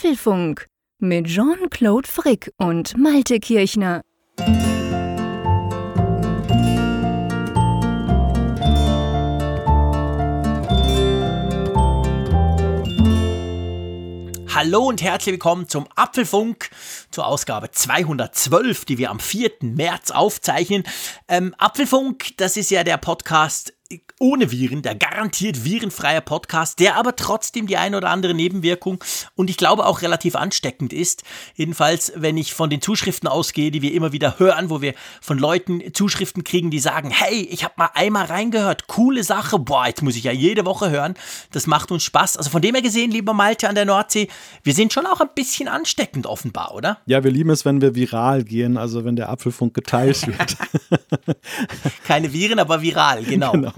Apfelfunk mit Jean-Claude Frick und Malte Kirchner. Hallo und herzlich willkommen zum Apfelfunk, zur Ausgabe 212, die wir am 4. März aufzeichnen. Ähm, Apfelfunk, das ist ja der Podcast ohne Viren, der garantiert virenfreie Podcast, der aber trotzdem die ein oder andere Nebenwirkung und ich glaube auch relativ ansteckend ist. Jedenfalls, wenn ich von den Zuschriften ausgehe, die wir immer wieder hören, wo wir von Leuten Zuschriften kriegen, die sagen, hey, ich habe mal einmal reingehört, coole Sache, boah, jetzt muss ich ja jede Woche hören. Das macht uns Spaß. Also von dem her gesehen, lieber Malte an der Nordsee, wir sind schon auch ein bisschen ansteckend offenbar, oder? Ja, wir lieben es, wenn wir viral gehen, also wenn der Apfelfunk geteilt wird. Keine Viren, aber viral, genau. genau.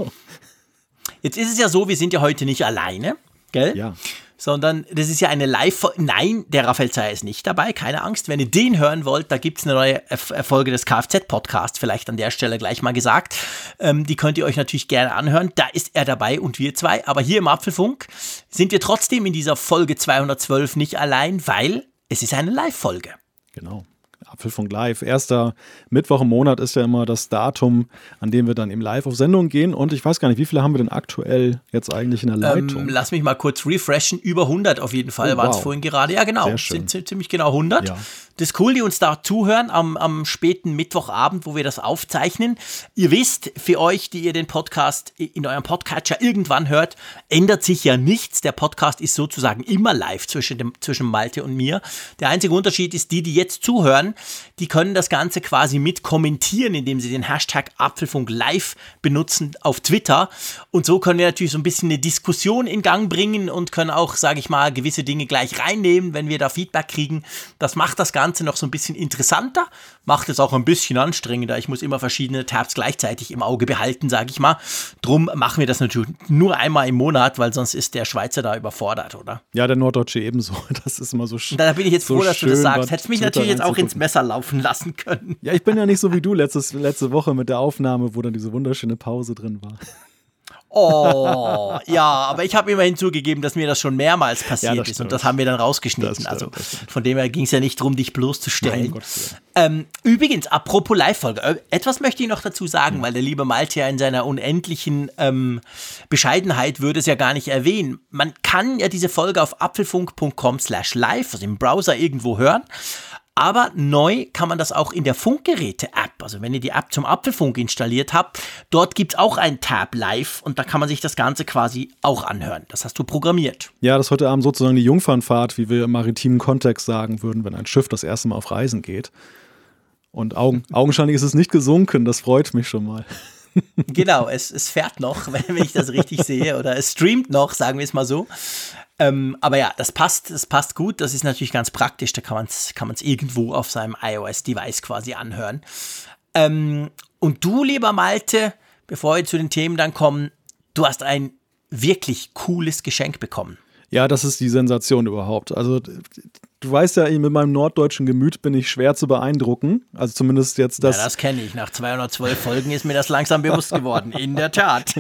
Jetzt ist es ja so, wir sind ja heute nicht alleine, gell? Ja. Sondern das ist ja eine Live- Nein, der Raphael Zeyer ist nicht dabei, keine Angst. Wenn ihr den hören wollt, da gibt es eine neue Folge des Kfz-Podcasts, vielleicht an der Stelle gleich mal gesagt. Ähm, die könnt ihr euch natürlich gerne anhören. Da ist er dabei und wir zwei. Aber hier im Apfelfunk sind wir trotzdem in dieser Folge 212 nicht allein, weil es ist eine Live-Folge. Genau. Apfelfunk Live. Erster Mittwoch im Monat ist ja immer das Datum, an dem wir dann eben live auf Sendung gehen. Und ich weiß gar nicht, wie viele haben wir denn aktuell jetzt eigentlich in der ähm, Leitung? Ähm, lass mich mal kurz refreshen. Über 100 auf jeden Fall oh, waren es wow. vorhin gerade. Ja, genau. Sind ziemlich genau 100. Ja. Das ist cool, die uns da zuhören am, am späten Mittwochabend, wo wir das aufzeichnen. Ihr wisst, für euch, die ihr den Podcast in eurem Podcatcher irgendwann hört, ändert sich ja nichts. Der Podcast ist sozusagen immer live zwischen, dem, zwischen Malte und mir. Der einzige Unterschied ist, die, die jetzt zuhören, die können das Ganze quasi mit kommentieren, indem sie den Hashtag Apfelfunk live benutzen auf Twitter. Und so können wir natürlich so ein bisschen eine Diskussion in Gang bringen und können auch, sage ich mal, gewisse Dinge gleich reinnehmen, wenn wir da Feedback kriegen. Das macht das Ganze Ganze noch so ein bisschen interessanter, macht es auch ein bisschen anstrengender. Ich muss immer verschiedene Tabs gleichzeitig im Auge behalten, sage ich mal. Drum machen wir das natürlich nur einmal im Monat, weil sonst ist der Schweizer da überfordert, oder? Ja, der Norddeutsche ebenso. Das ist immer so schön. Da bin ich jetzt so froh, dass du das sagst. Hättest mich natürlich jetzt auch ins Messer laufen lassen können. Ja, ich bin ja nicht so wie du letztes, letzte Woche mit der Aufnahme, wo dann diese wunderschöne Pause drin war. Oh, ja, aber ich habe immer hinzugegeben, dass mir das schon mehrmals passiert ja, ist und das haben wir dann rausgeschnitten. Stimmt, also von dem her ging es ja nicht darum, dich bloßzustellen. ähm, übrigens, apropos Live-Folge, äh, etwas möchte ich noch dazu sagen, ja. weil der liebe Malte ja in seiner unendlichen ähm, Bescheidenheit würde es ja gar nicht erwähnen. Man kann ja diese Folge auf apfelfunk.com slash live, also im Browser irgendwo hören. Aber neu kann man das auch in der Funkgeräte-App. Also wenn ihr die App zum Apfelfunk installiert habt, dort gibt es auch ein Tab live und da kann man sich das Ganze quasi auch anhören. Das hast du programmiert. Ja, das ist heute Abend sozusagen die Jungfernfahrt, wie wir im maritimen Kontext sagen würden, wenn ein Schiff das erste Mal auf Reisen geht. Und augen, augenscheinlich ist es nicht gesunken, das freut mich schon mal. genau, es, es fährt noch, wenn ich das richtig sehe, oder es streamt noch, sagen wir es mal so. Ähm, aber ja, das passt, das passt gut. Das ist natürlich ganz praktisch. Da kann man es kann irgendwo auf seinem iOS-Device quasi anhören. Ähm, und du, lieber Malte, bevor wir zu den Themen dann kommen, du hast ein wirklich cooles Geschenk bekommen. Ja, das ist die Sensation überhaupt. Also Du weißt ja, mit meinem norddeutschen Gemüt bin ich schwer zu beeindrucken. Also zumindest jetzt das. Ja, das kenne ich. Nach 212 Folgen ist mir das langsam bewusst geworden. In der Tat.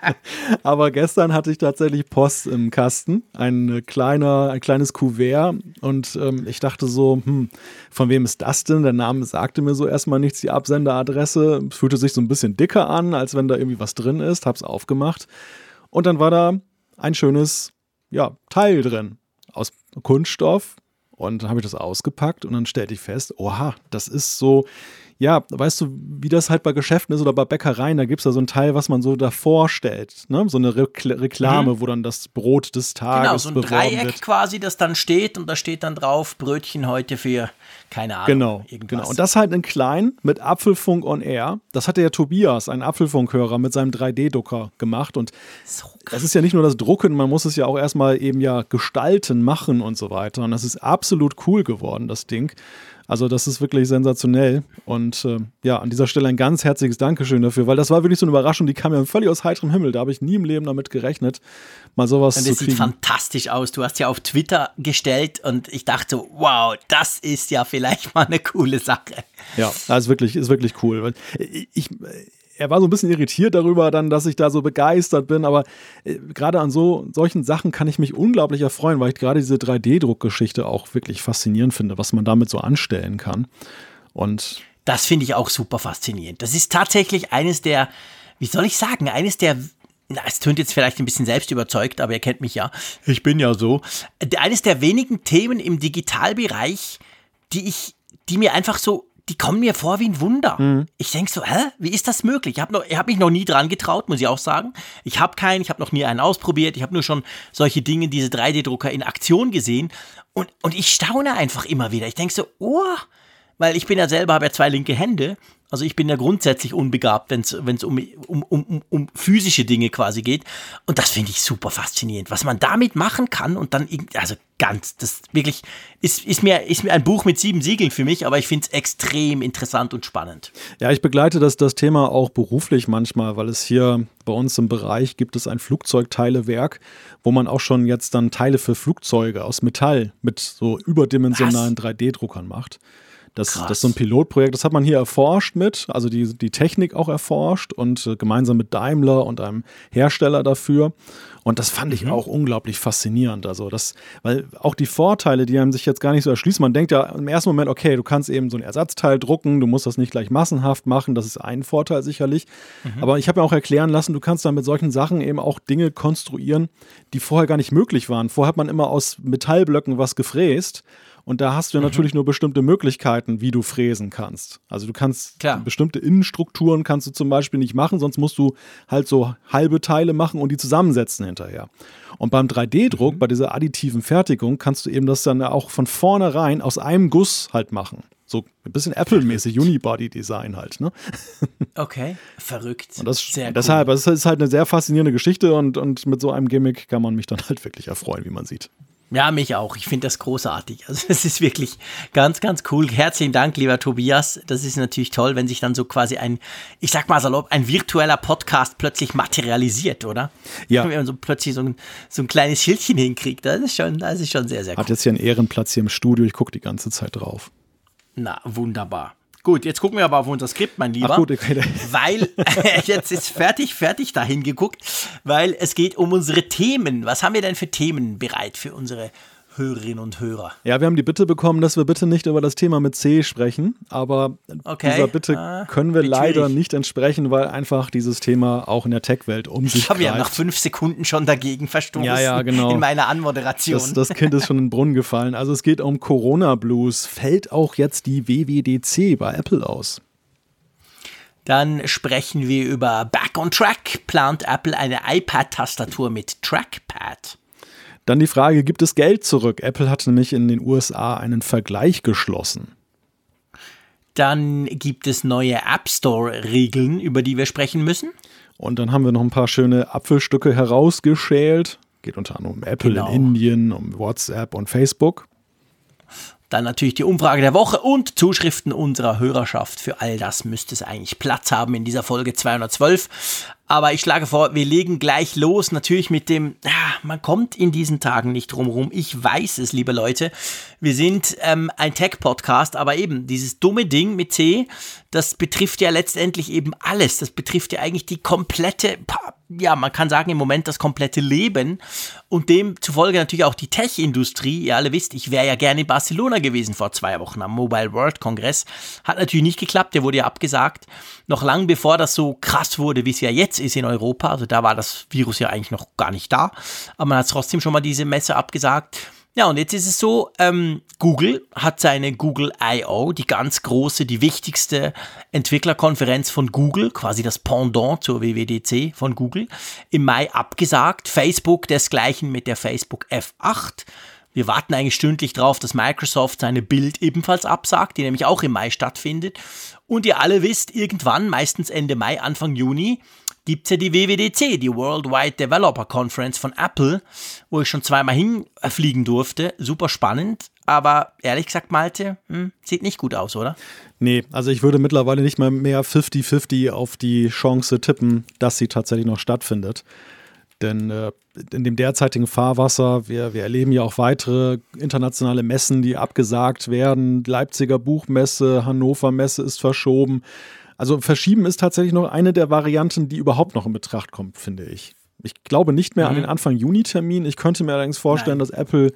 Aber gestern hatte ich tatsächlich Post im Kasten. Ein, kleiner, ein kleines Kuvert. Und ähm, ich dachte so, hm, von wem ist das denn? Der Name sagte mir so erstmal nichts, die Absenderadresse. Es fühlte sich so ein bisschen dicker an, als wenn da irgendwie was drin ist. Hab's aufgemacht. Und dann war da ein schönes ja, Teil drin. Aus Kunststoff, und dann habe ich das ausgepackt und dann stellte ich fest, oha, das ist so, ja, weißt du, wie das halt bei Geschäften ist oder bei Bäckereien, da gibt es da so ein Teil, was man so davor stellt, ne? So eine Re Reklame, mhm. wo dann das Brot des Tages genau, so ein Dreieck wird. quasi, das dann steht und da steht dann drauf, Brötchen heute für keine Ahnung. Genau, irgendwas. genau. Und das halt in klein mit Apfelfunk on Air. Das hatte ja Tobias, ein Apfelfunkhörer, mit seinem 3D-Drucker gemacht. Und so es ist ja nicht nur das Drucken, man muss es ja auch erstmal eben ja gestalten, machen und so weiter. Und das ist absolut cool geworden, das Ding. Also das ist wirklich sensationell. Und äh, ja, an dieser Stelle ein ganz herzliches Dankeschön dafür, weil das war wirklich so eine Überraschung, die kam ja völlig aus heiterem Himmel. Da habe ich nie im Leben damit gerechnet, mal sowas und zu kriegen. Das sieht fantastisch aus. Du hast ja auf Twitter gestellt und ich dachte, wow, das ist ja vielleicht mal eine coole Sache. Ja, das ist wirklich, ist wirklich cool. Ich, er war so ein bisschen irritiert darüber, dann, dass ich da so begeistert bin. Aber äh, gerade an so solchen Sachen kann ich mich unglaublich erfreuen, weil ich gerade diese 3D-Druckgeschichte auch wirklich faszinierend finde, was man damit so anstellen kann. Und das finde ich auch super faszinierend. Das ist tatsächlich eines der, wie soll ich sagen, eines der na, es tönt jetzt vielleicht ein bisschen selbst überzeugt, aber ihr kennt mich ja. Ich bin ja so. Eines der wenigen Themen im Digitalbereich, die ich, die mir einfach so, die kommen mir vor wie ein Wunder. Mhm. Ich denke so, hä, wie ist das möglich? Ich habe hab mich noch nie dran getraut, muss ich auch sagen. Ich habe keinen, ich habe noch nie einen ausprobiert. Ich habe nur schon solche Dinge, diese 3D-Drucker in Aktion gesehen. Und, und ich staune einfach immer wieder. Ich denke so, oh, weil ich bin ja selber, habe ja zwei linke Hände also ich bin ja grundsätzlich unbegabt, wenn es um, um, um, um physische Dinge quasi geht. Und das finde ich super faszinierend, was man damit machen kann und dann, also ganz, das wirklich ist, ist, mir, ist mir ein Buch mit sieben Siegeln für mich, aber ich finde es extrem interessant und spannend. Ja, ich begleite das, das Thema auch beruflich manchmal, weil es hier bei uns im Bereich gibt es ein Flugzeugteilewerk, wo man auch schon jetzt dann Teile für Flugzeuge aus Metall mit so überdimensionalen 3D-Druckern macht. Das, das ist so ein Pilotprojekt, das hat man hier erforscht mit, also die, die Technik auch erforscht und äh, gemeinsam mit Daimler und einem Hersteller dafür. Und das fand ich mhm. auch unglaublich faszinierend. Also das, weil auch die Vorteile, die einem sich jetzt gar nicht so erschließen. Man denkt ja im ersten Moment, okay, du kannst eben so ein Ersatzteil drucken, du musst das nicht gleich massenhaft machen, das ist ein Vorteil sicherlich. Mhm. Aber ich habe mir auch erklären lassen, du kannst dann mit solchen Sachen eben auch Dinge konstruieren, die vorher gar nicht möglich waren. Vorher hat man immer aus Metallblöcken was gefräst und da hast du mhm. natürlich nur bestimmte Möglichkeiten, wie du fräsen kannst. Also du kannst Klar. bestimmte Innenstrukturen kannst du zum Beispiel nicht machen, sonst musst du halt so halbe Teile machen und die zusammensetzen hinterher. Und beim 3D-Druck, mhm. bei dieser additiven Fertigung, kannst du eben das dann auch von vornherein aus einem Guss halt machen. So ein bisschen Apple-mäßig, Unibody-Design halt, ne? Okay, verrückt. Und das, sehr deshalb, cool. es ist halt eine sehr faszinierende Geschichte und, und mit so einem Gimmick kann man mich dann halt wirklich erfreuen, wie man sieht. Ja, mich auch. Ich finde das großartig. Also es ist wirklich ganz, ganz cool. Herzlichen Dank, lieber Tobias. Das ist natürlich toll, wenn sich dann so quasi ein, ich sag mal salopp, ein virtueller Podcast plötzlich materialisiert, oder? Ja. Wenn man so plötzlich so ein, so ein kleines Schildchen hinkriegt. Das ist schon, das ist schon sehr, sehr cool. Hat jetzt hier einen Ehrenplatz hier im Studio. Ich gucke die ganze Zeit drauf. Na, wunderbar. Gut, jetzt gucken wir aber auf unser Skript, mein Lieber. Ach gut, okay. Weil, jetzt ist fertig, fertig dahin geguckt, weil es geht um unsere Themen. Was haben wir denn für Themen bereit für unsere Hörerinnen und Hörer. Ja, wir haben die Bitte bekommen, dass wir bitte nicht über das Thema mit C sprechen, aber okay. dieser Bitte ah, können wir leider nicht entsprechen, weil einfach dieses Thema auch in der Tech-Welt um sich Ich habe ja nach fünf Sekunden schon dagegen verstoßen ja, ja, genau. in meiner Anmoderation. Das, das Kind ist schon in den Brunnen gefallen. Also es geht um Corona-Blues. Fällt auch jetzt die WWDC bei Apple aus? Dann sprechen wir über Back on Track. Plant Apple eine iPad-Tastatur mit Trackpad? Dann die Frage, gibt es Geld zurück? Apple hat nämlich in den USA einen Vergleich geschlossen. Dann gibt es neue App Store-Regeln, über die wir sprechen müssen. Und dann haben wir noch ein paar schöne Apfelstücke herausgeschält. Geht unter anderem um Apple genau. in Indien, um WhatsApp und Facebook. Dann natürlich die Umfrage der Woche und Zuschriften unserer Hörerschaft. Für all das müsste es eigentlich Platz haben in dieser Folge 212. Aber ich schlage vor, wir legen gleich los. Natürlich mit dem, man kommt in diesen Tagen nicht drumherum. Ich weiß es, liebe Leute. Wir sind ähm, ein Tech-Podcast, aber eben dieses dumme Ding mit C, das betrifft ja letztendlich eben alles. Das betrifft ja eigentlich die komplette, ja, man kann sagen im Moment das komplette Leben und demzufolge natürlich auch die Tech-Industrie. Ihr alle wisst, ich wäre ja gerne in Barcelona gewesen vor zwei Wochen am Mobile World Congress. Hat natürlich nicht geklappt, der wurde ja abgesagt. Noch lang bevor das so krass wurde, wie es ja jetzt ist in Europa. Also da war das Virus ja eigentlich noch gar nicht da. Aber man hat trotzdem schon mal diese Messe abgesagt. Ja, und jetzt ist es so, ähm, Google hat seine Google I.O., die ganz große, die wichtigste Entwicklerkonferenz von Google, quasi das Pendant zur WWDC von Google, im Mai abgesagt. Facebook desgleichen mit der Facebook F8. Wir warten eigentlich stündlich darauf, dass Microsoft seine Bild ebenfalls absagt, die nämlich auch im Mai stattfindet. Und ihr alle wisst, irgendwann, meistens Ende Mai, Anfang Juni, gibt es ja die WWDC, die Worldwide Developer Conference von Apple, wo ich schon zweimal hinfliegen durfte. Super spannend, aber ehrlich gesagt, Malte, hm, sieht nicht gut aus, oder? Nee, also ich würde mittlerweile nicht mal mehr 50-50 auf die Chance tippen, dass sie tatsächlich noch stattfindet. Denn äh, in dem derzeitigen Fahrwasser, wir, wir erleben ja auch weitere internationale Messen, die abgesagt werden. Leipziger Buchmesse, Hannover Messe ist verschoben. Also verschieben ist tatsächlich noch eine der Varianten, die überhaupt noch in Betracht kommt, finde ich. Ich glaube nicht mehr mhm. an den Anfang Juni-Termin. Ich könnte mir allerdings vorstellen, Nein. dass Apple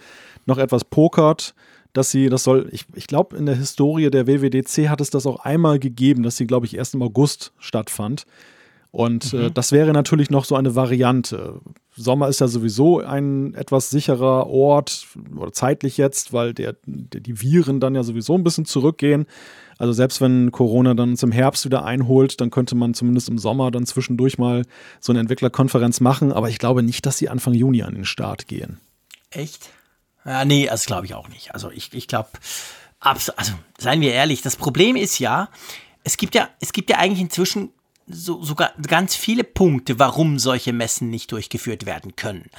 noch etwas pokert, dass sie, das soll, ich, ich glaube, in der Historie der WWDC hat es das auch einmal gegeben, dass sie, glaube ich, erst im August stattfand. Und äh, mhm. äh, das wäre natürlich noch so eine Variante. Sommer ist ja sowieso ein etwas sicherer Ort, oder zeitlich jetzt, weil der, der, die Viren dann ja sowieso ein bisschen zurückgehen. Also selbst wenn Corona dann uns im Herbst wieder einholt, dann könnte man zumindest im Sommer dann zwischendurch mal so eine Entwicklerkonferenz machen. Aber ich glaube nicht, dass sie Anfang Juni an den Start gehen. Echt? Ja, nee, das glaube ich auch nicht. Also ich, ich glaube, also seien wir ehrlich, das Problem ist ja, es gibt ja, es gibt ja eigentlich inzwischen so, sogar ganz viele Punkte, warum solche Messen nicht durchgeführt werden können.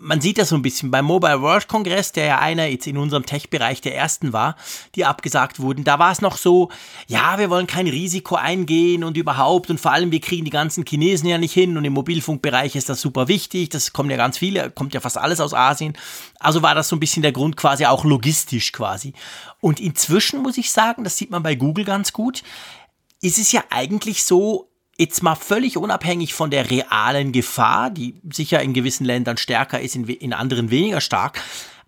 Man sieht das so ein bisschen beim Mobile World Kongress, der ja einer jetzt in unserem Tech-Bereich der ersten war, die abgesagt wurden. Da war es noch so, ja, wir wollen kein Risiko eingehen und überhaupt und vor allem wir kriegen die ganzen Chinesen ja nicht hin und im Mobilfunkbereich ist das super wichtig. Das kommen ja ganz viele, kommt ja fast alles aus Asien. Also war das so ein bisschen der Grund quasi auch logistisch quasi. Und inzwischen muss ich sagen, das sieht man bei Google ganz gut, ist es ja eigentlich so, Jetzt mal völlig unabhängig von der realen Gefahr, die sicher in gewissen Ländern stärker ist, in, in anderen weniger stark.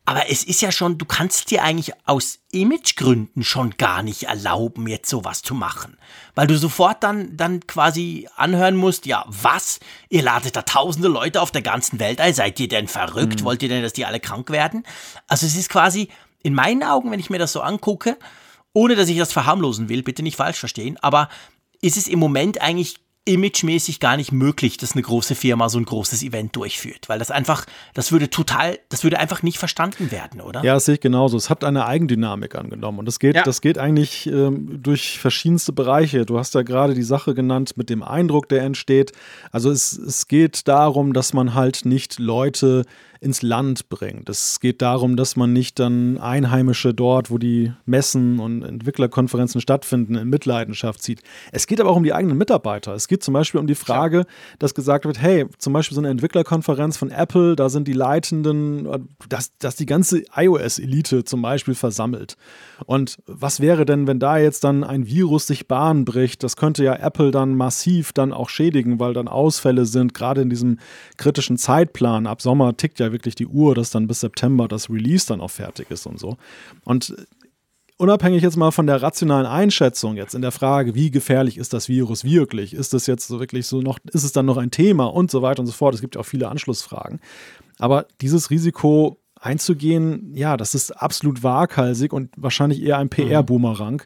Aber es ist ja schon, du kannst dir eigentlich aus Imagegründen schon gar nicht erlauben, jetzt sowas zu machen. Weil du sofort dann, dann quasi anhören musst, ja, was? Ihr ladet da tausende Leute auf der ganzen Welt ein? Seid ihr denn verrückt? Mhm. Wollt ihr denn, dass die alle krank werden? Also es ist quasi, in meinen Augen, wenn ich mir das so angucke, ohne dass ich das verharmlosen will, bitte nicht falsch verstehen, aber ist es im Moment eigentlich imagemäßig gar nicht möglich, dass eine große Firma so ein großes Event durchführt, weil das einfach, das würde total, das würde einfach nicht verstanden werden, oder? Ja, das sehe ich genauso. Es hat eine Eigendynamik angenommen und das geht, ja. das geht eigentlich ähm, durch verschiedenste Bereiche. Du hast ja gerade die Sache genannt mit dem Eindruck, der entsteht. Also es, es geht darum, dass man halt nicht Leute ins Land bringt. Es geht darum, dass man nicht dann Einheimische dort, wo die Messen und Entwicklerkonferenzen stattfinden, in Mitleidenschaft zieht. Es geht aber auch um die eigenen Mitarbeiter. Es geht zum Beispiel um die Frage, dass gesagt wird, hey, zum Beispiel so eine Entwicklerkonferenz von Apple, da sind die Leitenden, dass, dass die ganze iOS-Elite zum Beispiel versammelt. Und was wäre denn, wenn da jetzt dann ein Virus sich Bahn bricht? Das könnte ja Apple dann massiv dann auch schädigen, weil dann Ausfälle sind, gerade in diesem kritischen Zeitplan. Ab Sommer tickt ja wirklich die Uhr, dass dann bis September das Release dann auch fertig ist und so. Und unabhängig jetzt mal von der rationalen Einschätzung jetzt in der Frage, wie gefährlich ist das Virus wirklich? Ist das jetzt so wirklich so noch, ist es dann noch ein Thema und so weiter und so fort? Es gibt ja auch viele Anschlussfragen. Aber dieses Risiko einzugehen, ja, das ist absolut waghalsig und wahrscheinlich eher ein PR-Boomerang.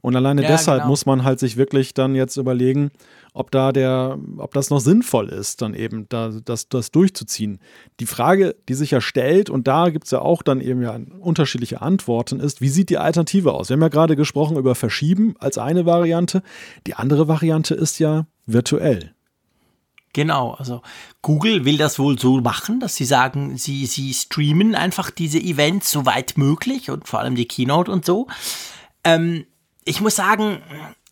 Und alleine ja, deshalb genau. muss man halt sich wirklich dann jetzt überlegen, ob da der, ob das noch sinnvoll ist, dann eben da, das, das durchzuziehen. Die Frage, die sich ja stellt, und da gibt es ja auch dann eben ja unterschiedliche Antworten, ist, wie sieht die Alternative aus? Wir haben ja gerade gesprochen über Verschieben als eine Variante. Die andere Variante ist ja virtuell. Genau, also Google will das wohl so machen, dass sie sagen, sie, sie streamen einfach diese Events so weit möglich und vor allem die Keynote und so. Ähm, ich muss sagen,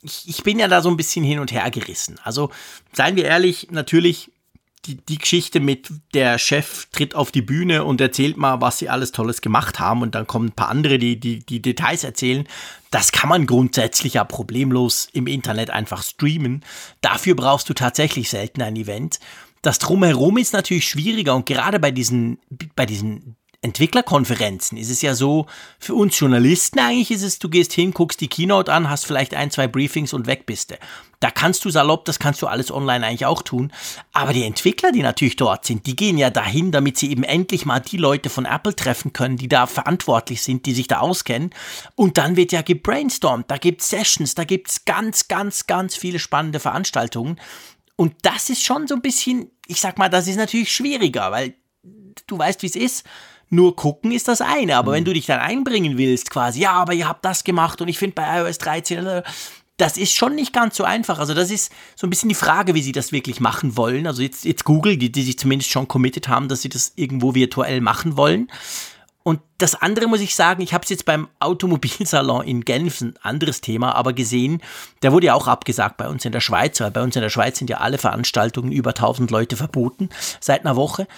ich, ich bin ja da so ein bisschen hin und her gerissen. Also, seien wir ehrlich, natürlich die, die Geschichte mit der Chef tritt auf die Bühne und erzählt mal, was sie alles Tolles gemacht haben und dann kommen ein paar andere, die die, die Details erzählen. Das kann man grundsätzlich ja problemlos im Internet einfach streamen. Dafür brauchst du tatsächlich selten ein Event. Das drumherum ist natürlich schwieriger und gerade bei diesen, bei diesen Entwicklerkonferenzen ist es ja so, für uns Journalisten eigentlich ist es, du gehst hin, guckst die Keynote an, hast vielleicht ein, zwei Briefings und weg bist du. Da kannst du salopp, das kannst du alles online eigentlich auch tun. Aber die Entwickler, die natürlich dort sind, die gehen ja dahin, damit sie eben endlich mal die Leute von Apple treffen können, die da verantwortlich sind, die sich da auskennen. Und dann wird ja gebrainstormt, da gibt es Sessions, da gibt es ganz, ganz, ganz viele spannende Veranstaltungen. Und das ist schon so ein bisschen, ich sag mal, das ist natürlich schwieriger, weil du weißt, wie es ist nur gucken ist das eine, aber mhm. wenn du dich dann einbringen willst, quasi, ja, aber ihr habt das gemacht und ich finde bei iOS 13, äh, das ist schon nicht ganz so einfach. Also das ist so ein bisschen die Frage, wie sie das wirklich machen wollen. Also jetzt, jetzt Google, die, die sich zumindest schon committed haben, dass sie das irgendwo virtuell machen wollen. Und das andere muss ich sagen, ich habe es jetzt beim Automobilsalon in Genf, ein anderes Thema, aber gesehen, der wurde ja auch abgesagt bei uns in der Schweiz, weil bei uns in der Schweiz sind ja alle Veranstaltungen über 1000 Leute verboten seit einer Woche.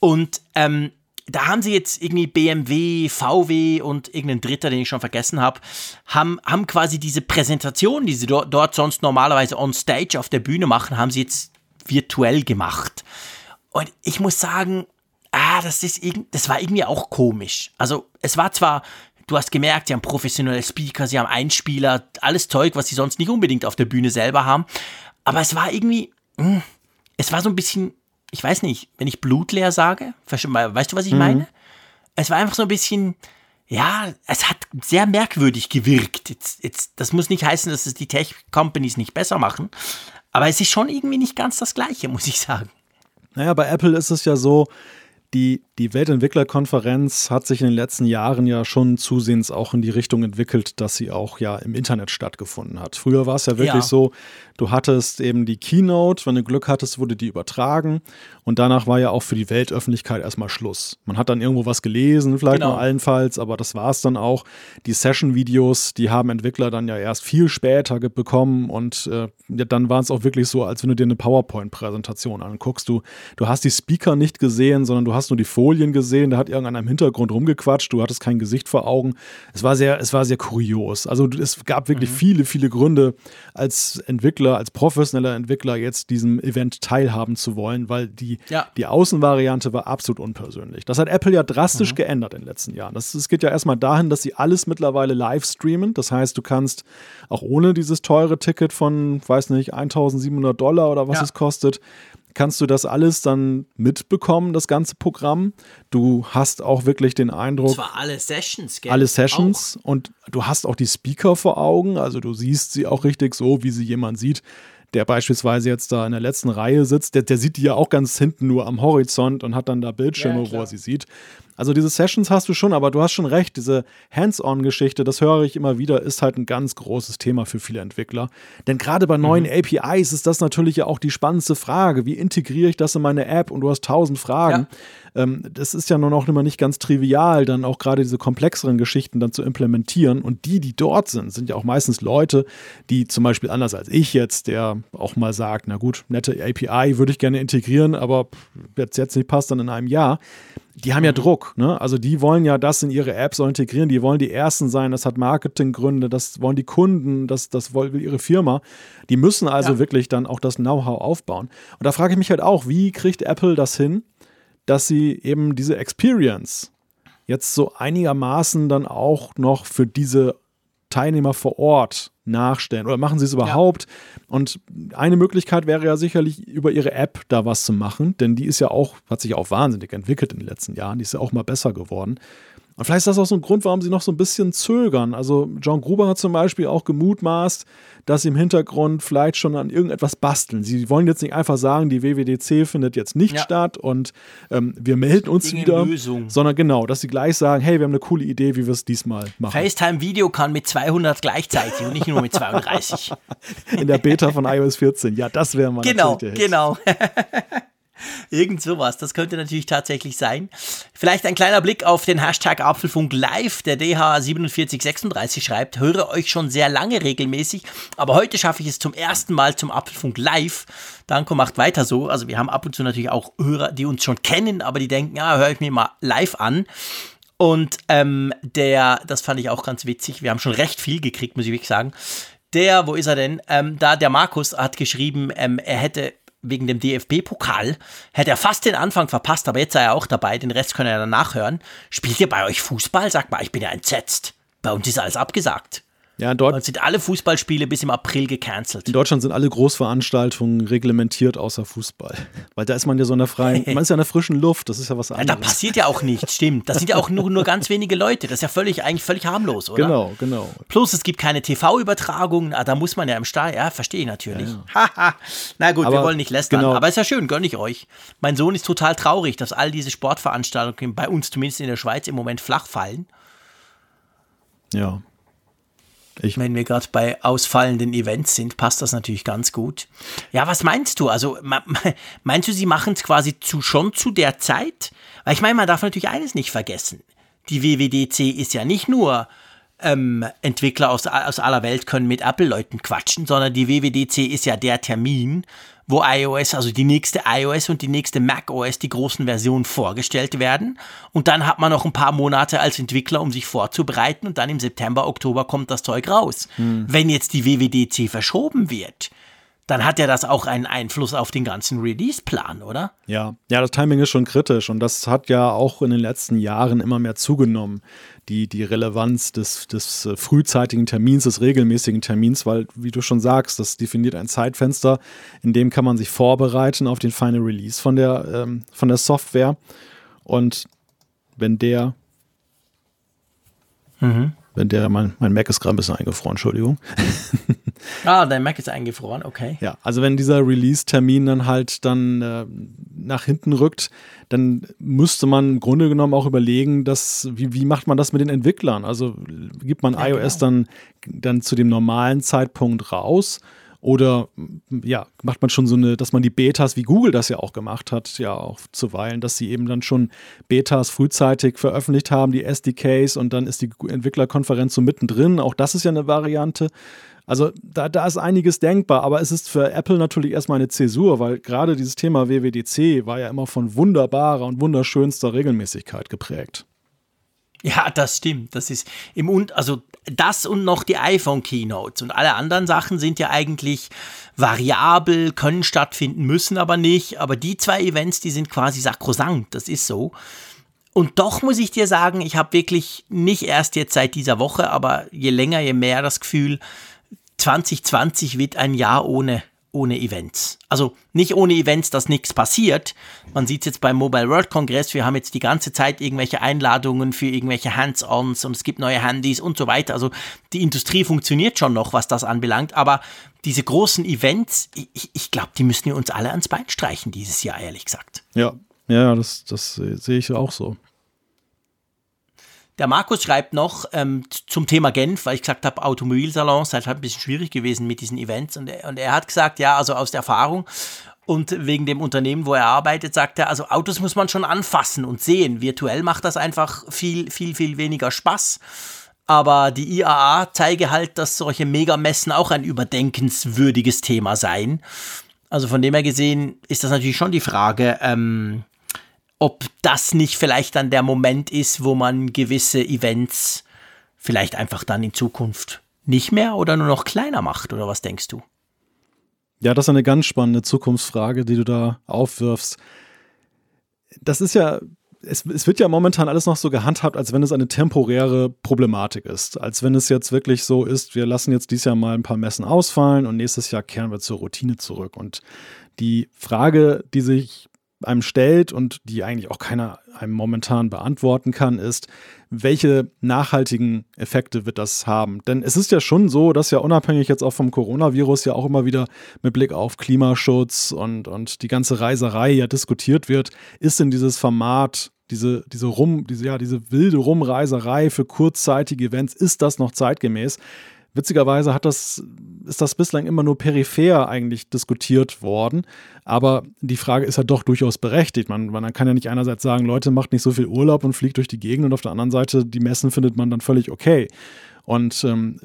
Und ähm, da haben sie jetzt irgendwie BMW, VW und irgendein Dritter, den ich schon vergessen habe, haben, haben quasi diese Präsentation, die sie dort, dort sonst normalerweise on stage auf der Bühne machen, haben sie jetzt virtuell gemacht. Und ich muss sagen, ah, das, ist, das war irgendwie auch komisch. Also es war zwar du hast gemerkt, sie haben professionelle Speaker, sie haben Einspieler, alles Zeug, was sie sonst nicht unbedingt auf der Bühne selber haben. Aber es war irgendwie, hm, es war so ein bisschen ich weiß nicht, wenn ich blutleer sage, weißt du, was ich mhm. meine? Es war einfach so ein bisschen, ja, es hat sehr merkwürdig gewirkt. Jetzt, jetzt, das muss nicht heißen, dass es die Tech-Companies nicht besser machen, aber es ist schon irgendwie nicht ganz das Gleiche, muss ich sagen. Naja, bei Apple ist es ja so, die, die Weltentwicklerkonferenz hat sich in den letzten Jahren ja schon zusehends auch in die Richtung entwickelt, dass sie auch ja im Internet stattgefunden hat. Früher war es ja wirklich ja. so, du hattest eben die Keynote, wenn du Glück hattest, wurde die übertragen und danach war ja auch für die Weltöffentlichkeit erstmal Schluss. Man hat dann irgendwo was gelesen, vielleicht genau. nur allenfalls, aber das war es dann auch. Die Session-Videos, die haben Entwickler dann ja erst viel später bekommen und äh, ja, dann war es auch wirklich so, als wenn du dir eine PowerPoint-Präsentation anguckst. Du, du hast die Speaker nicht gesehen, sondern du hast nur die Folien gesehen, da hat irgendeiner im Hintergrund rumgequatscht, du hattest kein Gesicht vor Augen. Es war sehr, es war sehr kurios. Also es gab wirklich mhm. viele, viele Gründe, als Entwickler, als professioneller Entwickler jetzt diesem Event teilhaben zu wollen, weil die, ja. die Außenvariante war absolut unpersönlich. Das hat Apple ja drastisch mhm. geändert in den letzten Jahren. Das, es geht ja erstmal dahin, dass sie alles mittlerweile live streamen. Das heißt, du kannst auch ohne dieses teure Ticket von, weiß nicht, 1700 Dollar oder was ja. es kostet, kannst du das alles dann mitbekommen, das ganze Programm. Du hast auch wirklich den Eindruck. Das war alle Sessions, gell? Alle Sessions auch. und du hast auch die Speaker vor Augen, also du siehst sie auch richtig so, wie sie jemand sieht, der beispielsweise jetzt da in der letzten Reihe sitzt. Der, der sieht die ja auch ganz hinten nur am Horizont und hat dann da Bildschirme, ja, wo er sie sieht. Also diese Sessions hast du schon, aber du hast schon recht, diese Hands-on-Geschichte, das höre ich immer wieder, ist halt ein ganz großes Thema für viele Entwickler. Denn gerade bei neuen mhm. APIs ist das natürlich ja auch die spannendste Frage. Wie integriere ich das in meine App? Und du hast tausend Fragen. Ja. Ähm, das ist ja nun auch immer nicht ganz trivial, dann auch gerade diese komplexeren Geschichten dann zu implementieren. Und die, die dort sind, sind ja auch meistens Leute, die zum Beispiel anders als ich jetzt, der auch mal sagt, na gut, nette API würde ich gerne integrieren, aber jetzt, jetzt nicht passt, dann in einem Jahr die haben ja mhm. Druck. Ne? Also die wollen ja das in ihre Apps so integrieren. Die wollen die Ersten sein. Das hat Marketinggründe. Das wollen die Kunden. Das, das will ihre Firma. Die müssen also ja. wirklich dann auch das Know-how aufbauen. Und da frage ich mich halt auch, wie kriegt Apple das hin, dass sie eben diese Experience jetzt so einigermaßen dann auch noch für diese Teilnehmer vor Ort nachstellen oder machen sie es überhaupt? Ja. Und eine Möglichkeit wäre ja sicherlich über ihre App da was zu machen, denn die ist ja auch, hat sich auch wahnsinnig entwickelt in den letzten Jahren, die ist ja auch mal besser geworden. Und vielleicht ist das auch so ein Grund, warum sie noch so ein bisschen zögern. Also John Gruber hat zum Beispiel auch gemutmaßt, dass sie im Hintergrund vielleicht schon an irgendetwas basteln. Sie wollen jetzt nicht einfach sagen, die WWDC findet jetzt nicht ja. statt und ähm, wir melden uns wieder, Lösung. sondern genau, dass sie gleich sagen, hey, wir haben eine coole Idee, wie wir es diesmal machen. FaceTime-Video kann mit 200 gleichzeitig und nicht nur mit 32. In der Beta von iOS 14, ja, das wäre mal Genau, genau. Irgend sowas, das könnte natürlich tatsächlich sein. Vielleicht ein kleiner Blick auf den Hashtag Apfelfunk Live. Der DH4736 schreibt, höre euch schon sehr lange regelmäßig, aber heute schaffe ich es zum ersten Mal zum Apfelfunk Live. Danko macht weiter so. Also wir haben ab und zu natürlich auch Hörer, die uns schon kennen, aber die denken, ja, höre ich mir mal live an. Und ähm, der, das fand ich auch ganz witzig. Wir haben schon recht viel gekriegt, muss ich wirklich sagen. Der, wo ist er denn? Ähm, da, der Markus hat geschrieben, ähm, er hätte wegen dem DFB-Pokal hätte er fast den Anfang verpasst, aber jetzt sei er auch dabei, den Rest können er dann nachhören. Spielt ihr bei euch Fußball? Sagt mal, ich bin ja entsetzt. Bei uns ist alles abgesagt. Ja, dort und sind alle Fußballspiele bis im April gecancelt. In Deutschland sind alle Großveranstaltungen reglementiert außer Fußball. Weil da ist man ja so in der freien, man ist ja in der frischen Luft, das ist ja was anderes. Ja, da passiert ja auch nichts, stimmt. Das sind ja auch nur, nur ganz wenige Leute. Das ist ja völlig, eigentlich völlig harmlos, oder? Genau, genau. Plus es gibt keine TV-Übertragungen, ah, da muss man ja im Stall, ja, verstehe ich natürlich. Ja, Na gut, Aber, wir wollen nicht lästern, genau. aber ist ja schön, gönne ich euch. Mein Sohn ist total traurig, dass all diese Sportveranstaltungen bei uns, zumindest in der Schweiz, im Moment flach fallen. Ja. Ich Wenn wir gerade bei ausfallenden Events sind, passt das natürlich ganz gut. Ja, was meinst du? Also meinst du, sie machen es quasi zu, schon zu der Zeit? Weil ich meine, man darf natürlich eines nicht vergessen. Die WWDC ist ja nicht nur ähm, Entwickler aus, aus aller Welt können mit Apple-Leuten quatschen, sondern die WWDC ist ja der Termin, wo iOS, also die nächste iOS und die nächste macOS, die großen Versionen vorgestellt werden. Und dann hat man noch ein paar Monate als Entwickler, um sich vorzubereiten. Und dann im September, Oktober kommt das Zeug raus. Hm. Wenn jetzt die WWDC verschoben wird, dann hat ja das auch einen Einfluss auf den ganzen Release-Plan, oder? Ja, ja, das Timing ist schon kritisch und das hat ja auch in den letzten Jahren immer mehr zugenommen, die, die Relevanz des, des äh, frühzeitigen Termins, des regelmäßigen Termins, weil, wie du schon sagst, das definiert ein Zeitfenster, in dem kann man sich vorbereiten auf den Final Release von der, ähm, von der Software und wenn der mhm. Wenn der, mein, mein Mac ist gerade ein bisschen eingefroren, Entschuldigung. Ah, dein Mac ist eingefroren, okay. Ja, also wenn dieser Release-Termin dann halt dann äh, nach hinten rückt, dann müsste man im Grunde genommen auch überlegen, dass, wie, wie macht man das mit den Entwicklern? Also gibt man ja, iOS genau. dann, dann zu dem normalen Zeitpunkt raus? Oder ja, macht man schon so eine, dass man die Betas, wie Google das ja auch gemacht hat, ja auch zuweilen, dass sie eben dann schon Betas frühzeitig veröffentlicht haben, die SDKs und dann ist die Entwicklerkonferenz so mittendrin. Auch das ist ja eine Variante. Also da, da ist einiges denkbar, aber es ist für Apple natürlich erstmal eine Zäsur, weil gerade dieses Thema WWDC war ja immer von wunderbarer und wunderschönster Regelmäßigkeit geprägt. Ja, das stimmt. Das ist im und also das und noch die iPhone Keynotes und alle anderen Sachen sind ja eigentlich variabel, können stattfinden, müssen aber nicht. Aber die zwei Events, die sind quasi sakrosankt. Das ist so. Und doch muss ich dir sagen, ich habe wirklich nicht erst jetzt seit dieser Woche, aber je länger, je mehr das Gefühl, 2020 wird ein Jahr ohne, ohne Events. Also nicht ohne Events, dass nichts passiert. Man sieht es jetzt beim Mobile World Congress, wir haben jetzt die ganze Zeit irgendwelche Einladungen für irgendwelche Hands-ons und es gibt neue Handys und so weiter. Also die Industrie funktioniert schon noch, was das anbelangt, aber diese großen Events, ich, ich glaube, die müssen wir uns alle ans Bein streichen dieses Jahr, ehrlich gesagt. Ja, ja, das, das sehe ich auch so. Der Markus schreibt noch ähm, zum Thema Genf, weil ich gesagt habe, Automobilsalons sei halt ein bisschen schwierig gewesen mit diesen Events. Und er, und er hat gesagt, ja, also aus der Erfahrung und wegen dem Unternehmen, wo er arbeitet, sagt er, also Autos muss man schon anfassen und sehen. Virtuell macht das einfach viel, viel, viel weniger Spaß. Aber die IAA zeige halt, dass solche Megamessen auch ein überdenkenswürdiges Thema seien. Also von dem her gesehen ist das natürlich schon die Frage, ähm, ob das nicht vielleicht dann der Moment ist, wo man gewisse Events vielleicht einfach dann in Zukunft nicht mehr oder nur noch kleiner macht, oder was denkst du? Ja, das ist eine ganz spannende Zukunftsfrage, die du da aufwirfst. Das ist ja, es, es, wird ja momentan alles noch so gehandhabt, als wenn es eine temporäre Problematik ist. Als wenn es jetzt wirklich so ist, wir lassen jetzt dieses Jahr mal ein paar Messen ausfallen und nächstes Jahr kehren wir zur Routine zurück. Und die Frage, die sich einem stellt und die eigentlich auch keiner einem momentan beantworten kann, ist, welche nachhaltigen Effekte wird das haben? Denn es ist ja schon so, dass ja unabhängig jetzt auch vom Coronavirus ja auch immer wieder mit Blick auf Klimaschutz und, und die ganze Reiserei ja diskutiert wird, ist denn dieses Format diese, diese Rum, diese, ja, diese wilde Rumreiserei für kurzzeitige Events, ist das noch zeitgemäß? Witzigerweise hat das, ist das bislang immer nur peripher eigentlich diskutiert worden. Aber die Frage ist ja doch durchaus berechtigt. Man, man kann ja nicht einerseits sagen, Leute, macht nicht so viel Urlaub und fliegt durch die Gegend und auf der anderen Seite, die Messen findet man dann völlig okay. Und ähm,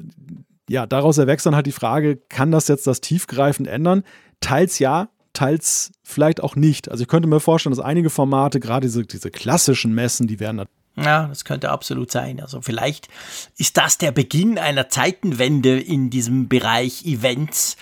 ja, daraus erwächst dann halt die Frage, kann das jetzt das tiefgreifend ändern? Teils ja, teils vielleicht auch nicht. Also ich könnte mir vorstellen, dass einige Formate, gerade diese, diese klassischen Messen, die werden ja, das könnte absolut sein. Also vielleicht ist das der Beginn einer Zeitenwende in diesem Bereich Events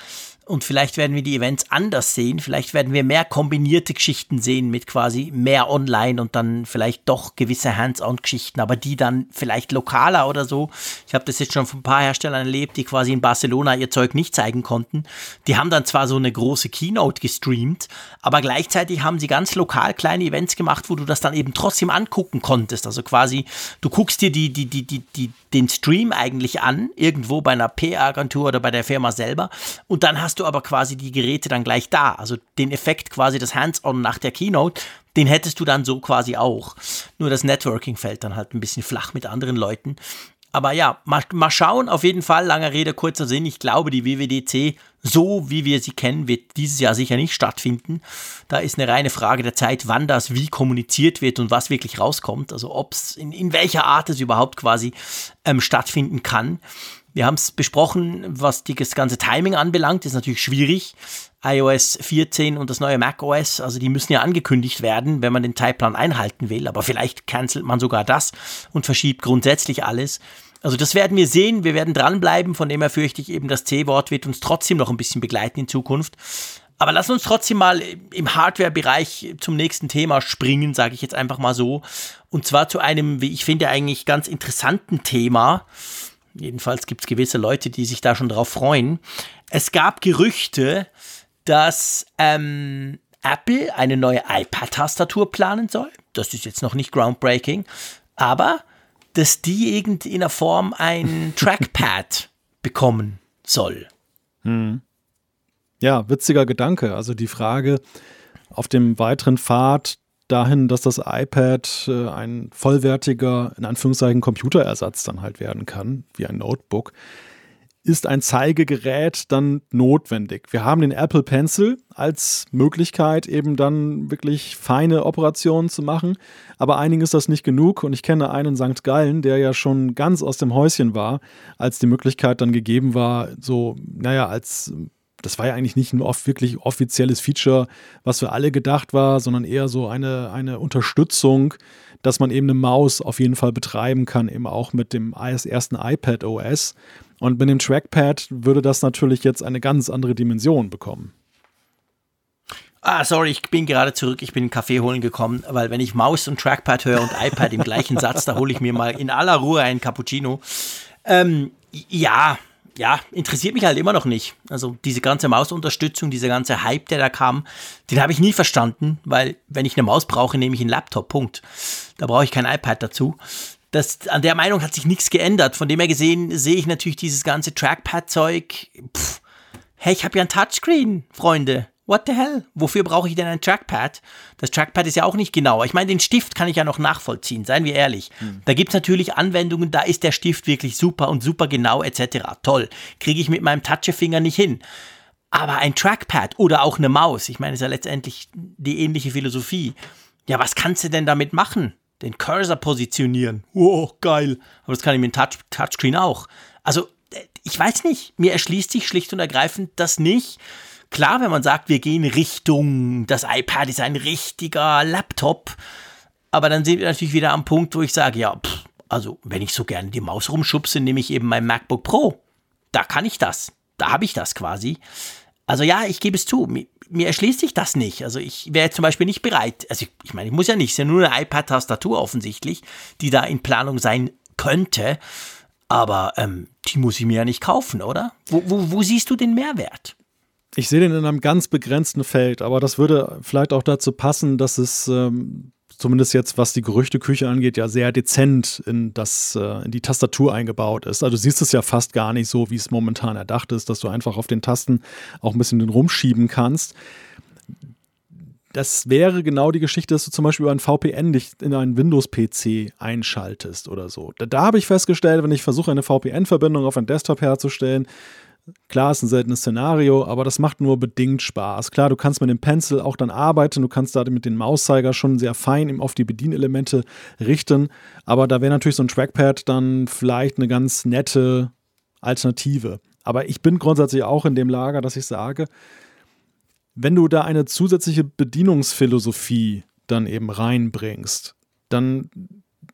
und vielleicht werden wir die Events anders sehen. Vielleicht werden wir mehr kombinierte Geschichten sehen mit quasi mehr online und dann vielleicht doch gewisse Hands-on-Geschichten, aber die dann vielleicht lokaler oder so. Ich habe das jetzt schon von ein paar Herstellern erlebt, die quasi in Barcelona ihr Zeug nicht zeigen konnten. Die haben dann zwar so eine große Keynote gestreamt, aber gleichzeitig haben sie ganz lokal kleine Events gemacht, wo du das dann eben trotzdem angucken konntest. Also quasi, du guckst dir die, die, die, die, die, den Stream eigentlich an, irgendwo bei einer PR-Agentur oder bei der Firma selber und dann hast hast du aber quasi die Geräte dann gleich da. Also den Effekt quasi des Hands-on nach der Keynote, den hättest du dann so quasi auch. Nur das Networking fällt dann halt ein bisschen flach mit anderen Leuten. Aber ja, mal, mal schauen. Auf jeden Fall, langer Rede, kurzer Sinn. Ich glaube, die WWDC, so wie wir sie kennen, wird dieses Jahr sicher nicht stattfinden. Da ist eine reine Frage der Zeit, wann das wie kommuniziert wird und was wirklich rauskommt. Also ob es, in, in welcher Art es überhaupt quasi ähm, stattfinden kann. Wir haben es besprochen, was das ganze Timing anbelangt, ist natürlich schwierig iOS 14 und das neue macOS, also die müssen ja angekündigt werden, wenn man den Zeitplan einhalten will, aber vielleicht cancelt man sogar das und verschiebt grundsätzlich alles. Also das werden wir sehen, wir werden dranbleiben, von dem her fürchte ich eben, das C-Wort wird uns trotzdem noch ein bisschen begleiten in Zukunft. Aber lass uns trotzdem mal im Hardware-Bereich zum nächsten Thema springen, sage ich jetzt einfach mal so. Und zwar zu einem, wie ich finde, eigentlich ganz interessanten Thema. Jedenfalls gibt es gewisse Leute, die sich da schon drauf freuen. Es gab Gerüchte, dass ähm, Apple eine neue iPad-Tastatur planen soll. Das ist jetzt noch nicht groundbreaking, aber dass die in der Form ein Trackpad bekommen soll. Hm. Ja, witziger Gedanke. Also die Frage auf dem weiteren Pfad dahin, dass das iPad äh, ein vollwertiger, in Anführungszeichen, Computerersatz dann halt werden kann, wie ein Notebook ist ein Zeigegerät dann notwendig. Wir haben den Apple Pencil als Möglichkeit, eben dann wirklich feine Operationen zu machen. Aber einigen ist das nicht genug. Und ich kenne einen St. Gallen, der ja schon ganz aus dem Häuschen war, als die Möglichkeit dann gegeben war, so, naja, als das war ja eigentlich nicht ein oft wirklich offizielles Feature, was für alle gedacht war, sondern eher so eine, eine Unterstützung, dass man eben eine Maus auf jeden Fall betreiben kann, eben auch mit dem ersten iPad OS. Und mit dem Trackpad würde das natürlich jetzt eine ganz andere Dimension bekommen. Ah, sorry, ich bin gerade zurück. Ich bin einen Kaffee holen gekommen, weil wenn ich Maus und Trackpad höre und iPad im gleichen Satz, da hole ich mir mal in aller Ruhe einen Cappuccino. Ähm, ja, ja, interessiert mich halt immer noch nicht. Also diese ganze Mausunterstützung, dieser ganze Hype, der da kam, den habe ich nie verstanden, weil wenn ich eine Maus brauche, nehme ich einen Laptop. Punkt. Da brauche ich kein iPad dazu das, an der Meinung hat sich nichts geändert. Von dem her gesehen sehe ich natürlich dieses ganze Trackpad-Zeug. Hey, ich habe ja ein Touchscreen, Freunde. What the hell? Wofür brauche ich denn ein Trackpad? Das Trackpad ist ja auch nicht genauer. Ich meine, den Stift kann ich ja noch nachvollziehen, seien wir ehrlich. Hm. Da gibt es natürlich Anwendungen, da ist der Stift wirklich super und super genau etc. Toll. Kriege ich mit meinem Touchfinger nicht hin. Aber ein Trackpad oder auch eine Maus, ich meine, ist ja letztendlich die ähnliche Philosophie. Ja, was kannst du denn damit machen? den Cursor positionieren. Wow, geil. Aber das kann ich mit dem Touch Touchscreen auch. Also, äh, ich weiß nicht. Mir erschließt sich schlicht und ergreifend das nicht. Klar, wenn man sagt, wir gehen Richtung, das iPad ist ein richtiger Laptop. Aber dann sind wir natürlich wieder am Punkt, wo ich sage, ja, pff, also wenn ich so gerne die Maus rumschubse, nehme ich eben mein MacBook Pro. Da kann ich das. Da habe ich das quasi. Also ja, ich gebe es zu mir erschließt sich das nicht. Also ich wäre zum Beispiel nicht bereit. Also ich, ich meine, ich muss ja nicht, es ist ja nur eine iPad-Tastatur offensichtlich, die da in Planung sein könnte. Aber ähm, die muss ich mir ja nicht kaufen, oder? Wo, wo, wo siehst du den Mehrwert? Ich sehe den in einem ganz begrenzten Feld, aber das würde vielleicht auch dazu passen, dass es ähm, zumindest jetzt was die Gerüchteküche angeht, ja sehr dezent in, das, äh, in die Tastatur eingebaut ist. Also du siehst es ja fast gar nicht so, wie es momentan erdacht ist, dass du einfach auf den Tasten auch ein bisschen den rumschieben kannst. Das wäre genau die Geschichte, dass du zum Beispiel über ein VPN dich in einen Windows-PC einschaltest oder so. Da, da habe ich festgestellt, wenn ich versuche, eine VPN-Verbindung auf einen Desktop herzustellen, Klar, ist ein seltenes Szenario, aber das macht nur bedingt Spaß. Klar, du kannst mit dem Pencil auch dann arbeiten, du kannst da mit dem Mauszeiger schon sehr fein auf die Bedienelemente richten, aber da wäre natürlich so ein Trackpad dann vielleicht eine ganz nette Alternative. Aber ich bin grundsätzlich auch in dem Lager, dass ich sage, wenn du da eine zusätzliche Bedienungsphilosophie dann eben reinbringst, dann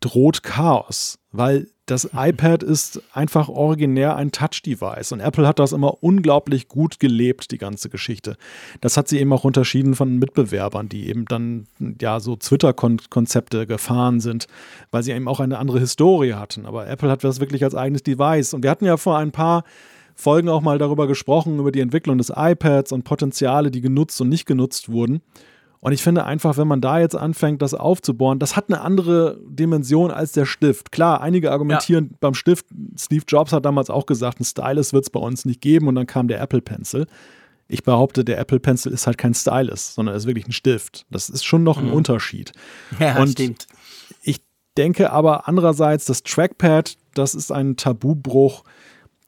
droht Chaos, weil das iPad ist einfach originär ein Touch-Device und Apple hat das immer unglaublich gut gelebt, die ganze Geschichte. Das hat sie eben auch unterschieden von Mitbewerbern, die eben dann ja so Twitter-Konzepte gefahren sind, weil sie eben auch eine andere Historie hatten. Aber Apple hat das wirklich als eigenes Device und wir hatten ja vor ein paar Folgen auch mal darüber gesprochen, über die Entwicklung des iPads und Potenziale, die genutzt und nicht genutzt wurden. Und ich finde einfach, wenn man da jetzt anfängt, das aufzubohren, das hat eine andere Dimension als der Stift. Klar, einige argumentieren ja. beim Stift, Steve Jobs hat damals auch gesagt, ein Stylus wird es bei uns nicht geben und dann kam der Apple Pencil. Ich behaupte, der Apple Pencil ist halt kein Stylus, sondern ist wirklich ein Stift. Das ist schon noch ein mhm. Unterschied. Ja, und stimmt. Ich denke aber andererseits, das Trackpad das ist ein Tabubruch,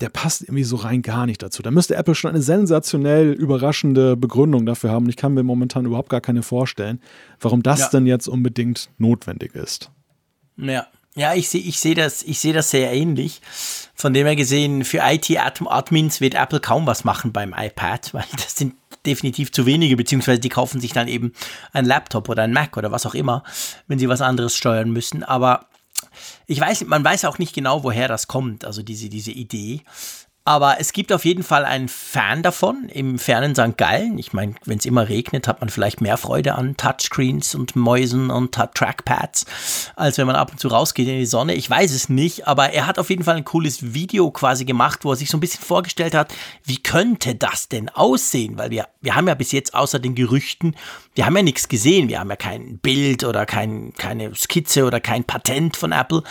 der passt irgendwie so rein gar nicht dazu. Da müsste Apple schon eine sensationell überraschende Begründung dafür haben. Ich kann mir momentan überhaupt gar keine vorstellen, warum das ja. denn jetzt unbedingt notwendig ist. Ja, ja, ich sehe ich seh das, seh das sehr ähnlich. Von dem her gesehen, für IT-Admins wird Apple kaum was machen beim iPad, weil das sind definitiv zu wenige, beziehungsweise die kaufen sich dann eben ein Laptop oder ein Mac oder was auch immer, wenn sie was anderes steuern müssen. Aber ich weiß, man weiß auch nicht genau, woher das kommt, also diese, diese Idee. Aber es gibt auf jeden Fall einen Fan davon im fernen St. Gallen. Ich meine, wenn es immer regnet, hat man vielleicht mehr Freude an Touchscreens und Mäusen und Trackpads, als wenn man ab und zu rausgeht in die Sonne. Ich weiß es nicht, aber er hat auf jeden Fall ein cooles Video quasi gemacht, wo er sich so ein bisschen vorgestellt hat, wie könnte das denn aussehen? Weil wir, wir haben ja bis jetzt außer den Gerüchten, wir haben ja nichts gesehen. Wir haben ja kein Bild oder kein, keine Skizze oder kein Patent von Apple.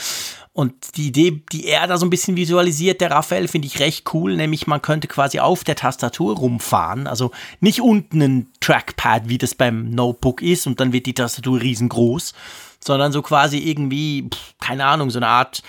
Und die Idee, die er da so ein bisschen visualisiert, der Raphael, finde ich recht cool, nämlich man könnte quasi auf der Tastatur rumfahren, also nicht unten ein Trackpad, wie das beim Notebook ist und dann wird die Tastatur riesengroß, sondern so quasi irgendwie, keine Ahnung, so eine Art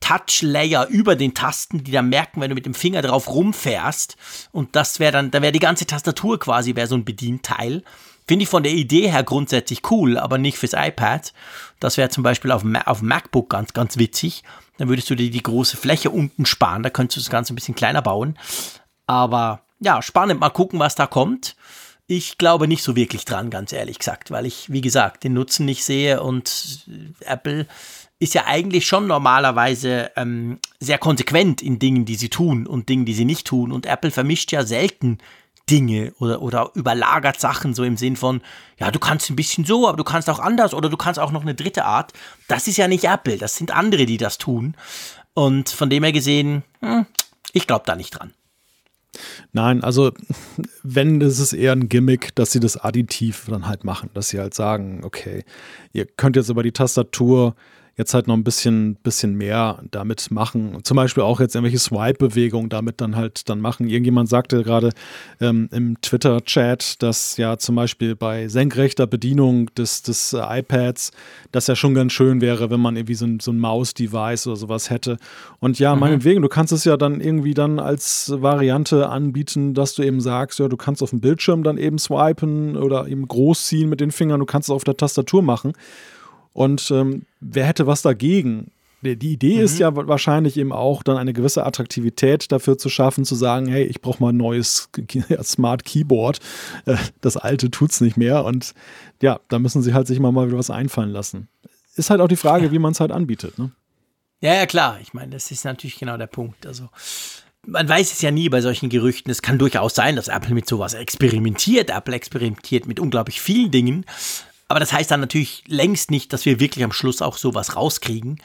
Touch-Layer über den Tasten, die dann merken, wenn du mit dem Finger drauf rumfährst. Und das wäre dann, da wäre die ganze Tastatur quasi, wäre so ein Bedienteil. Finde ich von der Idee her grundsätzlich cool, aber nicht fürs iPad. Das wäre zum Beispiel auf, auf MacBook ganz, ganz witzig. Dann würdest du dir die große Fläche unten sparen. Da könntest du das Ganze ein bisschen kleiner bauen. Aber ja, spannend. Mal gucken, was da kommt. Ich glaube nicht so wirklich dran, ganz ehrlich gesagt, weil ich, wie gesagt, den Nutzen nicht sehe und Apple ist ja eigentlich schon normalerweise ähm, sehr konsequent in Dingen, die sie tun und Dingen, die sie nicht tun. Und Apple vermischt ja selten Dinge oder, oder überlagert Sachen so im Sinn von, ja, du kannst ein bisschen so, aber du kannst auch anders oder du kannst auch noch eine dritte Art. Das ist ja nicht Apple, das sind andere, die das tun. Und von dem her gesehen, hm, ich glaube da nicht dran. Nein, also wenn, ist eher ein Gimmick, dass sie das additiv dann halt machen, dass sie halt sagen, okay, ihr könnt jetzt über die Tastatur jetzt halt noch ein bisschen, bisschen mehr damit machen. Zum Beispiel auch jetzt irgendwelche Swipe-Bewegungen damit dann halt dann machen. Irgendjemand sagte gerade ähm, im Twitter-Chat, dass ja zum Beispiel bei senkrechter Bedienung des, des äh, iPads das ja schon ganz schön wäre, wenn man irgendwie so ein, so ein Maus-Device oder sowas hätte. Und ja, mhm. meinetwegen, du kannst es ja dann irgendwie dann als Variante anbieten, dass du eben sagst, ja, du kannst auf dem Bildschirm dann eben swipen oder eben großziehen mit den Fingern, du kannst es auf der Tastatur machen. Und ähm, wer hätte was dagegen? Die Idee mhm. ist ja wahrscheinlich eben auch, dann eine gewisse Attraktivität dafür zu schaffen, zu sagen, hey, ich brauche mal ein neues Smart Keyboard. Äh, das alte tut es nicht mehr. Und ja, da müssen sie halt sich mal, mal wieder was einfallen lassen. Ist halt auch die Frage, ja. wie man es halt anbietet. Ne? Ja, ja, klar. Ich meine, das ist natürlich genau der Punkt. Also man weiß es ja nie bei solchen Gerüchten. Es kann durchaus sein, dass Apple mit sowas experimentiert. Apple experimentiert mit unglaublich vielen Dingen. Aber das heißt dann natürlich längst nicht, dass wir wirklich am Schluss auch sowas rauskriegen.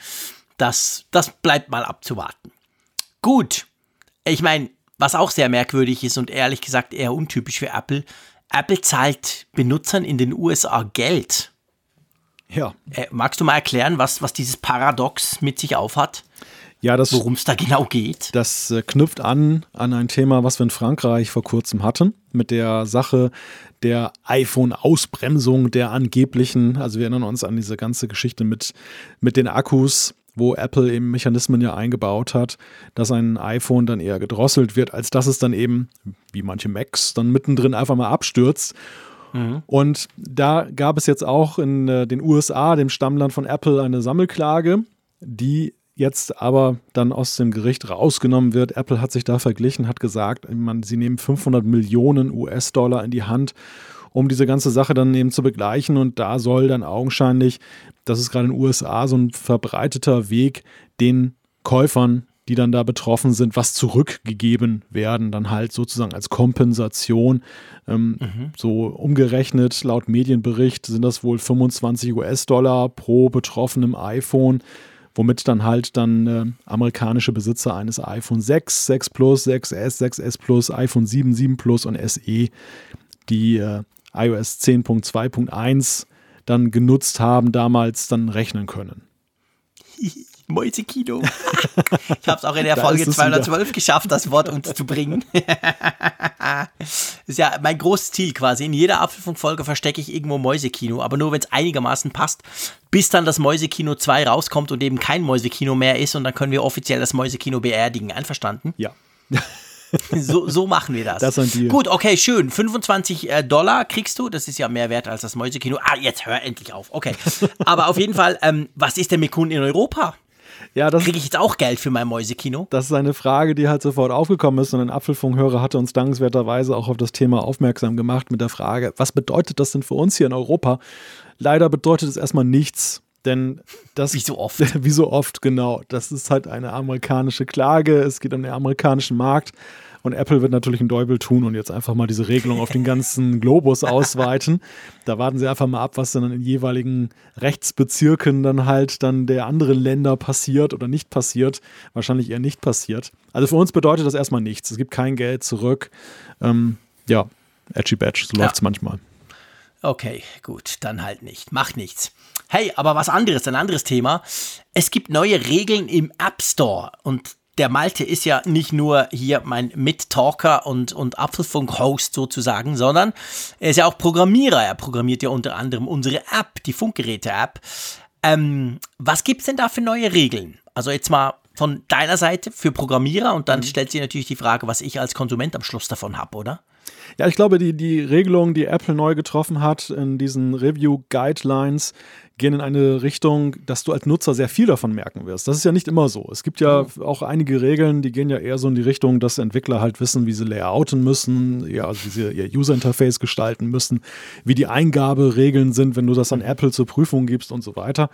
Das, das bleibt mal abzuwarten. Gut. Ich meine, was auch sehr merkwürdig ist und ehrlich gesagt eher untypisch für Apple, Apple zahlt Benutzern in den USA Geld. Ja. Äh, magst du mal erklären, was, was dieses Paradox mit sich aufhat? Ja, worum es da genau geht. Das äh, knüpft an an ein Thema, was wir in Frankreich vor kurzem hatten, mit der Sache der iPhone-Ausbremsung der angeblichen, also wir erinnern uns an diese ganze Geschichte mit, mit den Akkus, wo Apple eben Mechanismen ja eingebaut hat, dass ein iPhone dann eher gedrosselt wird, als dass es dann eben, wie manche Macs, dann mittendrin einfach mal abstürzt. Mhm. Und da gab es jetzt auch in äh, den USA, dem Stammland von Apple, eine Sammelklage, die jetzt aber dann aus dem Gericht rausgenommen wird. Apple hat sich da verglichen, hat gesagt, man, sie nehmen 500 Millionen US-Dollar in die Hand, um diese ganze Sache dann eben zu begleichen. Und da soll dann augenscheinlich, das ist gerade in den USA so ein verbreiteter Weg, den Käufern die dann da betroffen sind, was zurückgegeben werden, dann halt sozusagen als Kompensation. Ähm, mhm. So umgerechnet, laut Medienbericht sind das wohl 25 US-Dollar pro betroffenem iPhone womit dann halt dann äh, amerikanische Besitzer eines iPhone 6, 6 Plus, 6S, 6S Plus, iPhone 7, 7 Plus und SE, die äh, iOS 10.2.1 dann genutzt haben, damals dann rechnen können. Mäusekino. ich habe es auch in der Folge 212 wieder. geschafft, das Wort uns zu bringen. das ist ja mein großes Ziel quasi. In jeder Apfelfunkfolge verstecke ich irgendwo Mäusekino, aber nur wenn es einigermaßen passt, bis dann das Mäusekino 2 rauskommt und eben kein Mäusekino mehr ist und dann können wir offiziell das Mäusekino beerdigen. Einverstanden? Ja. So, so machen wir das. Das Gut, okay, schön. 25 äh, Dollar kriegst du. Das ist ja mehr wert als das Mäusekino. Ah, jetzt hör endlich auf. Okay. Aber auf jeden Fall, ähm, was ist denn mit Kunden in Europa? Ja, Kriege ich jetzt auch Geld für mein Mäusekino? Das ist eine Frage, die halt sofort aufgekommen ist und ein Apfelfunkhörer hatte uns dankenswerterweise auch auf das Thema aufmerksam gemacht mit der Frage, was bedeutet das denn für uns hier in Europa? Leider bedeutet es erstmal nichts. Denn das. Wie so oft. Wie so oft, genau. Das ist halt eine amerikanische Klage. Es geht um den amerikanischen Markt. Und Apple wird natürlich einen Däubel tun und jetzt einfach mal diese Regelung auf den ganzen Globus ausweiten. Da warten sie einfach mal ab, was dann in den jeweiligen Rechtsbezirken dann halt dann der anderen Länder passiert oder nicht passiert. Wahrscheinlich eher nicht passiert. Also für uns bedeutet das erstmal nichts. Es gibt kein Geld zurück. Ähm, ja, edgy badge, so ja. läuft es manchmal. Okay, gut, dann halt nicht. Macht nichts. Hey, aber was anderes, ein anderes Thema. Es gibt neue Regeln im App Store und der Malte ist ja nicht nur hier mein Mittalker und, und Apfelfunk-Host sozusagen, sondern er ist ja auch Programmierer. Er programmiert ja unter anderem unsere App, die Funkgeräte-App. Ähm, was gibt es denn da für neue Regeln? Also jetzt mal von deiner Seite für Programmierer und dann mhm. stellt sich natürlich die Frage, was ich als Konsument am Schluss davon habe, oder? Ja, ich glaube, die, die Regelungen, die Apple neu getroffen hat in diesen Review-Guidelines, gehen in eine Richtung, dass du als Nutzer sehr viel davon merken wirst. Das ist ja nicht immer so. Es gibt ja oh. auch einige Regeln, die gehen ja eher so in die Richtung, dass Entwickler halt wissen, wie sie layouten müssen, ja, also wie sie ihr User-Interface gestalten müssen, wie die Eingaberegeln sind, wenn du das an Apple zur Prüfung gibst und so weiter.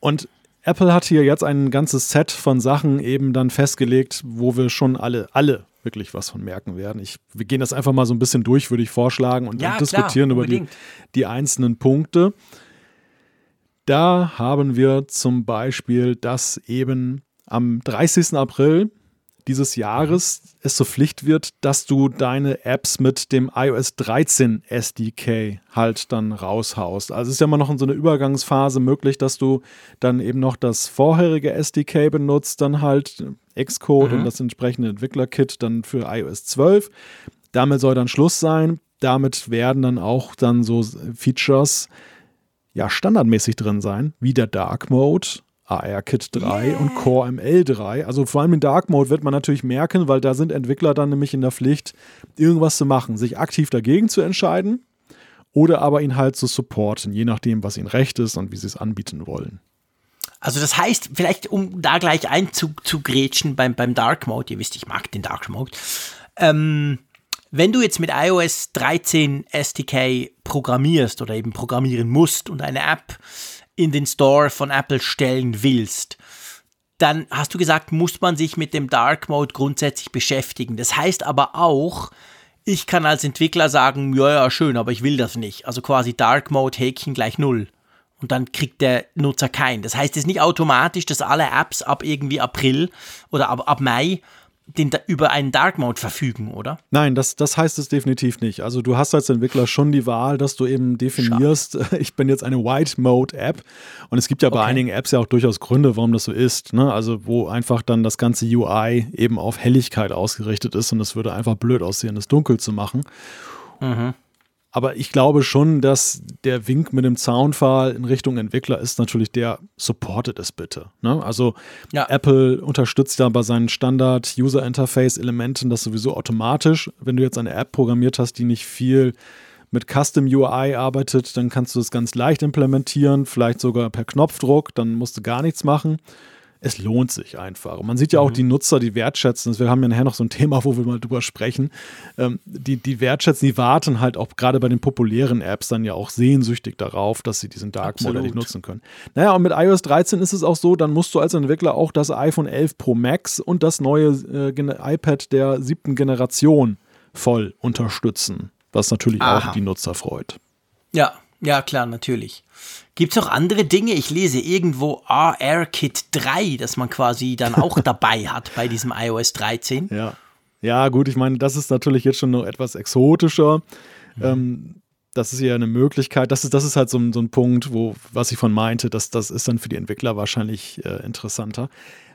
Und Apple hat hier jetzt ein ganzes Set von Sachen eben dann festgelegt, wo wir schon alle, alle wirklich was von merken werden. Ich, wir gehen das einfach mal so ein bisschen durch, würde ich vorschlagen, und ja, diskutieren klar, über die, die einzelnen Punkte. Da haben wir zum Beispiel, dass eben am 30. April dieses Jahres es zur Pflicht wird, dass du deine Apps mit dem iOS 13 SDK halt dann raushaust. Also es ist ja immer noch in so einer Übergangsphase möglich, dass du dann eben noch das vorherige SDK benutzt, dann halt Xcode mhm. und das entsprechende Entwicklerkit dann für iOS 12. Damit soll dann Schluss sein. Damit werden dann auch dann so Features ja standardmäßig drin sein, wie der Dark Mode, ARKit 3 yeah. und Core ML 3. Also vor allem in Dark Mode wird man natürlich merken, weil da sind Entwickler dann nämlich in der Pflicht, irgendwas zu machen, sich aktiv dagegen zu entscheiden oder aber ihn halt zu supporten, je nachdem, was ihnen recht ist und wie sie es anbieten wollen. Also das heißt, vielleicht um da gleich einzugrätschen beim, beim Dark Mode, ihr wisst, ich mag den Dark Mode, ähm, wenn du jetzt mit iOS 13 SDK programmierst oder eben programmieren musst und eine App in den Store von Apple stellen willst, dann hast du gesagt, muss man sich mit dem Dark Mode grundsätzlich beschäftigen. Das heißt aber auch, ich kann als Entwickler sagen, ja, ja, schön, aber ich will das nicht. Also quasi Dark Mode Häkchen gleich null. Und dann kriegt der Nutzer keinen. Das heißt, es ist nicht automatisch, dass alle Apps ab irgendwie April oder ab, ab Mai den, über einen Dark Mode verfügen, oder? Nein, das, das heißt es definitiv nicht. Also du hast als Entwickler schon die Wahl, dass du eben definierst, Schade. ich bin jetzt eine White Mode App. Und es gibt ja bei okay. einigen Apps ja auch durchaus Gründe, warum das so ist. Ne? Also wo einfach dann das ganze UI eben auf Helligkeit ausgerichtet ist und es würde einfach blöd aussehen, es dunkel zu machen. Mhm. Aber ich glaube schon, dass der Wink mit dem Zaunpfahl in Richtung Entwickler ist natürlich der, supportet es bitte. Ne? Also ja. Apple unterstützt ja bei seinen Standard-User-Interface-Elementen das sowieso automatisch. Wenn du jetzt eine App programmiert hast, die nicht viel mit Custom UI arbeitet, dann kannst du es ganz leicht implementieren, vielleicht sogar per Knopfdruck, dann musst du gar nichts machen es lohnt sich einfach. Und man sieht ja auch mhm. die Nutzer, die wertschätzen. Wir haben ja nachher noch so ein Thema, wo wir mal drüber sprechen. Ähm, die, die wertschätzen, die warten halt auch gerade bei den populären Apps dann ja auch sehnsüchtig darauf, dass sie diesen Dark Mode nicht nutzen können. Naja, und mit iOS 13 ist es auch so, dann musst du als Entwickler auch das iPhone 11 Pro Max und das neue äh, iPad der siebten Generation voll unterstützen, was natürlich Aha. auch die Nutzer freut. Ja, ja, klar, natürlich. Gibt es auch andere Dinge? Ich lese irgendwo ARKit 3, dass man quasi dann auch dabei hat bei diesem iOS 13. Ja. Ja, gut, ich meine, das ist natürlich jetzt schon noch etwas exotischer. Mhm. Ähm, das ist ja eine Möglichkeit. Das ist, das ist halt so, so ein Punkt, wo, was ich von meinte, dass das ist dann für die Entwickler wahrscheinlich äh, interessanter.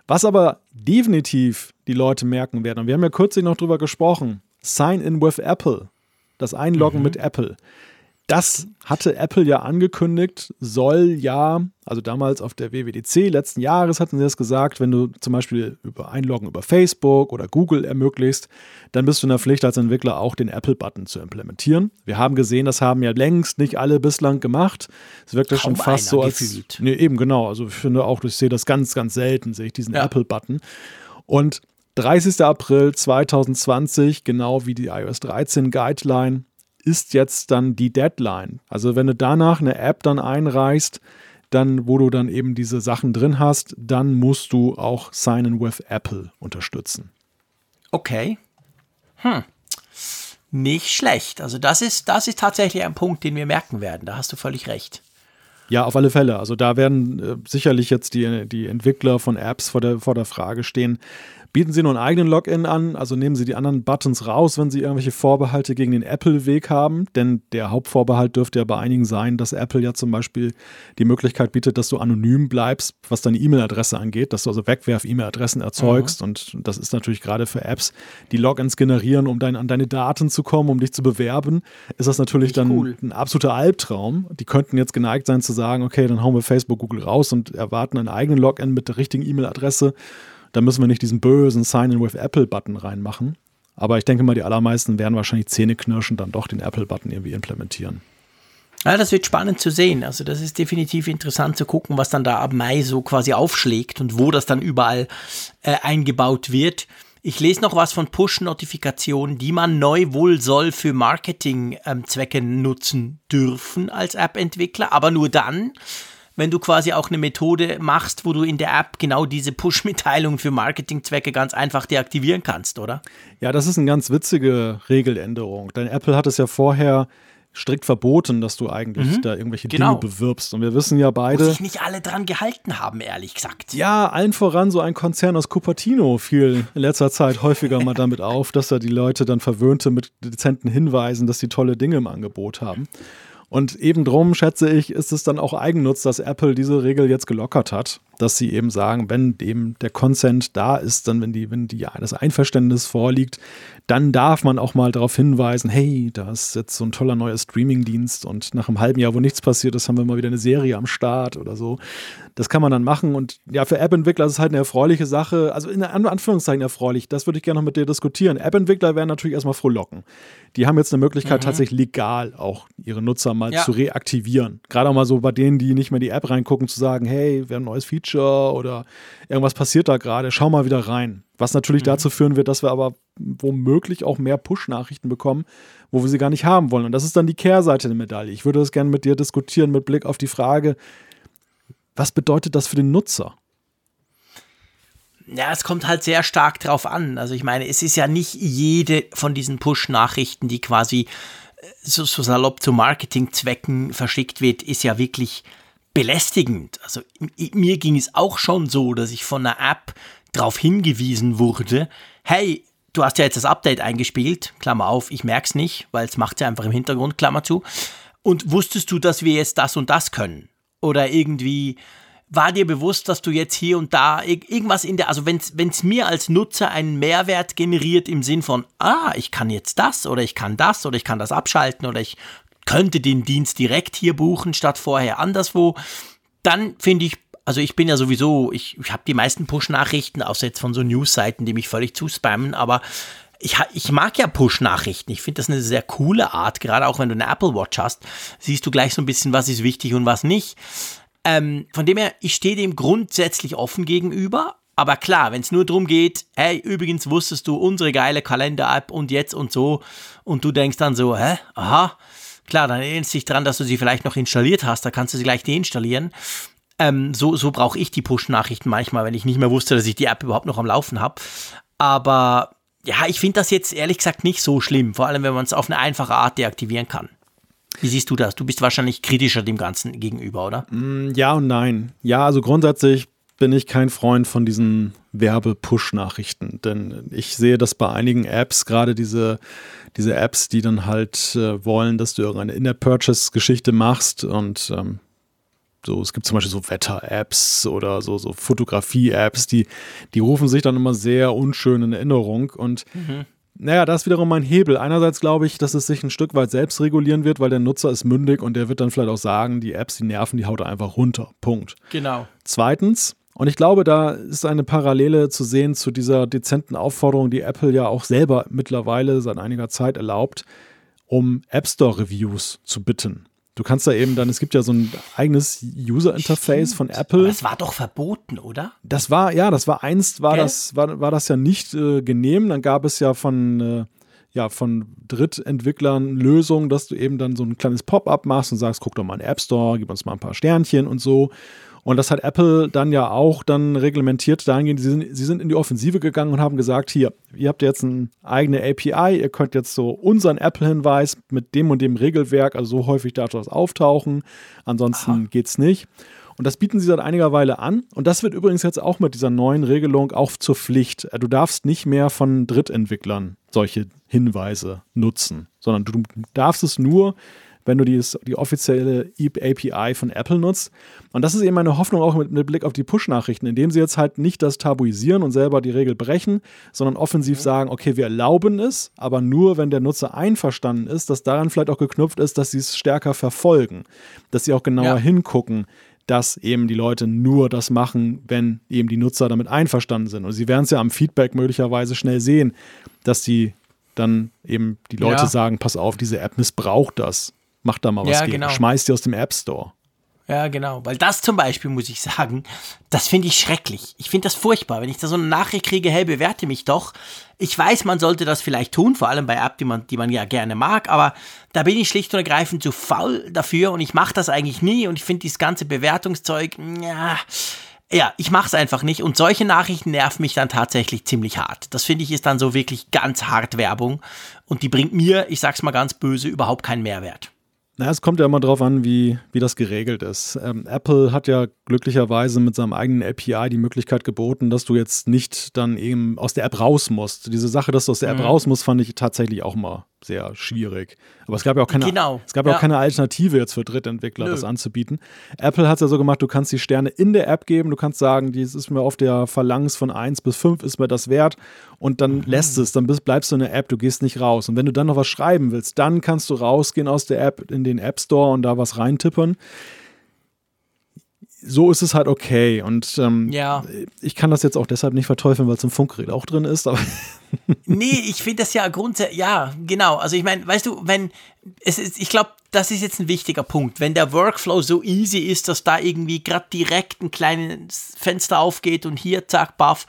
Was aber definitiv die Leute merken werden, und wir haben ja kürzlich noch drüber gesprochen, Sign in with Apple, das Einloggen mhm. mit Apple. Das hatte Apple ja angekündigt, soll ja, also damals auf der WWDC letzten Jahres hatten sie das gesagt, wenn du zum Beispiel über Einloggen über Facebook oder Google ermöglicht, dann bist du in der Pflicht als Entwickler auch den Apple-Button zu implementieren. Wir haben gesehen, das haben ja längst nicht alle bislang gemacht. Es wirkt ja schon fast so als. Gefühlt. Nee, eben genau. Also ich finde auch, ich sehe das ganz, ganz selten, sehe ich diesen ja. Apple-Button. Und 30. April 2020, genau wie die iOS 13 Guideline, ist jetzt dann die Deadline. Also wenn du danach eine App dann einreichst, dann, wo du dann eben diese Sachen drin hast, dann musst du auch Sign in with Apple unterstützen. Okay. Hm. Nicht schlecht. Also das ist, das ist tatsächlich ein Punkt, den wir merken werden. Da hast du völlig recht. Ja, auf alle Fälle. Also da werden äh, sicherlich jetzt die, die Entwickler von Apps vor der, vor der Frage stehen, Bieten Sie nur einen eigenen Login an, also nehmen Sie die anderen Buttons raus, wenn Sie irgendwelche Vorbehalte gegen den Apple-Weg haben, denn der Hauptvorbehalt dürfte ja bei einigen sein, dass Apple ja zum Beispiel die Möglichkeit bietet, dass du anonym bleibst, was deine E-Mail-Adresse angeht, dass du also Wegwerf-E-Mail-Adressen erzeugst mhm. und das ist natürlich gerade für Apps, die Logins generieren, um dein, an deine Daten zu kommen, um dich zu bewerben, ist das natürlich Nicht dann cool. ein absoluter Albtraum. Die könnten jetzt geneigt sein zu sagen, okay, dann hauen wir Facebook, Google raus und erwarten einen eigenen Login mit der richtigen E-Mail-Adresse da müssen wir nicht diesen bösen Sign-in with Apple-Button reinmachen. Aber ich denke mal, die allermeisten werden wahrscheinlich zähneknirschend dann doch den Apple-Button irgendwie implementieren. Ja, das wird spannend zu sehen. Also das ist definitiv interessant zu gucken, was dann da ab Mai so quasi aufschlägt und wo das dann überall äh, eingebaut wird. Ich lese noch was von Push-Notifikationen, die man neu wohl soll für Marketing-Zwecke ähm, nutzen dürfen als App-Entwickler, aber nur dann, wenn du quasi auch eine Methode machst, wo du in der App genau diese Push-Mitteilung für Marketingzwecke ganz einfach deaktivieren kannst, oder? Ja, das ist eine ganz witzige Regeländerung. Denn Apple hat es ja vorher strikt verboten, dass du eigentlich mhm, da irgendwelche genau. Dinge bewirbst. Und wir wissen ja beide. Wo sich nicht alle dran gehalten haben, ehrlich gesagt. Ja, allen voran so ein Konzern aus Cupertino fiel in letzter Zeit häufiger mal damit auf, dass da die Leute dann verwöhnte mit dezenten Hinweisen, dass sie tolle Dinge im Angebot haben. Und eben drum, schätze ich, ist es dann auch Eigennutz, dass Apple diese Regel jetzt gelockert hat, dass sie eben sagen, wenn dem der Consent da ist, dann wenn die, wenn die, ja, das Einverständnis vorliegt, dann darf man auch mal darauf hinweisen, hey, da ist jetzt so ein toller neuer Streamingdienst und nach einem halben Jahr, wo nichts passiert ist, haben wir mal wieder eine Serie am Start oder so. Das kann man dann machen und ja, für App-Entwickler ist es halt eine erfreuliche Sache, also in Anführungszeichen erfreulich, das würde ich gerne noch mit dir diskutieren. App-Entwickler werden natürlich erstmal frohlocken. Die haben jetzt eine Möglichkeit, mhm. tatsächlich legal auch ihre Nutzer mal ja. zu reaktivieren. Gerade auch mal so bei denen, die nicht mehr die App reingucken, zu sagen, hey, wir haben ein neues Feature oder irgendwas passiert da gerade, schau mal wieder rein. Was natürlich mhm. dazu führen wird, dass wir aber womöglich auch mehr Push-Nachrichten bekommen, wo wir sie gar nicht haben wollen. Und das ist dann die Kehrseite der Medaille. Ich würde das gerne mit dir diskutieren mit Blick auf die Frage, was bedeutet das für den Nutzer? Ja, es kommt halt sehr stark drauf an. Also ich meine, es ist ja nicht jede von diesen Push-Nachrichten, die quasi äh, so, so salopp zu Marketingzwecken verschickt wird, ist ja wirklich belästigend. Also mir ging es auch schon so, dass ich von einer App darauf hingewiesen wurde, hey, du hast ja jetzt das Update eingespielt, Klammer auf, ich merke es nicht, weil es macht ja einfach im Hintergrund, Klammer zu. Und wusstest du, dass wir jetzt das und das können? Oder irgendwie war dir bewusst, dass du jetzt hier und da irgendwas in der, also wenn es mir als Nutzer einen Mehrwert generiert im Sinn von, ah, ich kann jetzt das oder ich kann das oder ich kann das abschalten oder ich könnte den Dienst direkt hier buchen statt vorher anderswo, dann finde ich also ich bin ja sowieso, ich, ich habe die meisten Push-Nachrichten, außer jetzt von so News-Seiten, die mich völlig zuspammen, aber ich, ich mag ja Push-Nachrichten. Ich finde das eine sehr coole Art, gerade auch wenn du eine Apple Watch hast, siehst du gleich so ein bisschen, was ist wichtig und was nicht. Ähm, von dem her, ich stehe dem grundsätzlich offen gegenüber. Aber klar, wenn es nur darum geht, hey, übrigens wusstest du unsere geile Kalender-App und jetzt und so, und du denkst dann so, hä, aha, klar, dann erinnerst du dich dran, dass du sie vielleicht noch installiert hast, da kannst du sie gleich deinstallieren. Ähm, so so brauche ich die Push-Nachrichten manchmal, wenn ich nicht mehr wusste, dass ich die App überhaupt noch am Laufen habe. Aber ja, ich finde das jetzt ehrlich gesagt nicht so schlimm, vor allem wenn man es auf eine einfache Art deaktivieren kann. Wie siehst du das? Du bist wahrscheinlich kritischer dem Ganzen gegenüber, oder? Mm, ja und nein. Ja, also grundsätzlich bin ich kein Freund von diesen Werbe-Push-Nachrichten, denn ich sehe das bei einigen Apps, gerade diese, diese Apps, die dann halt äh, wollen, dass du irgendeine In-App-Purchase-Geschichte machst und ähm, so, es gibt zum Beispiel so Wetter-Apps oder so, so Fotografie-Apps, die, die rufen sich dann immer sehr unschön in Erinnerung und mhm. Naja, das ist wiederum mein Hebel. Einerseits glaube ich, dass es sich ein Stück weit selbst regulieren wird, weil der Nutzer ist mündig und der wird dann vielleicht auch sagen, die Apps, die nerven, die haut er einfach runter. Punkt. Genau. Zweitens, und ich glaube, da ist eine Parallele zu sehen zu dieser dezenten Aufforderung, die Apple ja auch selber mittlerweile seit einiger Zeit erlaubt, um App Store Reviews zu bitten. Du kannst da eben dann, es gibt ja so ein eigenes User-Interface von Apple. Aber das war doch verboten, oder? Das war, ja, das war einst, war, das, war, war das ja nicht äh, genehm. Dann gab es ja von, äh, ja, von Drittentwicklern Lösungen, dass du eben dann so ein kleines Pop-up machst und sagst, guck doch mal in den App Store, gib uns mal ein paar Sternchen und so. Und das hat Apple dann ja auch dann reglementiert dahingehend, sie sind, sie sind in die Offensive gegangen und haben gesagt, hier, ihr habt jetzt eine eigene API, ihr könnt jetzt so unseren Apple-Hinweis mit dem und dem Regelwerk, also so häufig darf das auftauchen, ansonsten Aha. geht's nicht. Und das bieten sie seit einiger Weile an. Und das wird übrigens jetzt auch mit dieser neuen Regelung auch zur Pflicht. Du darfst nicht mehr von Drittentwicklern solche Hinweise nutzen, sondern du darfst es nur, wenn du die, die offizielle API von Apple nutzt. Und das ist eben meine Hoffnung auch mit, mit Blick auf die Push-Nachrichten, indem sie jetzt halt nicht das tabuisieren und selber die Regel brechen, sondern offensiv mhm. sagen, okay, wir erlauben es, aber nur, wenn der Nutzer einverstanden ist, dass daran vielleicht auch geknüpft ist, dass sie es stärker verfolgen, dass sie auch genauer ja. hingucken, dass eben die Leute nur das machen, wenn eben die Nutzer damit einverstanden sind. Und sie werden es ja am Feedback möglicherweise schnell sehen, dass die dann eben die Leute ja. sagen, pass auf, diese App missbraucht das. Mach da mal was ja, gegen. Genau. Schmeiß die aus dem App Store. Ja, genau. Weil das zum Beispiel, muss ich sagen, das finde ich schrecklich. Ich finde das furchtbar, wenn ich da so eine Nachricht kriege, hey, bewerte mich doch. Ich weiß, man sollte das vielleicht tun, vor allem bei App, die man, die man ja gerne mag, aber da bin ich schlicht und ergreifend zu faul dafür und ich mache das eigentlich nie und ich finde dieses ganze Bewertungszeug, ja, ja, ich mache es einfach nicht und solche Nachrichten nerven mich dann tatsächlich ziemlich hart. Das finde ich ist dann so wirklich ganz hart Werbung und die bringt mir, ich sag's mal ganz böse, überhaupt keinen Mehrwert. Na, es kommt ja immer darauf an, wie, wie das geregelt ist. Ähm, Apple hat ja glücklicherweise mit seinem eigenen API die Möglichkeit geboten, dass du jetzt nicht dann eben aus der App raus musst. Diese Sache, dass du aus der App mhm. raus musst, fand ich tatsächlich auch mal sehr schwierig. Aber es gab ja auch keine, genau. es gab ja. auch keine Alternative jetzt für Drittentwickler, Nö. das anzubieten. Apple hat es ja so gemacht, du kannst die Sterne in der App geben, du kannst sagen, dies ist mir auf der Phalanx von 1 bis 5 ist mir das wert und dann mhm. lässt es, dann bist, bleibst du in der App, du gehst nicht raus. Und wenn du dann noch was schreiben willst, dann kannst du rausgehen aus der App in den App Store und da was reintippern so ist es halt okay. Und ähm, ja. ich kann das jetzt auch deshalb nicht verteufeln, weil es im Funkgerät auch drin ist. Aber nee, ich finde das ja grundsätzlich, ja, genau. Also ich meine, weißt du, wenn, es ist, ich glaube, das ist jetzt ein wichtiger Punkt. Wenn der Workflow so easy ist, dass da irgendwie gerade direkt ein kleines Fenster aufgeht und hier, zack, baff,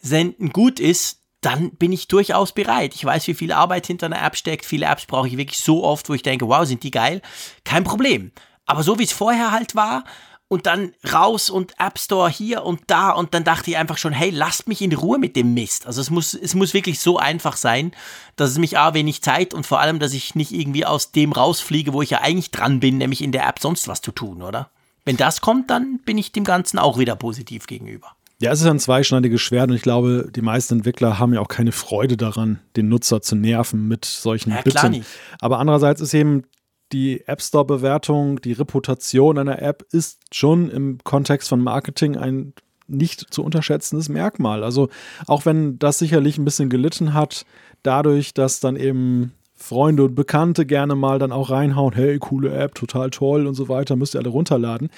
senden gut ist, dann bin ich durchaus bereit. Ich weiß, wie viel Arbeit hinter einer App steckt. Viele Apps brauche ich wirklich so oft, wo ich denke, wow, sind die geil. Kein Problem. Aber so wie es vorher halt war, und dann raus und App Store hier und da und dann dachte ich einfach schon, hey, lasst mich in Ruhe mit dem Mist. Also es muss, es muss wirklich so einfach sein, dass es mich A, wenig Zeit und vor allem, dass ich nicht irgendwie aus dem rausfliege, wo ich ja eigentlich dran bin, nämlich in der App sonst was zu tun, oder? Wenn das kommt, dann bin ich dem Ganzen auch wieder positiv gegenüber. Ja, es ist ein zweischneidiges Schwert und ich glaube, die meisten Entwickler haben ja auch keine Freude daran, den Nutzer zu nerven mit solchen ja, Bitten. Aber andererseits ist eben die App Store-Bewertung, die Reputation einer App ist schon im Kontext von Marketing ein nicht zu unterschätzendes Merkmal. Also auch wenn das sicherlich ein bisschen gelitten hat, dadurch, dass dann eben Freunde und Bekannte gerne mal dann auch reinhauen, hey, coole App, total toll und so weiter, müsst ihr alle runterladen.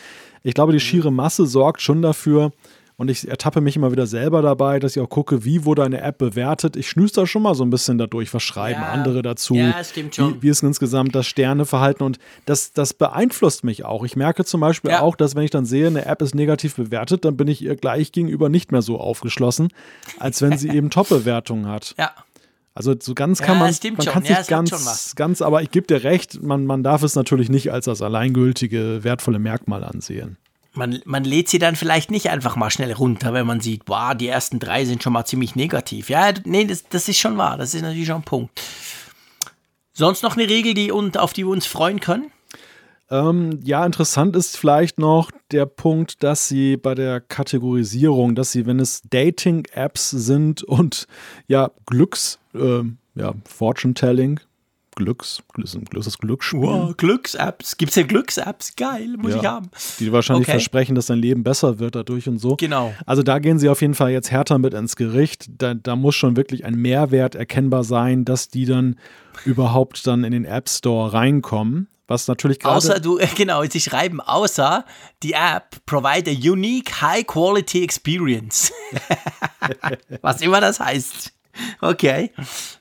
Ich glaube, die schiere Masse sorgt schon dafür, und ich ertappe mich immer wieder selber dabei, dass ich auch gucke, wie wurde eine App bewertet. Ich schnüß da schon mal so ein bisschen dadurch, was schreiben ja, andere dazu. Ja, stimmt schon. Wie, wie ist insgesamt das Sterneverhalten und das, das beeinflusst mich auch. Ich merke zum Beispiel ja. auch, dass wenn ich dann sehe, eine App ist negativ bewertet, dann bin ich ihr gleich gegenüber nicht mehr so aufgeschlossen, als wenn sie eben Top-Bewertungen hat. Ja. Also so ganz kann ja, man, man kann sich ganz, ganz, aber ich gebe dir recht, man, man darf es natürlich nicht als das alleingültige, wertvolle Merkmal ansehen man, man lädt sie dann vielleicht nicht einfach mal schnell runter, wenn man sieht, boah, die ersten drei sind schon mal ziemlich negativ. Ja, nee, das, das ist schon wahr. Das ist natürlich schon ein Punkt. Sonst noch eine Regel, die und auf die wir uns freuen können? Ähm, ja, interessant ist vielleicht noch der Punkt, dass sie bei der Kategorisierung, dass sie, wenn es Dating-Apps sind und ja, Glücks, äh, ja, Fortune-Telling, Glücks, das Glücksspiel. Wow, Glücks-Apps. Gibt es ja Glücks-Apps? Geil, muss ja, ich haben. Die wahrscheinlich okay. versprechen, dass dein Leben besser wird dadurch und so. Genau. Also da gehen sie auf jeden Fall jetzt härter mit ins Gericht. Da, da muss schon wirklich ein Mehrwert erkennbar sein, dass die dann überhaupt dann in den App Store reinkommen. Was natürlich gerade. Außer du, genau, sie schreiben, außer die App provide a unique high quality experience. Was immer das heißt. Okay.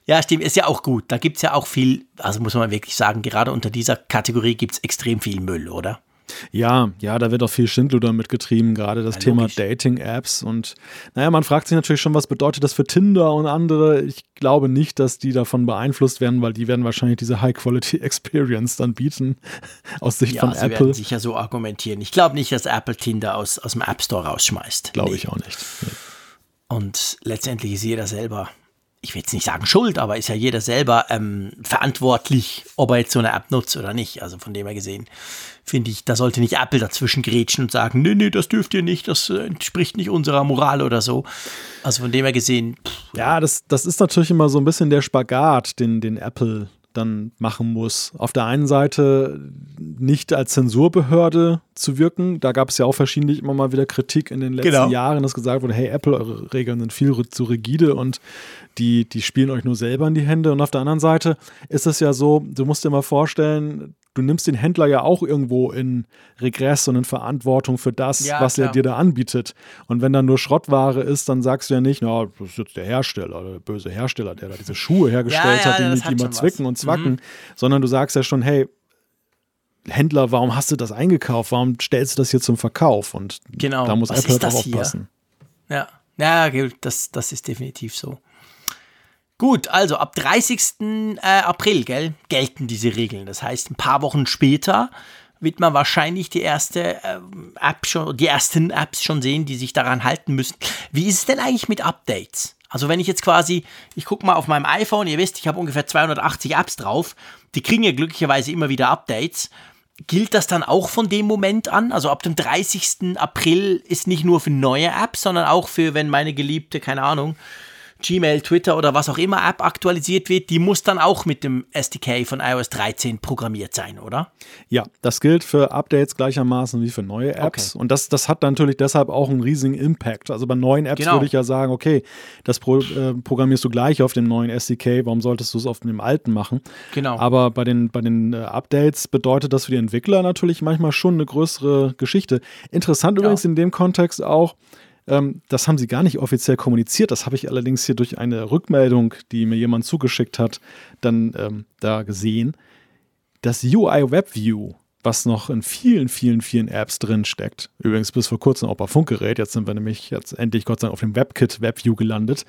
Ja, stimmt, ist ja auch gut. Da gibt es ja auch viel, also muss man wirklich sagen, gerade unter dieser Kategorie gibt es extrem viel Müll, oder? Ja, ja, da wird auch viel Schindluder mitgetrieben, gerade das ja, Thema Dating-Apps. Und naja, man fragt sich natürlich schon, was bedeutet das für Tinder und andere. Ich glaube nicht, dass die davon beeinflusst werden, weil die werden wahrscheinlich diese High-Quality-Experience dann bieten, aus Sicht ja, von sie Apple. werden sicher so argumentieren. Ich glaube nicht, dass Apple Tinder aus, aus dem App Store rausschmeißt. Glaube nee. ich auch nicht. Nee. Und letztendlich ist jeder selber ich will jetzt nicht sagen schuld, aber ist ja jeder selber ähm, verantwortlich, ob er jetzt so eine App nutzt oder nicht. Also von dem her gesehen, finde ich, da sollte nicht Apple dazwischen grätschen und sagen, nee, nee, das dürft ihr nicht, das äh, entspricht nicht unserer Moral oder so. Also von dem her gesehen. Pff, ja, das, das ist natürlich immer so ein bisschen der Spagat, den, den Apple dann machen muss. Auf der einen Seite nicht als Zensurbehörde zu wirken. Da gab es ja auch verschiedentlich immer mal wieder Kritik in den letzten genau. Jahren, dass gesagt wurde, hey Apple, eure Regeln sind viel zu rigide und die, die spielen euch nur selber in die Hände. Und auf der anderen Seite ist es ja so, du musst dir mal vorstellen, du nimmst den Händler ja auch irgendwo in Regress und in Verantwortung für das, ja, was klar. er dir da anbietet. Und wenn da nur Schrottware ist, dann sagst du ja nicht, na, das ist jetzt der Hersteller, der böse Hersteller, der da diese Schuhe hergestellt ja, ja, hat, die nicht immer zwicken was. und zwacken, mhm. sondern du sagst ja schon, hey, Händler, warum hast du das eingekauft? Warum stellst du das hier zum Verkauf? Und genau. da muss Was Apple auch aufpassen. Ja, ja das, das ist definitiv so. Gut, also ab 30. Äh, April gell, gelten diese Regeln. Das heißt, ein paar Wochen später wird man wahrscheinlich die erste äh, App schon, die ersten Apps schon sehen, die sich daran halten müssen. Wie ist es denn eigentlich mit Updates? Also wenn ich jetzt quasi, ich gucke mal auf meinem iPhone, ihr wisst, ich habe ungefähr 280 Apps drauf, die kriegen ja glücklicherweise immer wieder Updates gilt das dann auch von dem Moment an? Also ab dem 30. April ist nicht nur für neue Apps, sondern auch für, wenn meine Geliebte, keine Ahnung, Gmail, Twitter oder was auch immer App aktualisiert wird, die muss dann auch mit dem SDK von iOS 13 programmiert sein, oder? Ja, das gilt für Updates gleichermaßen wie für neue Apps. Okay. Und das, das hat natürlich deshalb auch einen riesigen Impact. Also bei neuen Apps genau. würde ich ja sagen, okay, das pro, äh, programmierst du gleich auf dem neuen SDK, warum solltest du es auf dem alten machen? Genau. Aber bei den, bei den äh, Updates bedeutet das für die Entwickler natürlich manchmal schon eine größere Geschichte. Interessant ja. übrigens in dem Kontext auch, das haben sie gar nicht offiziell kommuniziert. Das habe ich allerdings hier durch eine Rückmeldung, die mir jemand zugeschickt hat, dann ähm, da gesehen. Das UI WebView, was noch in vielen, vielen, vielen Apps drin steckt, übrigens bis vor kurzem auch bei Funkgerät, jetzt sind wir nämlich jetzt endlich Gott sei Dank auf dem WebKit WebView gelandet,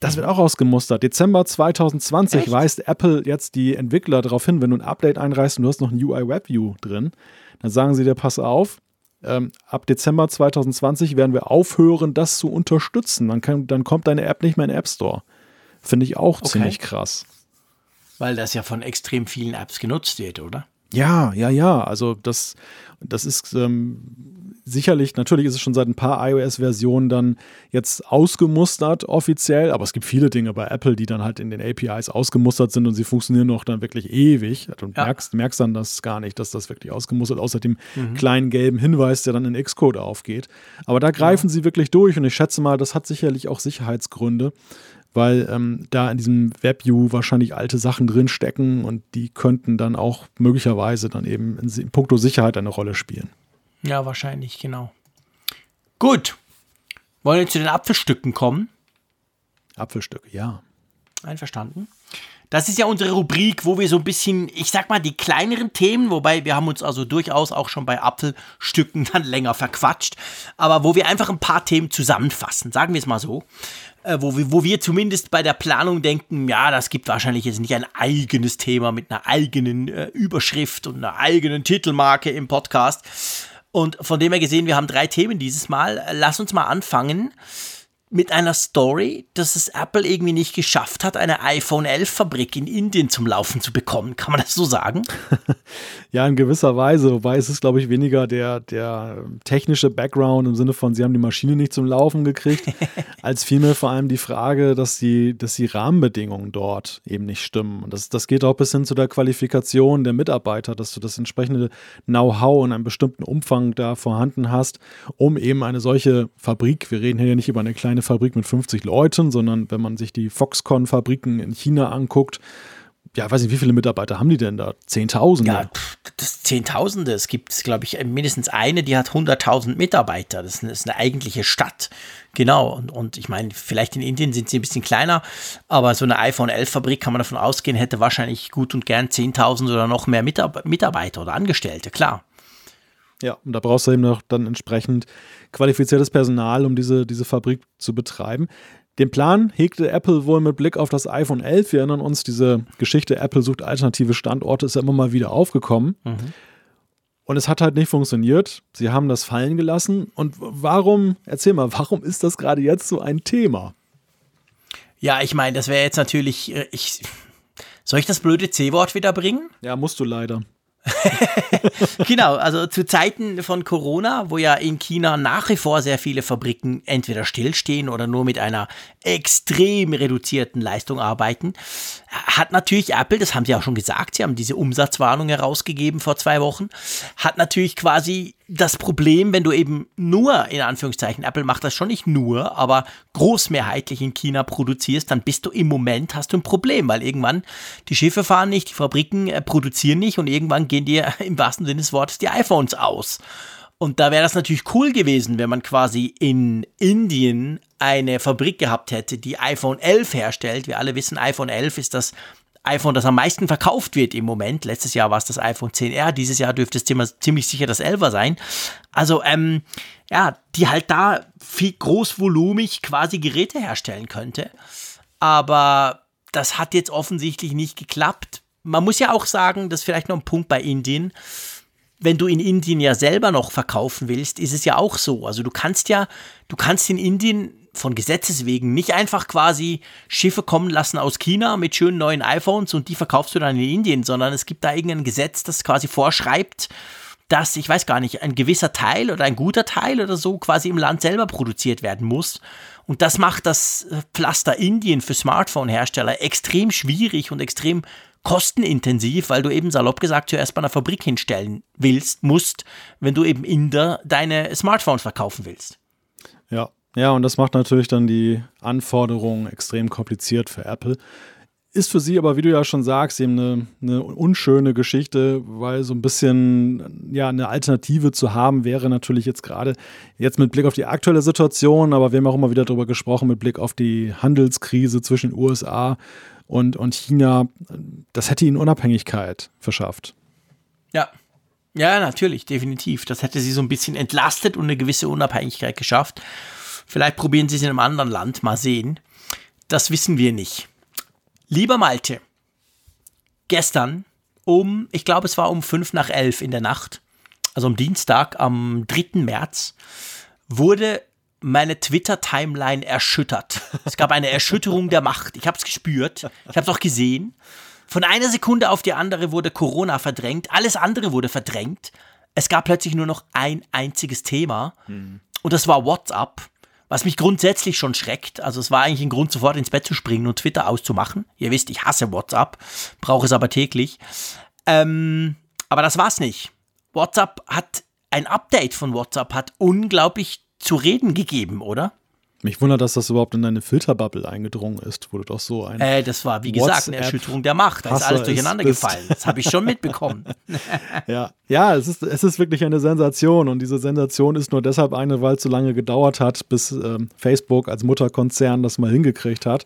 das wird auch ausgemustert. Dezember 2020 Echt? weist Apple jetzt die Entwickler darauf hin, wenn du ein Update einreißt und du hast noch ein UI WebView drin, dann sagen sie dir, pass auf, ähm, ab Dezember 2020 werden wir aufhören, das zu unterstützen. Dann, kann, dann kommt deine App nicht mehr in den App Store. Finde ich auch okay. ziemlich krass. Weil das ja von extrem vielen Apps genutzt wird, oder? Ja, ja, ja. Also das, das ist ähm, sicherlich, natürlich ist es schon seit ein paar iOS-Versionen dann jetzt ausgemustert offiziell, aber es gibt viele Dinge bei Apple, die dann halt in den APIs ausgemustert sind und sie funktionieren noch dann wirklich ewig. Du ja. merkst, merkst dann das gar nicht, dass das wirklich ausgemustert, außer dem mhm. kleinen gelben Hinweis, der dann in Xcode aufgeht. Aber da greifen ja. sie wirklich durch und ich schätze mal, das hat sicherlich auch Sicherheitsgründe weil ähm, da in diesem WebView wahrscheinlich alte Sachen drinstecken und die könnten dann auch möglicherweise dann eben in, in puncto Sicherheit eine Rolle spielen. Ja, wahrscheinlich, genau. Gut. Wollen wir zu den Apfelstücken kommen? Apfelstücke, ja. Einverstanden. Das ist ja unsere Rubrik, wo wir so ein bisschen, ich sag mal, die kleineren Themen, wobei wir haben uns also durchaus auch schon bei Apfelstücken dann länger verquatscht, aber wo wir einfach ein paar Themen zusammenfassen, sagen wir es mal so äh, wo, wir, wo wir zumindest bei der Planung denken, ja, das gibt wahrscheinlich jetzt nicht ein eigenes Thema mit einer eigenen äh, Überschrift und einer eigenen Titelmarke im Podcast. Und von dem her gesehen, wir haben drei Themen dieses Mal. Lass uns mal anfangen mit einer Story, dass es Apple irgendwie nicht geschafft hat, eine iPhone 11 Fabrik in Indien zum Laufen zu bekommen. Kann man das so sagen? ja, in gewisser Weise. Wobei es ist, glaube ich, weniger der, der technische Background im Sinne von, sie haben die Maschine nicht zum Laufen gekriegt, als vielmehr vor allem die Frage, dass die, dass die Rahmenbedingungen dort eben nicht stimmen. Und das, das geht auch bis hin zu der Qualifikation der Mitarbeiter, dass du das entsprechende Know-how in einem bestimmten Umfang da vorhanden hast, um eben eine solche Fabrik, wir reden hier ja nicht über eine kleine Fabrik mit 50 Leuten, sondern wenn man sich die Foxconn-Fabriken in China anguckt, ja, weiß nicht, wie viele Mitarbeiter haben die denn da? Zehntausende? Ja, das Zehntausende. Es gibt, glaube ich, mindestens eine, die hat 100.000 Mitarbeiter. Das ist, eine, das ist eine eigentliche Stadt. Genau. Und, und ich meine, vielleicht in Indien sind sie ein bisschen kleiner, aber so eine iPhone 11 Fabrik kann man davon ausgehen, hätte wahrscheinlich gut und gern 10.000 oder noch mehr Mitarbeiter oder Angestellte, klar. Ja, und da brauchst du eben noch dann entsprechend qualifiziertes Personal, um diese, diese Fabrik zu betreiben. Den Plan hegte Apple wohl mit Blick auf das iPhone 11. Wir erinnern uns, diese Geschichte, Apple sucht alternative Standorte, ist ja immer mal wieder aufgekommen. Mhm. Und es hat halt nicht funktioniert. Sie haben das fallen gelassen. Und warum, erzähl mal, warum ist das gerade jetzt so ein Thema? Ja, ich meine, das wäre jetzt natürlich, äh, ich, soll ich das blöde C-Wort wieder bringen? Ja, musst du leider. genau, also zu Zeiten von Corona, wo ja in China nach wie vor sehr viele Fabriken entweder stillstehen oder nur mit einer extrem reduzierten Leistung arbeiten, hat natürlich Apple, das haben sie auch schon gesagt, sie haben diese Umsatzwarnung herausgegeben vor zwei Wochen, hat natürlich quasi das Problem, wenn du eben nur, in Anführungszeichen, Apple macht das schon nicht nur, aber großmehrheitlich in China produzierst, dann bist du im Moment, hast du ein Problem, weil irgendwann die Schiffe fahren nicht, die Fabriken äh, produzieren nicht und irgendwann gehen dir im wahrsten Sinne des Wortes die iPhones aus. Und da wäre das natürlich cool gewesen, wenn man quasi in Indien eine Fabrik gehabt hätte, die iPhone 11 herstellt. Wir alle wissen, iPhone 11 ist das iPhone, das am meisten verkauft wird im Moment. Letztes Jahr war es das iPhone 10R, dieses Jahr dürfte es ziemlich sicher das 11er sein. Also, ähm, ja, die halt da viel großvolumig quasi Geräte herstellen könnte. Aber das hat jetzt offensichtlich nicht geklappt. Man muss ja auch sagen, das ist vielleicht noch ein Punkt bei Indien. Wenn du in Indien ja selber noch verkaufen willst, ist es ja auch so. Also du kannst ja, du kannst in Indien von Gesetzes wegen nicht einfach quasi Schiffe kommen lassen aus China mit schönen neuen iPhones und die verkaufst du dann in Indien, sondern es gibt da irgendein Gesetz, das quasi vorschreibt, dass, ich weiß gar nicht, ein gewisser Teil oder ein guter Teil oder so quasi im Land selber produziert werden muss. Und das macht das Pflaster Indien für Smartphone-Hersteller extrem schwierig und extrem kostenintensiv, weil du eben salopp gesagt zuerst bei einer Fabrik hinstellen willst, musst, wenn du eben in der deine Smartphones verkaufen willst. Ja, ja, und das macht natürlich dann die Anforderungen extrem kompliziert für Apple. Ist für sie aber, wie du ja schon sagst, eben eine, eine, unschöne Geschichte, weil so ein bisschen ja eine Alternative zu haben wäre natürlich jetzt gerade jetzt mit Blick auf die aktuelle Situation, aber wir haben auch immer wieder darüber gesprochen mit Blick auf die Handelskrise zwischen USA und, und China. Das hätte ihnen Unabhängigkeit verschafft. Ja, ja, natürlich, definitiv. Das hätte sie so ein bisschen entlastet und eine gewisse Unabhängigkeit geschafft. Vielleicht probieren sie es in einem anderen Land, mal sehen. Das wissen wir nicht. Lieber Malte, gestern um, ich glaube es war um fünf nach elf in der Nacht, also am Dienstag, am 3. März, wurde meine Twitter-Timeline erschüttert. Es gab eine Erschütterung der Macht. Ich habe es gespürt. Ich habe es auch gesehen. Von einer Sekunde auf die andere wurde Corona verdrängt. Alles andere wurde verdrängt. Es gab plötzlich nur noch ein einziges Thema. Hm. Und das war WhatsApp. Was mich grundsätzlich schon schreckt, also es war eigentlich ein Grund, sofort ins Bett zu springen und Twitter auszumachen. Ihr wisst, ich hasse WhatsApp, brauche es aber täglich. Ähm, aber das war's nicht. WhatsApp hat, ein Update von WhatsApp hat unglaublich zu reden gegeben, oder? Mich wundert, dass das überhaupt in deine Filterbubble eingedrungen ist, wo du doch so ein. Äh, das war, wie gesagt, eine Erschütterung der Macht. Da ist alles durcheinander ist, gefallen. Das habe ich schon mitbekommen. ja, ja es, ist, es ist wirklich eine Sensation. Und diese Sensation ist nur deshalb eine, weil es so lange gedauert hat, bis ähm, Facebook als Mutterkonzern das mal hingekriegt hat.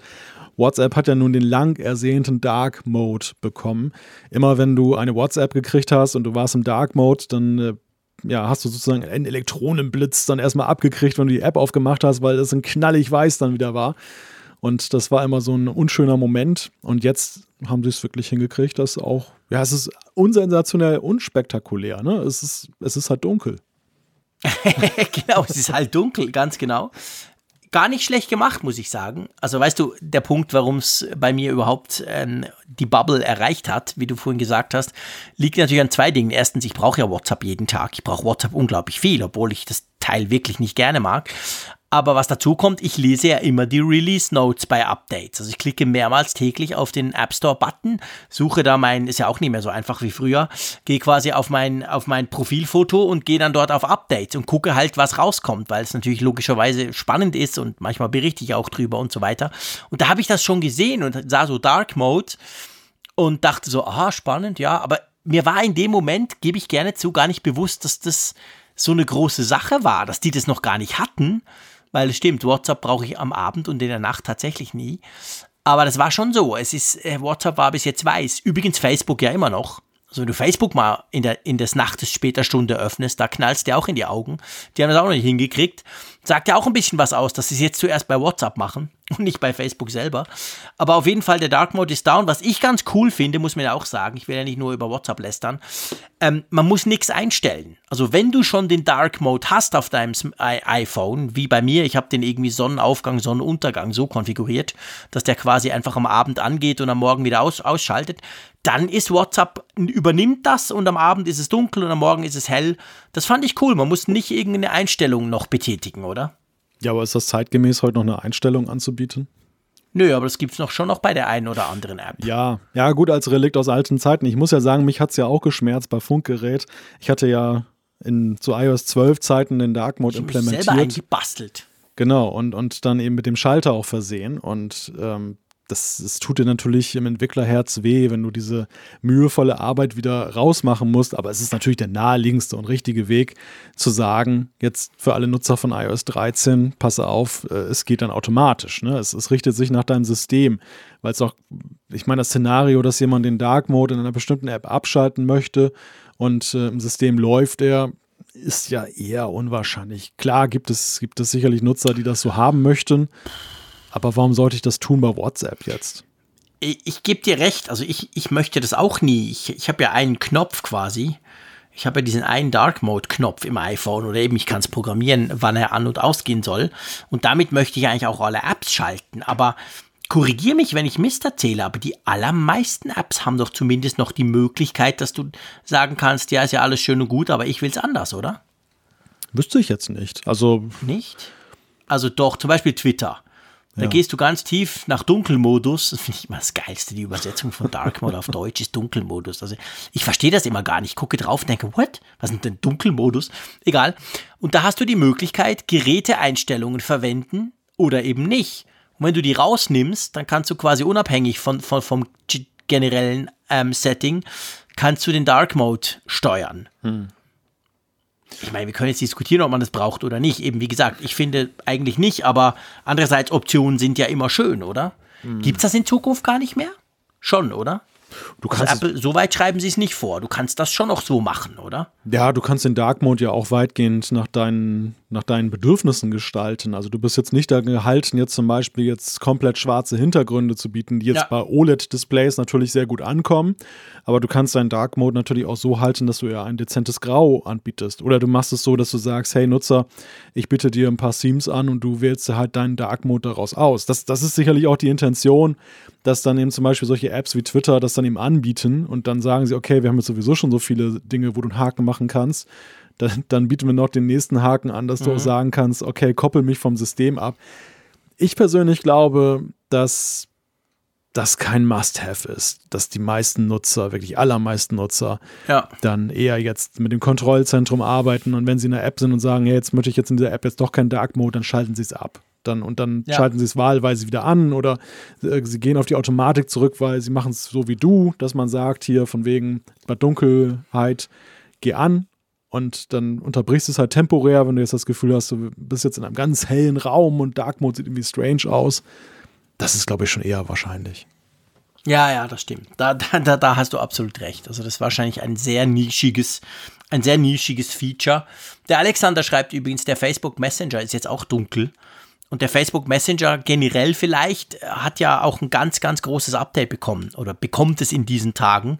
WhatsApp hat ja nun den lang ersehnten Dark Mode bekommen. Immer wenn du eine WhatsApp gekriegt hast und du warst im Dark Mode, dann äh, ja, hast du sozusagen einen Elektronenblitz dann erstmal abgekriegt, wenn du die App aufgemacht hast, weil das ein knallig weiß dann wieder war. Und das war immer so ein unschöner Moment. Und jetzt haben sie es wirklich hingekriegt, dass auch, ja, es ist unsensationell unspektakulär, ne? Es ist, es ist halt dunkel. genau, es ist halt dunkel, ganz genau. Gar nicht schlecht gemacht, muss ich sagen. Also weißt du, der Punkt, warum es bei mir überhaupt ähm, die Bubble erreicht hat, wie du vorhin gesagt hast, liegt natürlich an zwei Dingen. Erstens, ich brauche ja WhatsApp jeden Tag. Ich brauche WhatsApp unglaublich viel, obwohl ich das Teil wirklich nicht gerne mag. Aber was dazu kommt, ich lese ja immer die Release Notes bei Updates. Also ich klicke mehrmals täglich auf den App Store Button, suche da mein, ist ja auch nicht mehr so einfach wie früher, gehe quasi auf mein, auf mein Profilfoto und gehe dann dort auf Updates und gucke halt, was rauskommt, weil es natürlich logischerweise spannend ist und manchmal berichte ich auch drüber und so weiter. Und da habe ich das schon gesehen und sah so Dark Mode und dachte so, aha, spannend, ja, aber mir war in dem Moment, gebe ich gerne zu, gar nicht bewusst, dass das so eine große Sache war, dass die das noch gar nicht hatten weil es stimmt, WhatsApp brauche ich am Abend und in der Nacht tatsächlich nie. Aber das war schon so. Es ist, äh, WhatsApp war bis jetzt weiß. Übrigens Facebook ja immer noch. Also wenn du Facebook mal in der, in des Nachtes später Stunde öffnest, da knallst dir auch in die Augen. Die haben das auch noch nicht hingekriegt. Sagt ja auch ein bisschen was aus, dass sie es jetzt zuerst bei WhatsApp machen und nicht bei Facebook selber. Aber auf jeden Fall, der Dark Mode ist down. Was ich ganz cool finde, muss man ja auch sagen, ich will ja nicht nur über WhatsApp lästern, ähm, man muss nichts einstellen. Also wenn du schon den Dark Mode hast auf deinem iPhone, wie bei mir, ich habe den irgendwie Sonnenaufgang, Sonnenuntergang so konfiguriert, dass der quasi einfach am Abend angeht und am Morgen wieder aus, ausschaltet, dann ist WhatsApp, übernimmt das und am Abend ist es dunkel und am Morgen ist es hell. Das fand ich cool. Man muss nicht irgendeine Einstellung noch betätigen, oder? Ja, aber ist das zeitgemäß, heute noch eine Einstellung anzubieten? Nö, aber das gibt es noch schon noch bei der einen oder anderen App. Ja, ja, gut, als Relikt aus alten Zeiten. Ich muss ja sagen, mich hat es ja auch geschmerzt bei Funkgerät. Ich hatte ja in zu iOS 12 Zeiten den Dark Mode ich implementiert. Selber eingebastelt. Genau, und, und dann eben mit dem Schalter auch versehen. Und ähm, das, das tut dir natürlich im Entwicklerherz weh, wenn du diese mühevolle Arbeit wieder rausmachen musst. Aber es ist natürlich der naheliegendste und richtige Weg zu sagen, jetzt für alle Nutzer von iOS 13, passe auf, äh, es geht dann automatisch. Ne? Es, es richtet sich nach deinem System. Weil es auch, ich meine, das Szenario, dass jemand den Dark Mode in einer bestimmten App abschalten möchte und äh, im System läuft er, ist ja eher unwahrscheinlich. Klar gibt es, gibt es sicherlich Nutzer, die das so haben möchten. Aber warum sollte ich das tun bei WhatsApp jetzt? Ich, ich gebe dir recht, also ich, ich möchte das auch nie. Ich, ich habe ja einen Knopf quasi. Ich habe ja diesen einen Dark Mode Knopf im iPhone oder eben ich kann es programmieren, wann er an und ausgehen soll. Und damit möchte ich eigentlich auch alle Apps schalten. Aber korrigiere mich, wenn ich Mist erzähle, aber die allermeisten Apps haben doch zumindest noch die Möglichkeit, dass du sagen kannst, ja, ist ja alles schön und gut, aber ich will es anders, oder? Wüsste ich jetzt nicht. Also. Nicht? Also doch, zum Beispiel Twitter. Da ja. gehst du ganz tief nach Dunkelmodus. Das finde ich immer das Geilste. Die Übersetzung von Dark Mode auf Deutsch ist Dunkelmodus. Also ich verstehe das immer gar nicht. Ich gucke drauf und denke, what? Was ist denn Dunkelmodus? Egal. Und da hast du die Möglichkeit, Geräteeinstellungen verwenden oder eben nicht. Und wenn du die rausnimmst, dann kannst du quasi unabhängig von, von vom generellen ähm, Setting, kannst du den Dark Mode steuern. Hm. Ich meine, wir können jetzt diskutieren, ob man das braucht oder nicht. Eben, wie gesagt, ich finde eigentlich nicht, aber andererseits, Optionen sind ja immer schön, oder? Mhm. Gibt es das in Zukunft gar nicht mehr? Schon, oder? Du also kannst also Apple, so weit schreiben sie es nicht vor. Du kannst das schon noch so machen, oder? Ja, du kannst den Dark Mode ja auch weitgehend nach deinen, nach deinen Bedürfnissen gestalten. Also du bist jetzt nicht da gehalten, jetzt zum Beispiel jetzt komplett schwarze Hintergründe zu bieten, die jetzt ja. bei OLED-Displays natürlich sehr gut ankommen. Aber du kannst deinen Dark Mode natürlich auch so halten, dass du ja ein dezentes Grau anbietest. Oder du machst es so, dass du sagst, hey Nutzer, ich bitte dir ein paar Themes an und du wählst halt deinen Dark Mode daraus aus. Das, das ist sicherlich auch die Intention, dass dann eben zum Beispiel solche Apps wie Twitter das dann eben anbieten und dann sagen sie, okay, wir haben jetzt sowieso schon so viele Dinge, wo du einen Haken machen kannst. Dann, dann bieten wir noch den nächsten Haken an, dass mhm. du auch mhm. sagen kannst, okay, koppel mich vom System ab. Ich persönlich glaube, dass das kein Must-Have ist, dass die meisten Nutzer, wirklich allermeisten Nutzer, ja. dann eher jetzt mit dem Kontrollzentrum arbeiten und wenn sie in der App sind und sagen, ja, jetzt möchte ich jetzt in dieser App jetzt doch keinen Dark Mode, dann schalten sie es ab dann und dann ja. schalten sie es wahlweise wieder an oder äh, sie gehen auf die Automatik zurück, weil sie machen es so wie du, dass man sagt, hier von wegen bei Dunkelheit, geh an und dann unterbrichst du es halt temporär, wenn du jetzt das Gefühl hast, du bist jetzt in einem ganz hellen Raum und Dark Mode sieht irgendwie strange aus. Das ist, glaube ich, schon eher wahrscheinlich. Ja, ja, das stimmt. Da, da, da hast du absolut recht. Also das ist wahrscheinlich ein sehr nischiges, ein sehr nischiges Feature. Der Alexander schreibt übrigens, der Facebook Messenger ist jetzt auch dunkel. Und der Facebook Messenger generell vielleicht hat ja auch ein ganz, ganz großes Update bekommen oder bekommt es in diesen Tagen.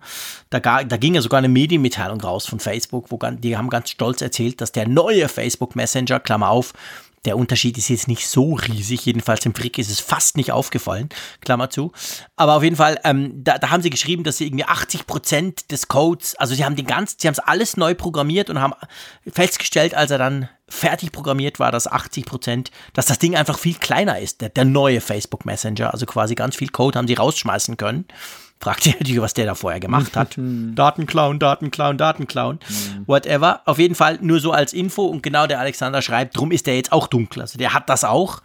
Da, da ging ja sogar eine Medienmitteilung raus von Facebook, wo die haben ganz stolz erzählt, dass der neue Facebook Messenger, Klammer auf, Der Unterschied ist jetzt nicht so riesig, jedenfalls im Frick ist es fast nicht aufgefallen, Klammer zu. Aber auf jeden Fall, ähm, da, da, haben sie geschrieben, dass sie irgendwie 80 Prozent des Codes, also sie haben den ganzen, sie haben es alles neu programmiert und haben festgestellt, als er dann fertig programmiert war, dass 80 Prozent, dass das Ding einfach viel kleiner ist, der, der neue Facebook Messenger, also quasi ganz viel Code haben sie rausschmeißen können. Fragt ihr natürlich, was der da vorher gemacht hat. Datenklauen, Datenklauen, Datenklauen, mhm. Whatever. Auf jeden Fall nur so als Info und genau der Alexander schreibt, drum ist der jetzt auch dunkel. Also der hat das auch.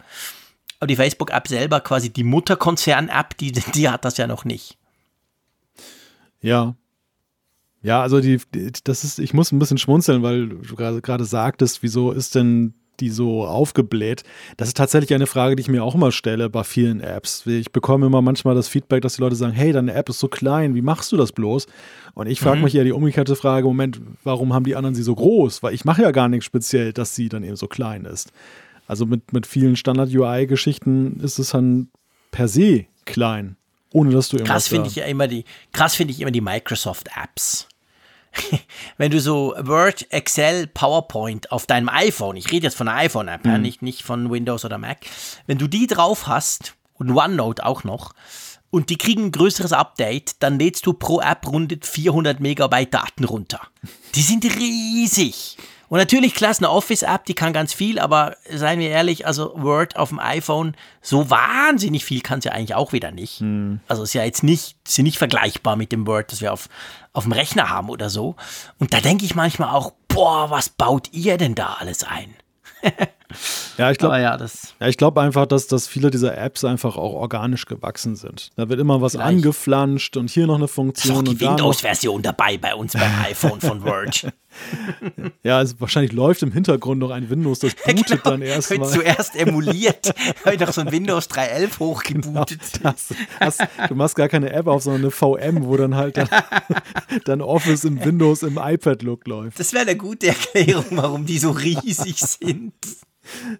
Aber die Facebook-App selber, quasi die Mutterkonzern-App, die, die hat das ja noch nicht. Ja. Ja, also die, das ist, ich muss ein bisschen schmunzeln, weil du gerade sagtest, wieso ist denn die so aufgebläht? Das ist tatsächlich eine Frage, die ich mir auch immer stelle bei vielen Apps. Ich bekomme immer manchmal das Feedback, dass die Leute sagen, hey, deine App ist so klein, wie machst du das bloß? Und ich frage mhm. mich eher die umgekehrte Frage, Moment, warum haben die anderen sie so groß? Weil ich mache ja gar nichts speziell, dass sie dann eben so klein ist. Also mit, mit vielen Standard-UI-Geschichten ist es dann per se klein, ohne dass du irgendwas Krass finde ich ja immer die, krass finde ich immer die Microsoft-Apps. wenn du so Word, Excel, PowerPoint auf deinem iPhone, ich rede jetzt von einer iPhone-App, mhm. nicht, nicht von Windows oder Mac, wenn du die drauf hast und OneNote auch noch und die kriegen ein größeres Update, dann lädst du pro App rund 400 Megabyte Daten runter. Die sind riesig. Und natürlich, klar, eine Office-App, die kann ganz viel, aber seien wir ehrlich, also Word auf dem iPhone, so wahnsinnig viel kann es ja eigentlich auch wieder nicht. Hm. Also ist ja jetzt nicht, ist ja nicht vergleichbar mit dem Word, das wir auf, auf dem Rechner haben oder so. Und da denke ich manchmal auch, boah, was baut ihr denn da alles ein? Ja, ich glaube ja, ja, glaub einfach, dass, dass viele dieser Apps einfach auch organisch gewachsen sind. Da wird immer was Vielleicht. angeflanscht und hier noch eine Funktion. Ist die Windows-Version dabei bei uns beim iPhone von Word. ja, also wahrscheinlich läuft im Hintergrund noch ein Windows, das bootet genau, dann erst mal. zuerst emuliert, habe ich doch so ein Windows 3.11 hochgebootet. Genau, das, das, du machst gar keine App auf, sondern eine VM, wo dann halt dann, dann Office im Windows im iPad-Look läuft. Das wäre eine gute Erklärung, warum die so riesig sind.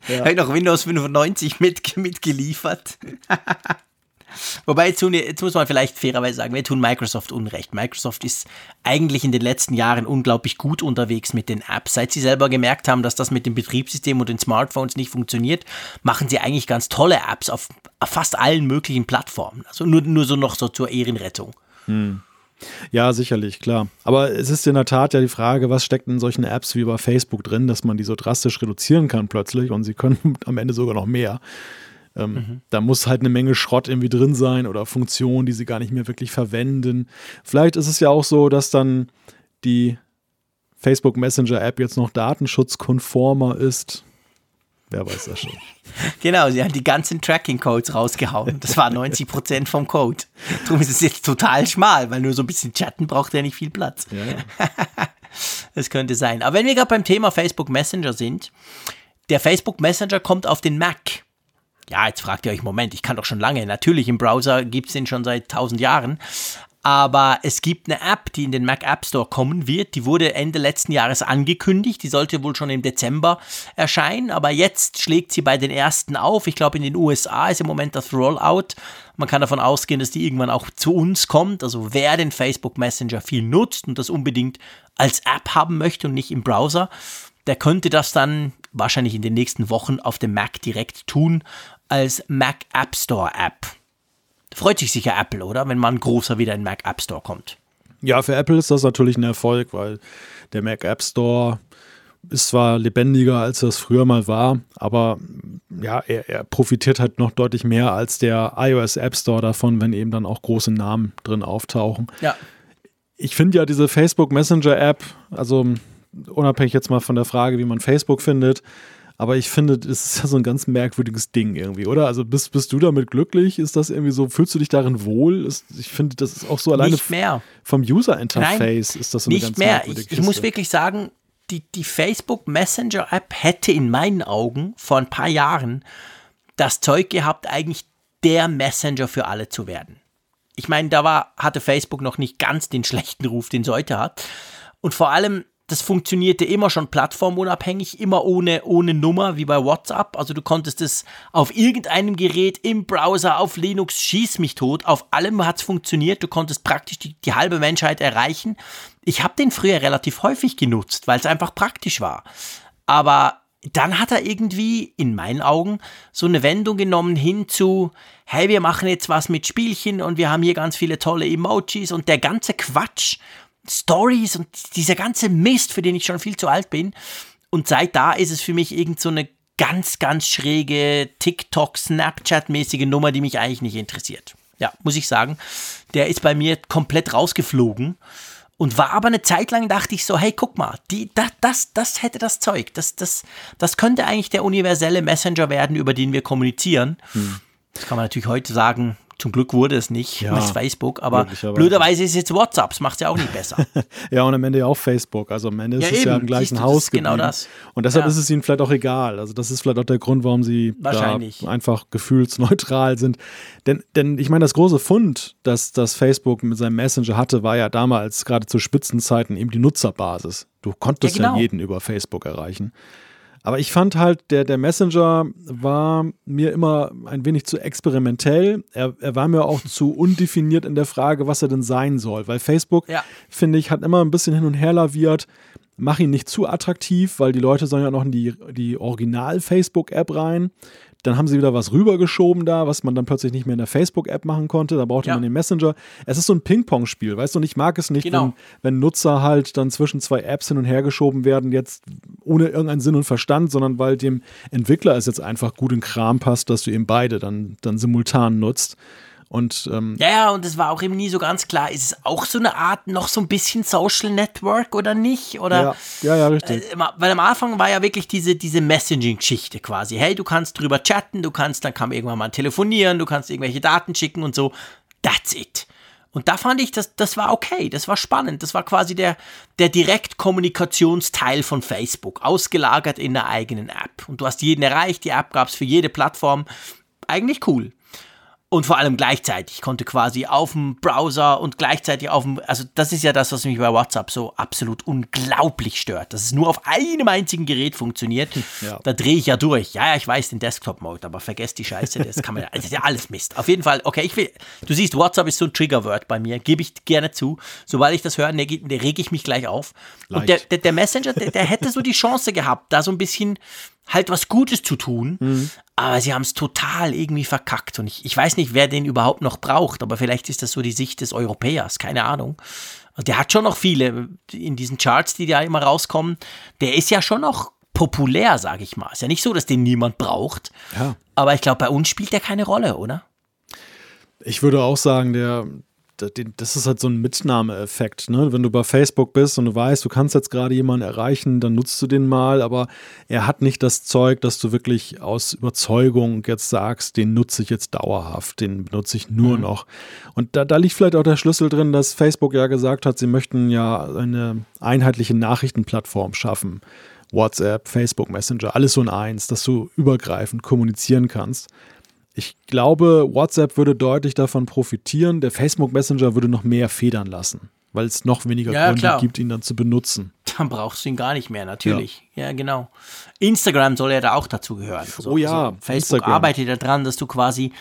Ja. Habe ich noch Windows 95 mit, mitgeliefert. Wobei, jetzt, muss man vielleicht fairerweise sagen, wir tun Microsoft Unrecht. Microsoft ist eigentlich in den letzten Jahren unglaublich gut unterwegs mit den Apps. Seit sie selber gemerkt haben, dass das mit dem Betriebssystem und den Smartphones nicht funktioniert, machen sie eigentlich ganz tolle Apps auf, auf fast allen möglichen Plattformen. Also nur, nur so noch so zur Ehrenrettung. Hm. Ja, sicherlich, klar. Aber es ist in der Tat ja die Frage, was steckt in solchen Apps wie bei Facebook drin, dass man die so drastisch reduzieren kann plötzlich und sie können am Ende sogar noch mehr. Ähm, mhm. Da muss halt eine Menge Schrott irgendwie drin sein oder Funktionen, die sie gar nicht mehr wirklich verwenden. Vielleicht ist es ja auch so, dass dann die Facebook Messenger App jetzt noch datenschutzkonformer ist. Wer weiß das schon. Genau, sie haben die ganzen Tracking-Codes rausgehauen. Das war 90% vom Code. Darum ist es jetzt total schmal, weil nur so ein bisschen chatten braucht ja nicht viel Platz. Ja, ja. das könnte sein. Aber wenn wir gerade beim Thema Facebook Messenger sind, der Facebook Messenger kommt auf den Mac. Ja, jetzt fragt ihr euch, Moment, ich kann doch schon lange. Natürlich, im Browser gibt es den schon seit 1000 Jahren. Aber es gibt eine App, die in den Mac App Store kommen wird. Die wurde Ende letzten Jahres angekündigt. Die sollte wohl schon im Dezember erscheinen. Aber jetzt schlägt sie bei den ersten auf. Ich glaube, in den USA ist im Moment das Rollout. Man kann davon ausgehen, dass die irgendwann auch zu uns kommt. Also wer den Facebook Messenger viel nutzt und das unbedingt als App haben möchte und nicht im Browser, der könnte das dann wahrscheinlich in den nächsten Wochen auf dem Mac direkt tun als Mac App Store App freut sich sicher Apple, oder? Wenn man großer wieder in den Mac App Store kommt. Ja, für Apple ist das natürlich ein Erfolg, weil der Mac App Store ist zwar lebendiger, als das früher mal war, aber ja, er, er, profitiert halt noch deutlich mehr als der iOS App Store davon, wenn eben dann auch große Namen drin auftauchen. Ja. Ich finde ja diese Facebook Messenger App, also unabhängig jetzt mal von der Frage, wie man Facebook findet, aber ich finde, das ist ja so ein ganz merkwürdiges Ding irgendwie, oder? Also bist, bist du damit glücklich? Ist das irgendwie so, fühlst du dich darin wohl? Ist, ich finde, das ist auch so alleine vom User-Interface ist das so eine nicht ganz mehr. Ich, ich muss wirklich sagen, die, die Facebook Messenger App hätte in meinen Augen vor ein paar Jahren das Zeug gehabt, eigentlich der Messenger für alle zu werden. Ich meine, da war, hatte Facebook noch nicht ganz den schlechten Ruf, den es heute hat. Und vor allem, das funktionierte immer schon plattformunabhängig, immer ohne, ohne Nummer, wie bei WhatsApp. Also du konntest es auf irgendeinem Gerät, im Browser, auf Linux, schieß mich tot. Auf allem hat es funktioniert. Du konntest praktisch die, die halbe Menschheit erreichen. Ich habe den früher relativ häufig genutzt, weil es einfach praktisch war. Aber dann hat er irgendwie, in meinen Augen, so eine Wendung genommen hin zu, hey, wir machen jetzt was mit Spielchen und wir haben hier ganz viele tolle Emojis und der ganze Quatsch, Stories und dieser ganze Mist, für den ich schon viel zu alt bin. Und seit da ist es für mich irgend so eine ganz, ganz schräge TikTok, Snapchat-mäßige Nummer, die mich eigentlich nicht interessiert. Ja, muss ich sagen. Der ist bei mir komplett rausgeflogen. Und war aber eine Zeit lang, dachte ich so, hey, guck mal, die, das, das, das hätte das Zeug. Das, das, das könnte eigentlich der universelle Messenger werden, über den wir kommunizieren. Hm. Das kann man natürlich heute sagen, zum Glück wurde es nicht ja, mit Facebook, aber blöderweise ist es jetzt WhatsApp, das macht es ja auch nicht besser. ja, und am Ende ja auch Facebook. Also am Ende ist ja, es eben. ja im gleichen Haus genau geblieben. Genau das. Und deshalb ja. ist es ihnen vielleicht auch egal. Also das ist vielleicht auch der Grund, warum sie einfach gefühlsneutral sind. Denn, denn ich meine, das große Fund, das, das Facebook mit seinem Messenger hatte, war ja damals gerade zu Spitzenzeiten eben die Nutzerbasis. Du konntest ja, genau. ja jeden über Facebook erreichen. Aber ich fand halt, der, der Messenger war mir immer ein wenig zu experimentell. Er, er war mir auch zu undefiniert in der Frage, was er denn sein soll. Weil Facebook, ja. finde ich, hat immer ein bisschen hin und her laviert. Mach ihn nicht zu attraktiv, weil die Leute sollen ja noch in die, die Original-Facebook-App rein. Dann haben sie wieder was rübergeschoben da, was man dann plötzlich nicht mehr in der Facebook-App machen konnte. Da brauchte ja. man den Messenger. Es ist so ein Ping-Pong-Spiel, weißt du? Und ich mag es nicht, genau. wenn, wenn Nutzer halt dann zwischen zwei Apps hin und her geschoben werden, jetzt ohne irgendeinen Sinn und Verstand, sondern weil dem Entwickler es jetzt einfach gut in Kram passt, dass du eben beide dann, dann simultan nutzt. Und, ähm, ja, ja, und es war auch eben nie so ganz klar, ist es auch so eine Art noch so ein bisschen Social Network oder nicht? Oder, ja, ja, ja richtig. Äh, weil am Anfang war ja wirklich diese, diese Messaging-Geschichte quasi. Hey, du kannst drüber chatten, du kannst, dann kann man irgendwann mal telefonieren, du kannst irgendwelche Daten schicken und so. That's it. Und da fand ich, das, das war okay, das war spannend. Das war quasi der, der Direktkommunikationsteil von Facebook, ausgelagert in der eigenen App. Und du hast jeden erreicht, die App gab es für jede Plattform. Eigentlich cool und vor allem gleichzeitig. Ich konnte quasi auf dem Browser und gleichzeitig auf dem, also das ist ja das, was mich bei WhatsApp so absolut unglaublich stört, dass es nur auf einem einzigen Gerät funktioniert. Ja. Da drehe ich ja durch. Ja, ja, ich weiß den Desktop-Mode, aber vergesst die Scheiße, das kann man, das ist ja alles Mist. Auf jeden Fall, okay, ich will, du siehst, WhatsApp ist so ein Triggerword bei mir, gebe ich gerne zu. Sobald ich das höre, ne, ne, rege ich mich gleich auf. Leicht. Und der, der, der Messenger, der, der hätte so die Chance gehabt, da so ein bisschen halt was Gutes zu tun, mhm. aber sie haben es total irgendwie verkackt. Und ich, ich weiß nicht, wer den überhaupt noch braucht, aber vielleicht ist das so die Sicht des Europäers, keine Ahnung. Also der hat schon noch viele in diesen Charts, die da immer rauskommen. Der ist ja schon noch populär, sage ich mal. Ist ja nicht so, dass den niemand braucht. Ja. Aber ich glaube, bei uns spielt der keine Rolle, oder? Ich würde auch sagen, der, das ist halt so ein Mitnahmeeffekt. Ne? Wenn du bei Facebook bist und du weißt, du kannst jetzt gerade jemanden erreichen, dann nutzt du den mal, aber er hat nicht das Zeug, dass du wirklich aus Überzeugung jetzt sagst, den nutze ich jetzt dauerhaft, den benutze ich nur mhm. noch. Und da, da liegt vielleicht auch der Schlüssel drin, dass Facebook ja gesagt hat, sie möchten ja eine einheitliche Nachrichtenplattform schaffen. WhatsApp, Facebook Messenger, alles so in eins, dass du übergreifend kommunizieren kannst. Ich glaube, WhatsApp würde deutlich davon profitieren. Der Facebook Messenger würde noch mehr federn lassen, weil es noch weniger ja, Gründe klar. gibt, ihn dann zu benutzen. Dann brauchst du ihn gar nicht mehr, natürlich. Ja, ja genau. Instagram soll ja da auch dazu gehören. So, oh ja. Also Facebook Instagram. arbeitet daran, dass du quasi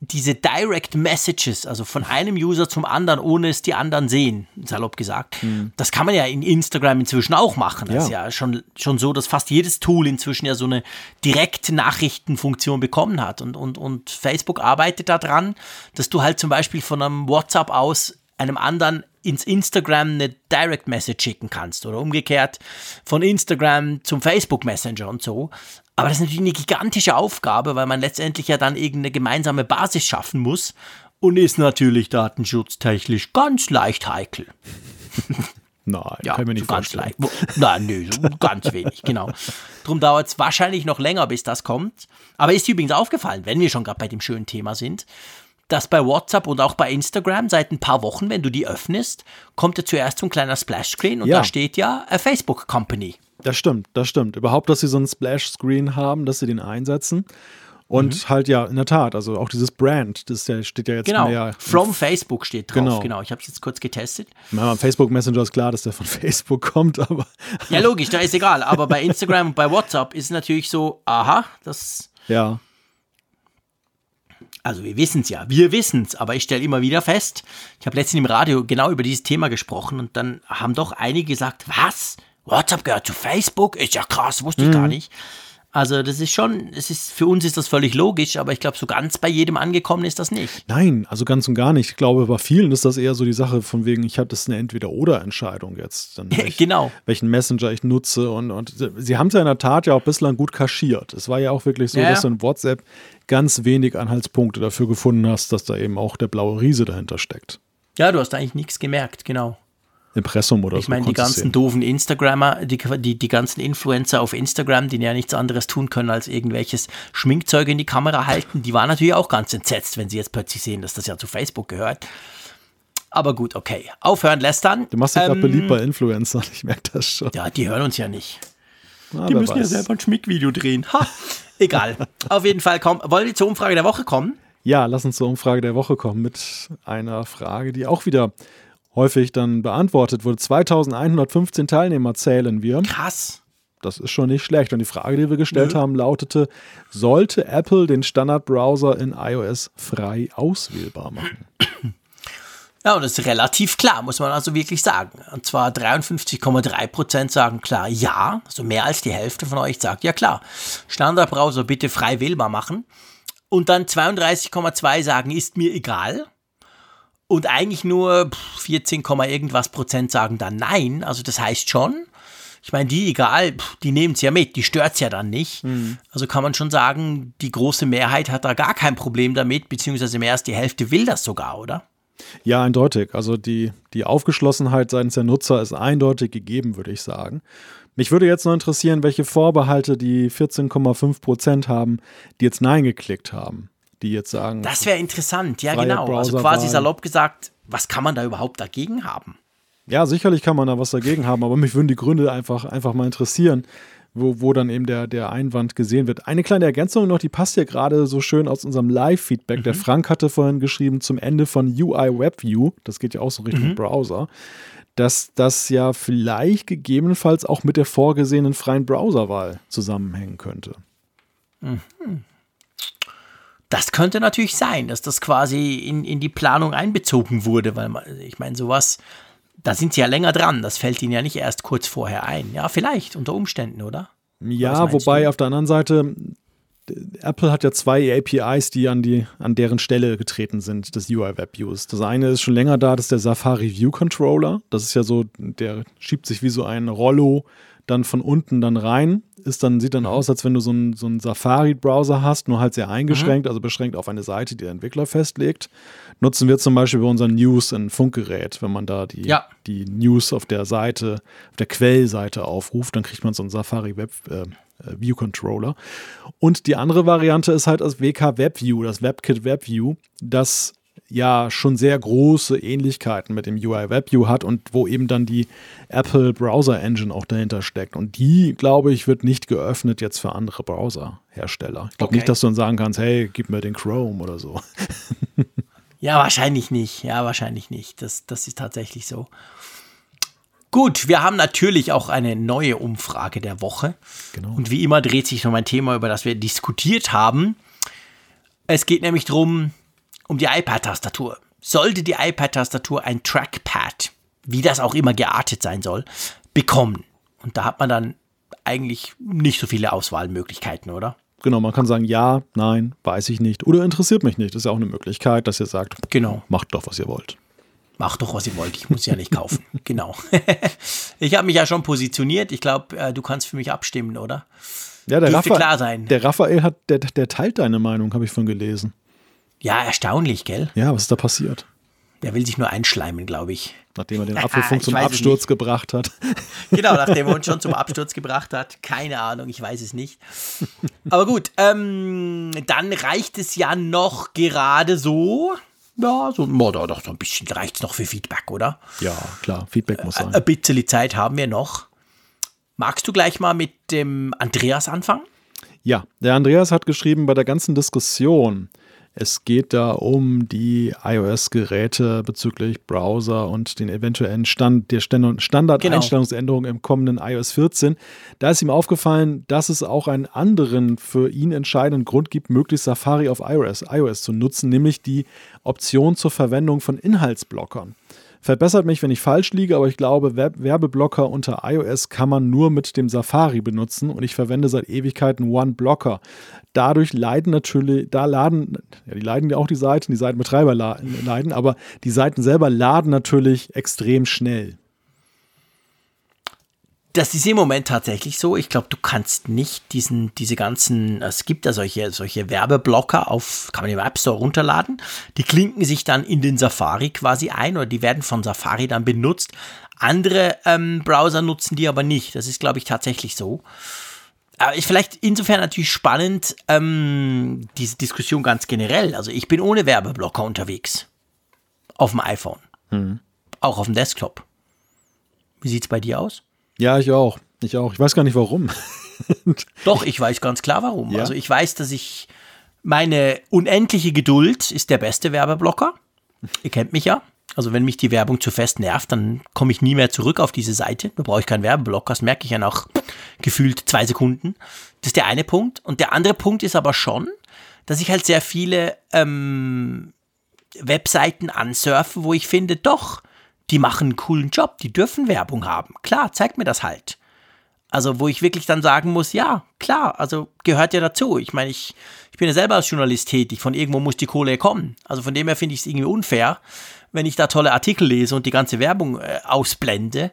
diese Direct Messages, also von einem User zum anderen, ohne es die anderen sehen, salopp gesagt, mhm. das kann man ja in Instagram inzwischen auch machen. Das ja. ist ja schon, schon so, dass fast jedes Tool inzwischen ja so eine Direktnachrichtenfunktion bekommen hat. Und, und, und Facebook arbeitet daran, dass du halt zum Beispiel von einem WhatsApp aus einem anderen ins Instagram eine Direct Message schicken kannst oder umgekehrt von Instagram zum Facebook Messenger und so. Aber das ist natürlich eine gigantische Aufgabe, weil man letztendlich ja dann irgendeine gemeinsame Basis schaffen muss und ist natürlich datenschutztechnisch ganz leicht heikel. Nein, ja, kann ich mir nicht so ganz leicht. Nein, nö, so ganz wenig, genau. Drum dauert es wahrscheinlich noch länger, bis das kommt. Aber ist übrigens aufgefallen, wenn wir schon gerade bei dem schönen Thema sind, dass bei WhatsApp und auch bei Instagram seit ein paar Wochen, wenn du die öffnest, kommt ja zuerst so ein kleiner Splash-Screen und ja. da steht ja a Facebook Company. Das stimmt, das stimmt. Überhaupt, dass sie so einen Splash-Screen haben, dass sie den einsetzen. Und mhm. halt ja, in der Tat, also auch dieses Brand, das steht ja jetzt genau. mehr. From Facebook steht drauf, genau. genau. Ich habe es jetzt kurz getestet. Ja, Facebook Messenger ist klar, dass der von Facebook kommt, aber. Ja, logisch, da ist egal. Aber bei Instagram und bei WhatsApp ist es natürlich so, aha, das. Ja. Also wir wissen es ja, wir wissen es, aber ich stelle immer wieder fest, ich habe letztens im Radio genau über dieses Thema gesprochen und dann haben doch einige gesagt, was? WhatsApp gehört zu Facebook? Ist ja krass, wusste ich mhm. gar nicht. Also das ist schon, es ist für uns ist das völlig logisch, aber ich glaube, so ganz bei jedem angekommen ist das nicht. Nein, also ganz und gar nicht. Ich glaube, bei vielen ist das eher so die Sache von wegen, ich habe das eine Entweder-Oder-Entscheidung jetzt. Dann welch, genau. Welchen Messenger ich nutze und, und sie haben es ja in der Tat ja auch bislang gut kaschiert. Es war ja auch wirklich so, ja. dass du in WhatsApp ganz wenig Anhaltspunkte dafür gefunden hast, dass da eben auch der blaue Riese dahinter steckt. Ja, du hast eigentlich nichts gemerkt, genau. Impressum oder ich so. Ich meine, die ganzen sehen. doofen Instagrammer, die, die, die ganzen Influencer auf Instagram, die ja nichts anderes tun können, als irgendwelches Schminkzeug in die Kamera halten, die waren natürlich auch ganz entsetzt, wenn sie jetzt plötzlich sehen, dass das ja zu Facebook gehört. Aber gut, okay. Aufhören lästern. Du machst dich ähm, gerade beliebt bei Influencern, ich merke das schon. Ja, die hören uns ja nicht. Na, die müssen weiß. ja selber ein Schmickvideo drehen. Ha, egal. Auf jeden Fall, komm, wollen wir zur Umfrage der Woche kommen? Ja, lass uns zur Umfrage der Woche kommen mit einer Frage, die auch wieder häufig dann beantwortet wurde. 2115 Teilnehmer zählen wir. Krass. Das ist schon nicht schlecht. Und die Frage, die wir gestellt Nö. haben, lautete: Sollte Apple den Standardbrowser in iOS frei auswählbar machen? Ja, und das ist relativ klar, muss man also wirklich sagen. Und zwar 53,3% sagen klar ja, also mehr als die Hälfte von euch sagt ja klar. Standardbrowser bitte frei wählbar machen. Und dann 32,2 sagen, ist mir egal. Und eigentlich nur 14, irgendwas Prozent sagen dann nein. Also das heißt schon, ich meine, die, egal, die nehmen es ja mit, die stört es ja dann nicht. Mhm. Also kann man schon sagen, die große Mehrheit hat da gar kein Problem damit, beziehungsweise mehr als die Hälfte will das sogar, oder? Ja, eindeutig. Also die, die Aufgeschlossenheit seitens der Nutzer ist eindeutig gegeben, würde ich sagen. Mich würde jetzt noch interessieren, welche Vorbehalte die 14,5 Prozent haben, die jetzt Nein geklickt haben die jetzt sagen. Das wäre interessant, ja genau. Also quasi salopp gesagt, was kann man da überhaupt dagegen haben? Ja, sicherlich kann man da was dagegen haben, aber mich würden die Gründe einfach, einfach mal interessieren, wo, wo dann eben der, der Einwand gesehen wird. Eine kleine Ergänzung noch, die passt hier gerade so schön aus unserem Live-Feedback. Mhm. Der Frank hatte vorhin geschrieben zum Ende von UI WebView, das geht ja auch so Richtung mhm. Browser, dass das ja vielleicht gegebenenfalls auch mit der vorgesehenen freien Browserwahl zusammenhängen könnte. Mhm. Das könnte natürlich sein, dass das quasi in, in die Planung einbezogen wurde, weil man, ich meine, sowas, da sind sie ja länger dran. Das fällt ihnen ja nicht erst kurz vorher ein. Ja, vielleicht unter Umständen, oder? Ja, wobei du? auf der anderen Seite, Apple hat ja zwei APIs, die an, die an deren Stelle getreten sind, des UI Web Views. Das eine ist schon länger da, das ist der Safari View Controller. Das ist ja so, der schiebt sich wie so ein Rollo dann von unten dann rein. Ist dann, sieht dann mhm. aus, als wenn du so einen, so einen Safari-Browser hast, nur halt sehr eingeschränkt, mhm. also beschränkt auf eine Seite, die der Entwickler festlegt. Nutzen wir zum Beispiel bei unseren News ein Funkgerät, wenn man da die, ja. die News auf der Seite, auf der Quellseite aufruft, dann kriegt man so einen Safari Web äh, View Controller. Und die andere Variante ist halt das WK WebView, das WebKit WebView, das ja schon sehr große Ähnlichkeiten mit dem UI WebView hat und wo eben dann die Apple Browser Engine auch dahinter steckt. Und die, glaube ich, wird nicht geöffnet jetzt für andere Browserhersteller. Ich glaube okay. nicht, dass du dann sagen kannst, hey, gib mir den Chrome oder so. ja, wahrscheinlich nicht. Ja, wahrscheinlich nicht. Das, das ist tatsächlich so. Gut, wir haben natürlich auch eine neue Umfrage der Woche. Genau. Und wie immer dreht sich noch ein Thema, über das wir diskutiert haben. Es geht nämlich darum, um die iPad-Tastatur. Sollte die iPad-Tastatur ein Trackpad, wie das auch immer geartet sein soll, bekommen? Und da hat man dann eigentlich nicht so viele Auswahlmöglichkeiten, oder? Genau, man kann sagen, ja, nein, weiß ich nicht. Oder interessiert mich nicht. Das ist ja auch eine Möglichkeit, dass ihr sagt, genau. macht doch, was ihr wollt. Macht doch, was ihr wollt. Ich muss ja nicht kaufen. genau. ich habe mich ja schon positioniert. Ich glaube, äh, du kannst für mich abstimmen, oder? Ja, der, Raphael, klar sein. der Raphael hat, der, der teilt deine Meinung, habe ich von gelesen. Ja, erstaunlich, gell? Ja, was ist da passiert? Der will sich nur einschleimen, glaube ich. Nachdem er den Apfelfunk zum Absturz gebracht hat. Genau, nachdem er uns schon zum Absturz gebracht hat. Keine Ahnung, ich weiß es nicht. Aber gut, ähm, dann reicht es ja noch gerade so. Ja, so, oh, doch, so ein bisschen reicht es noch für Feedback, oder? Ja, klar, Feedback muss sein. Ein bisschen Zeit haben wir noch. Magst du gleich mal mit dem Andreas anfangen? Ja, der Andreas hat geschrieben, bei der ganzen Diskussion es geht da um die iOS-Geräte bezüglich Browser und den eventuellen Stand, der Standard-Einstellungsänderung genau. im kommenden iOS 14. Da ist ihm aufgefallen, dass es auch einen anderen für ihn entscheidenden Grund gibt, möglichst Safari auf iOS, iOS zu nutzen, nämlich die Option zur Verwendung von Inhaltsblockern. Verbessert mich, wenn ich falsch liege, aber ich glaube, Werbeblocker unter iOS kann man nur mit dem Safari benutzen und ich verwende seit Ewigkeiten OneBlocker. Dadurch leiden natürlich, da laden, ja, die leiden ja auch die Seiten, die Seitenbetreiber leiden, aber die Seiten selber laden natürlich extrem schnell das ist im Moment tatsächlich so. Ich glaube, du kannst nicht diesen, diese ganzen, es gibt ja solche, solche Werbeblocker auf, kann man im App Store runterladen. Die klinken sich dann in den Safari quasi ein oder die werden von Safari dann benutzt. Andere ähm, Browser nutzen die aber nicht. Das ist, glaube ich, tatsächlich so. Aber ist vielleicht insofern natürlich spannend, ähm, diese Diskussion ganz generell. Also ich bin ohne Werbeblocker unterwegs. Auf dem iPhone. Mhm. Auch auf dem Desktop. Wie sieht es bei dir aus? Ja, ich auch. Ich auch. Ich weiß gar nicht warum. Doch, ich weiß ganz klar warum. Ja? Also ich weiß, dass ich meine unendliche Geduld ist der beste Werbeblocker. Ihr kennt mich ja. Also wenn mich die Werbung zu fest nervt, dann komme ich nie mehr zurück auf diese Seite. Da brauche ich keinen Werbeblocker. Das merke ich ja nach gefühlt zwei Sekunden. Das ist der eine Punkt. Und der andere Punkt ist aber schon, dass ich halt sehr viele ähm, Webseiten ansurfe, wo ich finde, doch, die machen einen coolen Job, die dürfen Werbung haben. Klar, zeigt mir das halt. Also, wo ich wirklich dann sagen muss, ja, klar, also gehört ja dazu. Ich meine, ich, ich bin ja selber als Journalist tätig, von irgendwo muss die Kohle kommen. Also von dem her finde ich es irgendwie unfair, wenn ich da tolle Artikel lese und die ganze Werbung äh, ausblende,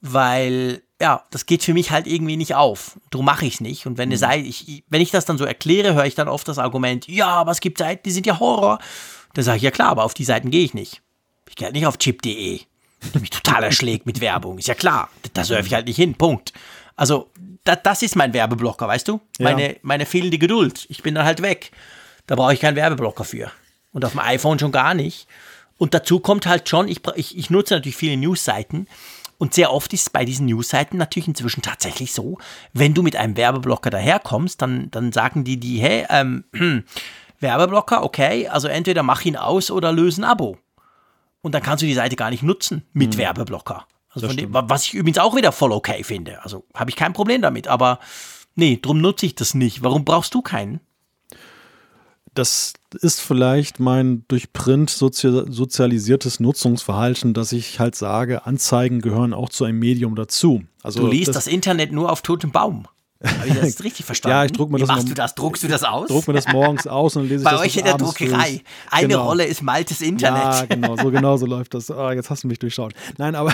weil, ja, das geht für mich halt irgendwie nicht auf. Darum mache ich es nicht. Und wenn, mhm. Seite, ich, wenn ich das dann so erkläre, höre ich dann oft das Argument, ja, aber es gibt Seiten, die sind ja Horror. Dann sage ich, ja klar, aber auf die Seiten gehe ich nicht. Ich gehe halt nicht auf chip.de, die mich total erschlägt mit Werbung. Ist ja klar, da surfe ich halt nicht hin, Punkt. Also, da, das ist mein Werbeblocker, weißt du? Ja. Meine, meine fehlende Geduld. Ich bin dann halt weg. Da brauche ich keinen Werbeblocker für. Und auf dem iPhone schon gar nicht. Und dazu kommt halt schon, ich, ich, ich nutze natürlich viele Newsseiten. Und sehr oft ist es bei diesen Newsseiten natürlich inzwischen tatsächlich so, wenn du mit einem Werbeblocker daherkommst, dann, dann sagen die, die, hey, ähm, Werbeblocker, okay, also entweder mach ihn aus oder löse ein Abo. Und dann kannst du die Seite gar nicht nutzen mit mhm. Werbeblocker. Also dem, was ich übrigens auch wieder voll okay finde. Also habe ich kein Problem damit. Aber nee, drum nutze ich das nicht. Warum brauchst du keinen? Das ist vielleicht mein durch Print sozialisiertes Nutzungsverhalten, dass ich halt sage, Anzeigen gehören auch zu einem Medium dazu. Also du liest das, das Internet nur auf totem Baum. Habe ich das richtig verstanden? ja, ich druck mir Wie das. machst du das? Druckst du das aus? Druck mir das morgens aus und lese Bei ich das euch in der Druckerei. Eine genau. Rolle ist Maltes Internet. Ja, genau, so genau so läuft das. Oh, jetzt hast du mich durchschaut. Nein, aber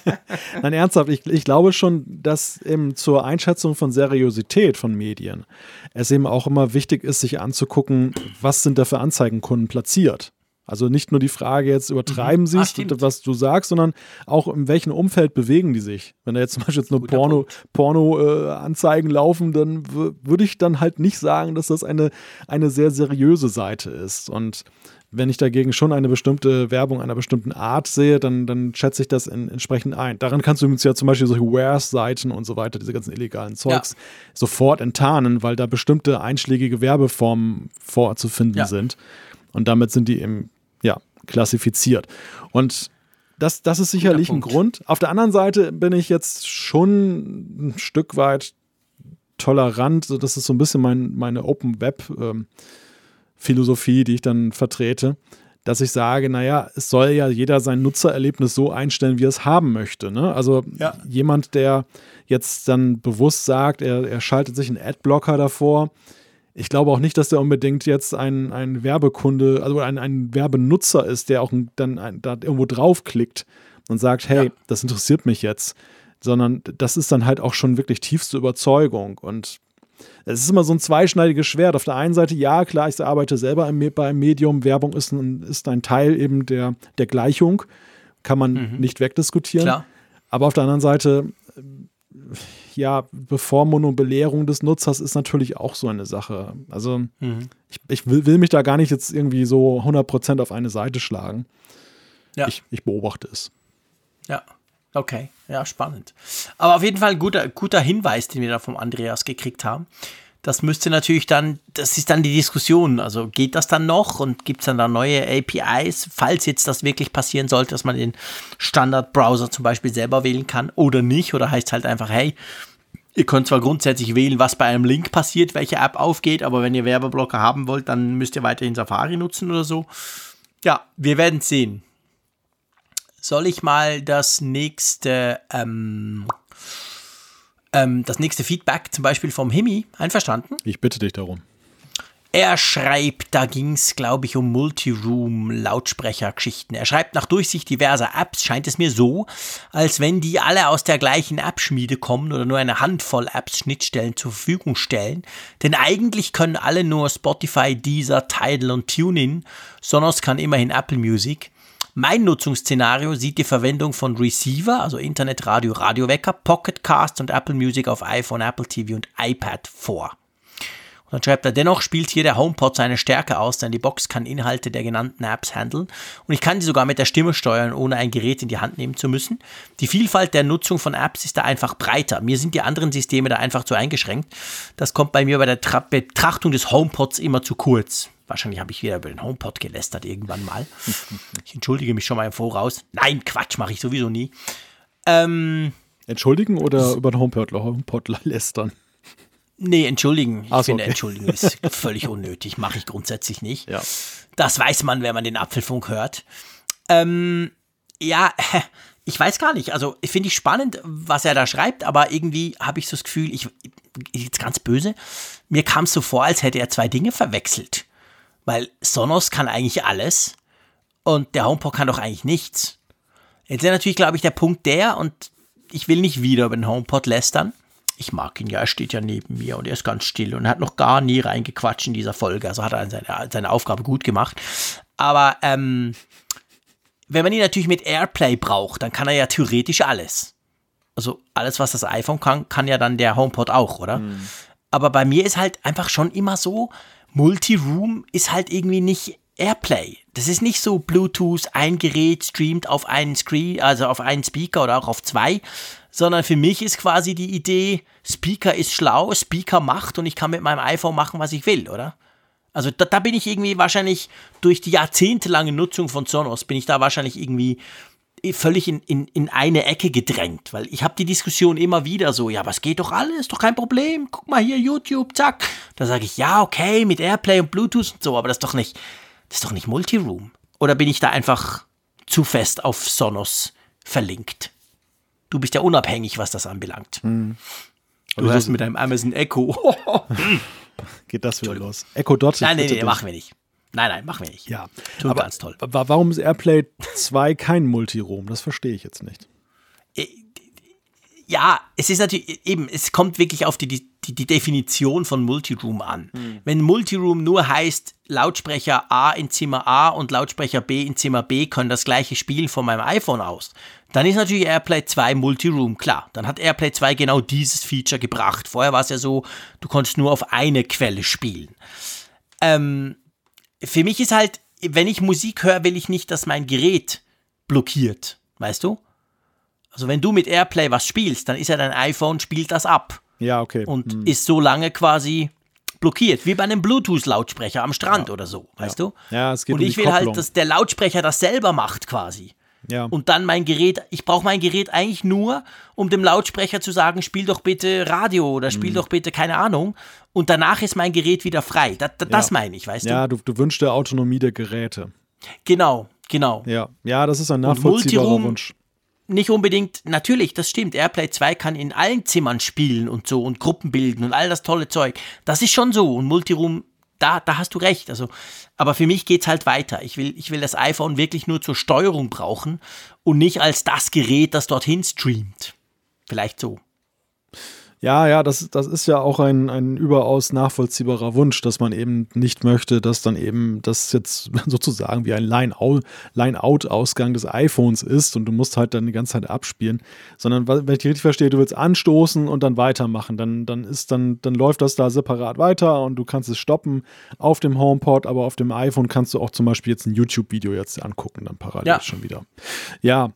nein, ernsthaft, ich, ich glaube schon, dass eben zur Einschätzung von Seriosität von Medien es eben auch immer wichtig ist, sich anzugucken, was sind da für Anzeigenkunden platziert. Also nicht nur die Frage jetzt, übertreiben mhm. sie es, was du sagst, sondern auch in welchem Umfeld bewegen die sich. Wenn da jetzt zum Beispiel jetzt nur Guter Porno, Porno-Anzeigen äh, laufen, dann würde ich dann halt nicht sagen, dass das eine, eine sehr seriöse Seite ist. Und wenn ich dagegen schon eine bestimmte Werbung einer bestimmten Art sehe, dann, dann schätze ich das in, entsprechend ein. Daran kannst du übrigens ja zum Beispiel solche Wares-Seiten und so weiter, diese ganzen illegalen Zeugs, ja. sofort enttarnen, weil da bestimmte einschlägige Werbeformen vorzufinden ja. sind. Und damit sind die im ja, klassifiziert. Und das, das ist sicherlich ein Grund. Auf der anderen Seite bin ich jetzt schon ein Stück weit tolerant. Das ist so ein bisschen mein, meine Open Web ähm, Philosophie, die ich dann vertrete, dass ich sage, naja, es soll ja jeder sein Nutzererlebnis so einstellen, wie er es haben möchte. Ne? Also ja. jemand, der jetzt dann bewusst sagt, er, er schaltet sich einen Adblocker davor, ich glaube auch nicht, dass der unbedingt jetzt ein, ein Werbekunde, also ein, ein Werbenutzer ist, der auch dann ein, da irgendwo draufklickt und sagt, hey, ja. das interessiert mich jetzt. Sondern das ist dann halt auch schon wirklich tiefste Überzeugung. Und es ist immer so ein zweischneidiges Schwert. Auf der einen Seite, ja, klar, ich arbeite selber im, bei einem Medium. Werbung ist ein, ist ein Teil eben der, der Gleichung. Kann man mhm. nicht wegdiskutieren. Klar. Aber auf der anderen Seite, ja, Bevormundung und Belehrung des Nutzers ist natürlich auch so eine Sache. Also mhm. ich, ich will, will, mich da gar nicht jetzt irgendwie so 100% auf eine Seite schlagen. Ja. Ich, ich beobachte es. Ja, okay. Ja, spannend. Aber auf jeden Fall ein guter, guter Hinweis, den wir da vom Andreas gekriegt haben. Das müsste natürlich dann, das ist dann die Diskussion. Also geht das dann noch und gibt es dann da neue APIs, falls jetzt das wirklich passieren sollte, dass man den Standard-Browser zum Beispiel selber wählen kann oder nicht? Oder heißt halt einfach, hey, ihr könnt zwar grundsätzlich wählen, was bei einem Link passiert, welche App aufgeht, aber wenn ihr Werbeblocker haben wollt, dann müsst ihr weiterhin Safari nutzen oder so. Ja, wir werden sehen. soll ich mal das nächste, ähm, ähm, das nächste Feedback zum Beispiel vom Himi einverstanden? Ich bitte dich darum. Er schreibt, da ging es, glaube ich, um Multiroom-Lautsprechergeschichten. Er schreibt, nach Durchsicht diverser Apps scheint es mir so, als wenn die alle aus der gleichen App-Schmiede kommen oder nur eine Handvoll Apps Schnittstellen zur Verfügung stellen. Denn eigentlich können alle nur Spotify, Deezer, Tidal und TuneIn. Sonos kann immerhin Apple Music. Mein Nutzungsszenario sieht die Verwendung von Receiver, also Internetradio, Radiowecker, Pocketcast und Apple Music auf iPhone, Apple TV und iPad vor. Dann schreibt er, dennoch spielt hier der HomePod seine Stärke aus, denn die Box kann Inhalte der genannten Apps handeln und ich kann sie sogar mit der Stimme steuern, ohne ein Gerät in die Hand nehmen zu müssen. Die Vielfalt der Nutzung von Apps ist da einfach breiter. Mir sind die anderen Systeme da einfach zu eingeschränkt. Das kommt bei mir bei der Tra Betrachtung des HomePods immer zu kurz. Wahrscheinlich habe ich wieder über den HomePod gelästert irgendwann mal. Ich entschuldige mich schon mal im Voraus. Nein, Quatsch, mache ich sowieso nie. Ähm, Entschuldigen oder über den HomePod, HomePod lästern? Nee, entschuldigen. Ich so, finde, okay. entschuldigen ist völlig unnötig. Mache ich grundsätzlich nicht. Ja. Das weiß man, wenn man den Apfelfunk hört. Ähm, ja, ich weiß gar nicht. Also, finde ich spannend, was er da schreibt, aber irgendwie habe ich so das Gefühl, ich, jetzt ganz böse, mir kam es so vor, als hätte er zwei Dinge verwechselt. Weil Sonos kann eigentlich alles und der HomePod kann doch eigentlich nichts. Jetzt ist natürlich, glaube ich, der Punkt der, und ich will nicht wieder über den HomePod lästern ich mag ihn ja, er steht ja neben mir und er ist ganz still und hat noch gar nie reingequatscht in dieser Folge. Also hat er seine, seine Aufgabe gut gemacht. Aber ähm, wenn man ihn natürlich mit Airplay braucht, dann kann er ja theoretisch alles. Also alles, was das iPhone kann, kann ja dann der HomePod auch, oder? Mhm. Aber bei mir ist halt einfach schon immer so, Multiroom ist halt irgendwie nicht Airplay. Das ist nicht so Bluetooth, ein Gerät streamt auf einen Screen, also auf einen Speaker oder auch auf zwei, sondern für mich ist quasi die Idee, Speaker ist schlau, Speaker macht und ich kann mit meinem iPhone machen, was ich will, oder? Also da, da bin ich irgendwie wahrscheinlich durch die jahrzehntelange Nutzung von Sonos, bin ich da wahrscheinlich irgendwie völlig in, in, in eine Ecke gedrängt, weil ich habe die Diskussion immer wieder so, ja, was geht doch alles, ist doch kein Problem, guck mal hier YouTube, zack. Da sage ich, ja, okay, mit Airplay und Bluetooth und so, aber das ist doch nicht, das ist doch nicht Multiroom. Oder bin ich da einfach zu fest auf Sonos verlinkt? Du bist ja unabhängig, was das anbelangt. Hm. Du hörst mit deinem Amazon Echo. Geht das wieder los? Echo Dot. Nein, nein, nein, machen wir nicht. Nein, nein, machen wir nicht. Ja, Tut aber ganz toll. Warum ist Airplay 2 kein Multiroom? Das verstehe ich jetzt nicht. Äh, ja, es ist natürlich eben, es kommt wirklich auf die, die, die Definition von Multiroom an. Mhm. Wenn Multiroom nur heißt, Lautsprecher A in Zimmer A und Lautsprecher B in Zimmer B können das gleiche spielen von meinem iPhone aus, dann ist natürlich AirPlay 2 Multiroom, klar. Dann hat AirPlay 2 genau dieses Feature gebracht. Vorher war es ja so, du konntest nur auf eine Quelle spielen. Ähm, für mich ist halt, wenn ich Musik höre, will ich nicht, dass mein Gerät blockiert. Weißt du? Also wenn du mit Airplay was spielst, dann ist ja dein iPhone, spielt das ab. Ja, okay. Und hm. ist so lange quasi blockiert, wie bei einem Bluetooth-Lautsprecher am Strand ja. oder so, weißt ja. du? Ja, es geht Und um ich will halt, Kopplung. halt, dass der Lautsprecher das selber macht quasi. Ja. Und dann mein Gerät, ich brauche mein Gerät eigentlich nur, um dem Lautsprecher zu sagen, spiel doch bitte Radio oder spiel mhm. doch bitte keine Ahnung. Und danach ist mein Gerät wieder frei. Das, das, das meine ich, weißt du? Ja, du, du wünschst der Autonomie der Geräte. Genau, genau. Ja, ja das ist ein nachvollziehbarer Wunsch nicht unbedingt, natürlich, das stimmt, Airplay 2 kann in allen Zimmern spielen und so und Gruppen bilden und all das tolle Zeug. Das ist schon so und Multiroom, da, da hast du recht. Also, aber für mich geht es halt weiter. Ich will, ich will das iPhone wirklich nur zur Steuerung brauchen und nicht als das Gerät, das dorthin streamt. Vielleicht so. Ja, ja, das, das ist ja auch ein, ein überaus nachvollziehbarer Wunsch, dass man eben nicht möchte, dass dann eben das jetzt sozusagen wie ein Line-Out-Ausgang des iPhones ist und du musst halt dann die ganze Zeit abspielen, sondern wenn ich richtig verstehe, du willst anstoßen und dann weitermachen. Dann, dann ist dann, dann läuft das da separat weiter und du kannst es stoppen auf dem HomePod, aber auf dem iPhone kannst du auch zum Beispiel jetzt ein YouTube-Video jetzt angucken, dann parallel ja. schon wieder. Ja,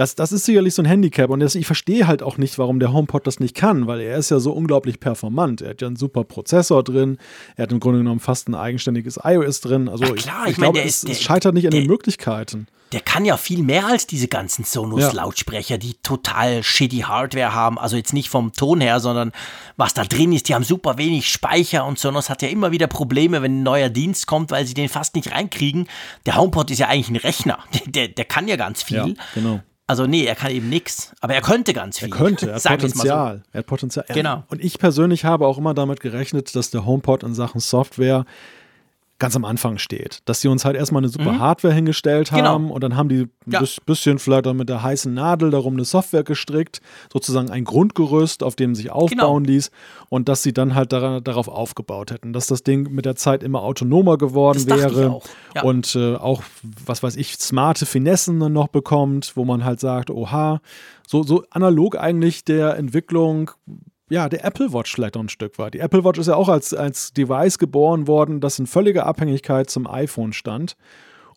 das, das ist sicherlich so ein Handicap und das, ich verstehe halt auch nicht, warum der HomePod das nicht kann, weil er ist ja so unglaublich performant. Er hat ja einen super Prozessor drin, er hat im Grunde genommen fast ein eigenständiges iOS drin. Also Ach klar, ich, ich, ich meine, es, es scheitert nicht an den Möglichkeiten der kann ja viel mehr als diese ganzen Sonos-Lautsprecher, die total shitty Hardware haben. Also jetzt nicht vom Ton her, sondern was da drin ist. Die haben super wenig Speicher und Sonos hat ja immer wieder Probleme, wenn ein neuer Dienst kommt, weil sie den fast nicht reinkriegen. Der HomePod ist ja eigentlich ein Rechner. Der, der kann ja ganz viel. Ja, genau. Also nee, er kann eben nichts, aber er könnte ganz viel. Er könnte, er hat Potenzial. So. Er hat Potenzial. Genau. Und ich persönlich habe auch immer damit gerechnet, dass der HomePod in Sachen Software ganz am Anfang steht. Dass sie uns halt erstmal eine super mhm. Hardware hingestellt genau. haben genau. und dann haben die ein ja. bisschen vielleicht auch mit der heißen Nadel darum eine Software gestrickt, sozusagen ein Grundgerüst, auf dem sich aufbauen genau. ließ und dass sie dann halt daran, darauf aufgebaut hätten, dass das Ding mit der Zeit immer autonomer geworden das wäre ja. und äh, auch, was weiß ich, smarte Finessen noch bekommt, wo man halt sagt, oha, so, so analog eigentlich der Entwicklung ja, der Apple Watch vielleicht auch ein Stück weit. Die Apple Watch ist ja auch als, als Device geboren worden, das in völliger Abhängigkeit zum iPhone stand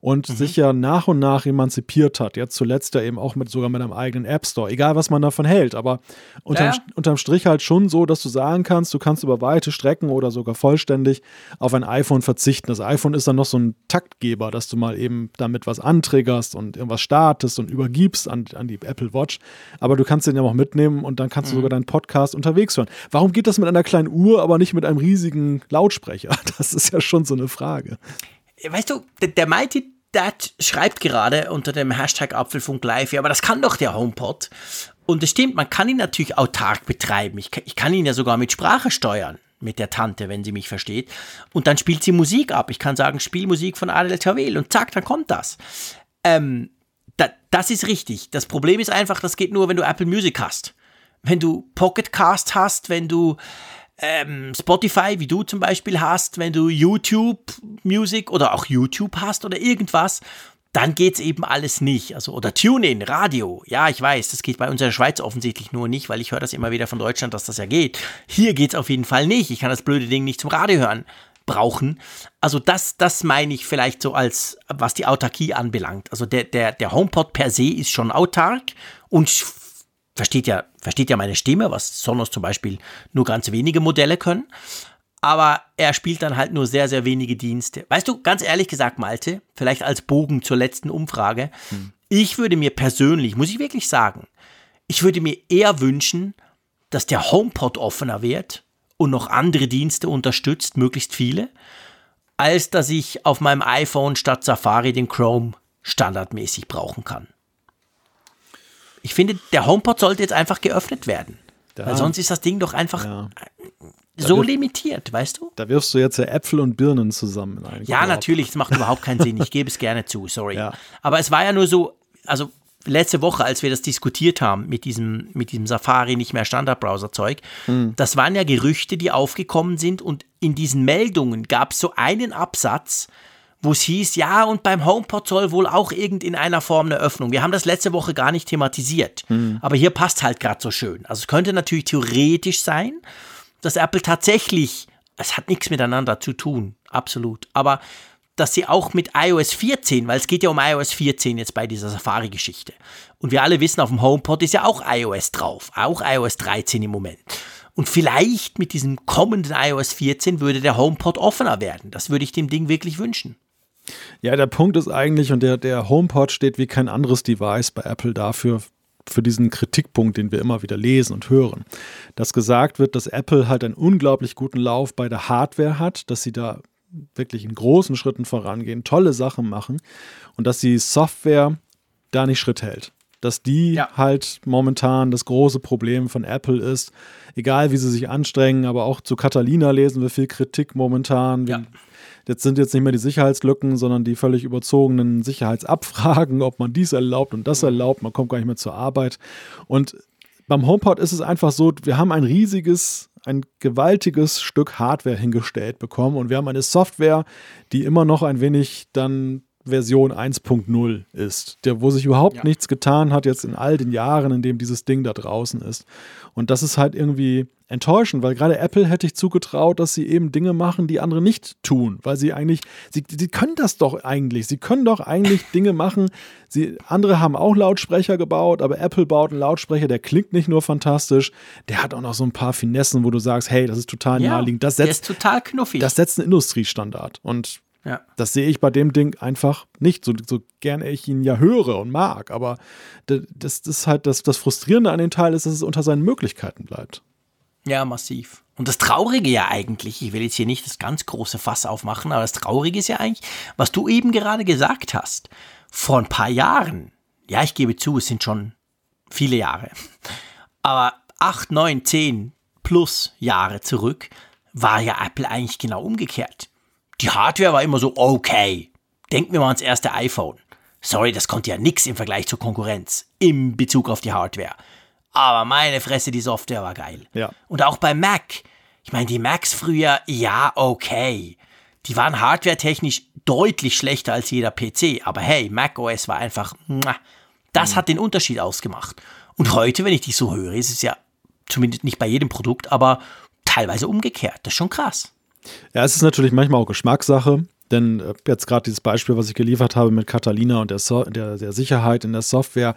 und mhm. sich ja nach und nach emanzipiert hat. Jetzt zuletzt ja eben auch mit sogar mit einem eigenen App Store. Egal, was man davon hält, aber unterm, ja. unterm Strich halt schon so, dass du sagen kannst, du kannst über weite Strecken oder sogar vollständig auf ein iPhone verzichten. Das iPhone ist dann noch so ein Taktgeber, dass du mal eben damit was antriggerst und irgendwas startest und übergibst an, an die Apple Watch. Aber du kannst den ja auch mitnehmen und dann kannst mhm. du sogar deinen Podcast unterwegs hören. Warum geht das mit einer kleinen Uhr, aber nicht mit einem riesigen Lautsprecher? Das ist ja schon so eine Frage. Weißt du, der, der Mighty Dad schreibt gerade unter dem Hashtag Apfelfunk Live, ja, aber das kann doch der HomePod. Und es stimmt, man kann ihn natürlich autark betreiben. Ich, ich kann ihn ja sogar mit Sprache steuern mit der Tante, wenn sie mich versteht. Und dann spielt sie Musik ab. Ich kann sagen, spiel Musik von Adel Tawil und zack, dann kommt das. Ähm, da, das ist richtig. Das Problem ist einfach, das geht nur, wenn du Apple Music hast. Wenn du Pocket Cast hast, wenn du ähm, Spotify, wie du zum Beispiel hast, wenn du YouTube Music oder auch YouTube hast oder irgendwas, dann geht's eben alles nicht. Also, oder TuneIn, Radio. Ja, ich weiß, das geht bei uns in der Schweiz offensichtlich nur nicht, weil ich höre das immer wieder von Deutschland, dass das ja geht. Hier geht's auf jeden Fall nicht. Ich kann das blöde Ding nicht zum Radio hören brauchen. Also das, das meine ich vielleicht so als, was die Autarkie anbelangt. Also der, der, der HomePod per se ist schon autark und versteht ja, versteht ja meine Stimme, was Sonos zum Beispiel nur ganz wenige Modelle können. Aber er spielt dann halt nur sehr, sehr wenige Dienste. Weißt du, ganz ehrlich gesagt, Malte, vielleicht als Bogen zur letzten Umfrage, hm. ich würde mir persönlich, muss ich wirklich sagen, ich würde mir eher wünschen, dass der HomePod offener wird und noch andere Dienste unterstützt, möglichst viele, als dass ich auf meinem iPhone statt Safari den Chrome standardmäßig brauchen kann. Ich finde, der HomePod sollte jetzt einfach geöffnet werden. Da, weil sonst ist das Ding doch einfach ja. so wirf, limitiert, weißt du? Da wirfst du jetzt ja Äpfel und Birnen zusammen. ja, Korb. natürlich, es macht überhaupt keinen Sinn. Ich gebe es gerne zu, sorry. Ja. Aber es war ja nur so, also letzte Woche, als wir das diskutiert haben mit diesem, mit diesem Safari nicht mehr Standardbrowser-Zeug, mhm. das waren ja Gerüchte, die aufgekommen sind und in diesen Meldungen gab es so einen Absatz, wo es hieß, ja, und beim HomePod soll wohl auch irgend in einer Form eine Öffnung. Wir haben das letzte Woche gar nicht thematisiert, mhm. aber hier passt halt gerade so schön. Also es könnte natürlich theoretisch sein, dass Apple tatsächlich, es hat nichts miteinander zu tun, absolut, aber dass sie auch mit iOS 14, weil es geht ja um iOS 14 jetzt bei dieser Safari-Geschichte. Und wir alle wissen, auf dem HomePod ist ja auch iOS drauf, auch iOS 13 im Moment. Und vielleicht mit diesem kommenden iOS 14 würde der HomePod offener werden. Das würde ich dem Ding wirklich wünschen. Ja, der Punkt ist eigentlich, und der, der HomePod steht wie kein anderes Device bei Apple dafür, für diesen Kritikpunkt, den wir immer wieder lesen und hören, dass gesagt wird, dass Apple halt einen unglaublich guten Lauf bei der Hardware hat, dass sie da wirklich in großen Schritten vorangehen, tolle Sachen machen und dass die Software da nicht Schritt hält. Dass die ja. halt momentan das große Problem von Apple ist, egal wie sie sich anstrengen, aber auch zu Catalina lesen wir viel Kritik momentan. Ja. Jetzt sind jetzt nicht mehr die Sicherheitslücken, sondern die völlig überzogenen Sicherheitsabfragen, ob man dies erlaubt und das erlaubt. Man kommt gar nicht mehr zur Arbeit. Und beim HomePod ist es einfach so, wir haben ein riesiges, ein gewaltiges Stück Hardware hingestellt bekommen und wir haben eine Software, die immer noch ein wenig dann Version 1.0 ist, der, wo sich überhaupt ja. nichts getan hat jetzt in all den Jahren, in dem dieses Ding da draußen ist. Und das ist halt irgendwie enttäuschend, weil gerade Apple hätte ich zugetraut, dass sie eben Dinge machen, die andere nicht tun, weil sie eigentlich, sie, sie können das doch eigentlich, sie können doch eigentlich Dinge machen. Sie, andere haben auch Lautsprecher gebaut, aber Apple baut einen Lautsprecher, der klingt nicht nur fantastisch, der hat auch noch so ein paar Finessen, wo du sagst, hey, das ist total ja, naheliegend. Das setzt, total knuffig. Das setzt einen Industriestandard. Und ja. Das sehe ich bei dem Ding einfach nicht, so, so gerne ich ihn ja höre und mag. Aber das, das ist halt das, das Frustrierende an dem Teil ist, dass es unter seinen Möglichkeiten bleibt. Ja, massiv. Und das Traurige ja eigentlich, ich will jetzt hier nicht das ganz große Fass aufmachen, aber das Traurige ist ja eigentlich, was du eben gerade gesagt hast. Vor ein paar Jahren, ja, ich gebe zu, es sind schon viele Jahre, aber acht, neun, zehn plus Jahre zurück war ja Apple eigentlich genau umgekehrt die Hardware war immer so okay. Denken wir mal ans erste iPhone. Sorry, das konnte ja nichts im Vergleich zur Konkurrenz im Bezug auf die Hardware. Aber meine Fresse, die Software war geil. Ja. Und auch bei Mac. Ich meine, die Macs früher, ja, okay. Die waren hardwaretechnisch deutlich schlechter als jeder PC. Aber hey, Mac OS war einfach, das mhm. hat den Unterschied ausgemacht. Und heute, wenn ich dich so höre, ist es ja zumindest nicht bei jedem Produkt, aber teilweise umgekehrt. Das ist schon krass. Ja, es ist natürlich manchmal auch Geschmackssache, denn äh, jetzt gerade dieses Beispiel, was ich geliefert habe mit Catalina und der, so der, der Sicherheit in der Software,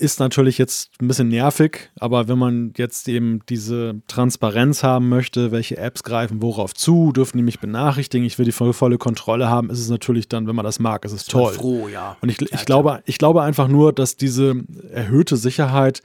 ist natürlich jetzt ein bisschen nervig, aber wenn man jetzt eben diese Transparenz haben möchte, welche Apps greifen worauf zu, dürfen die mich benachrichtigen, ich will die volle Kontrolle haben, ist es natürlich dann, wenn man das mag, ist es toll. Froh, ja. Und ich, ich, glaube, ich glaube einfach nur, dass diese erhöhte Sicherheit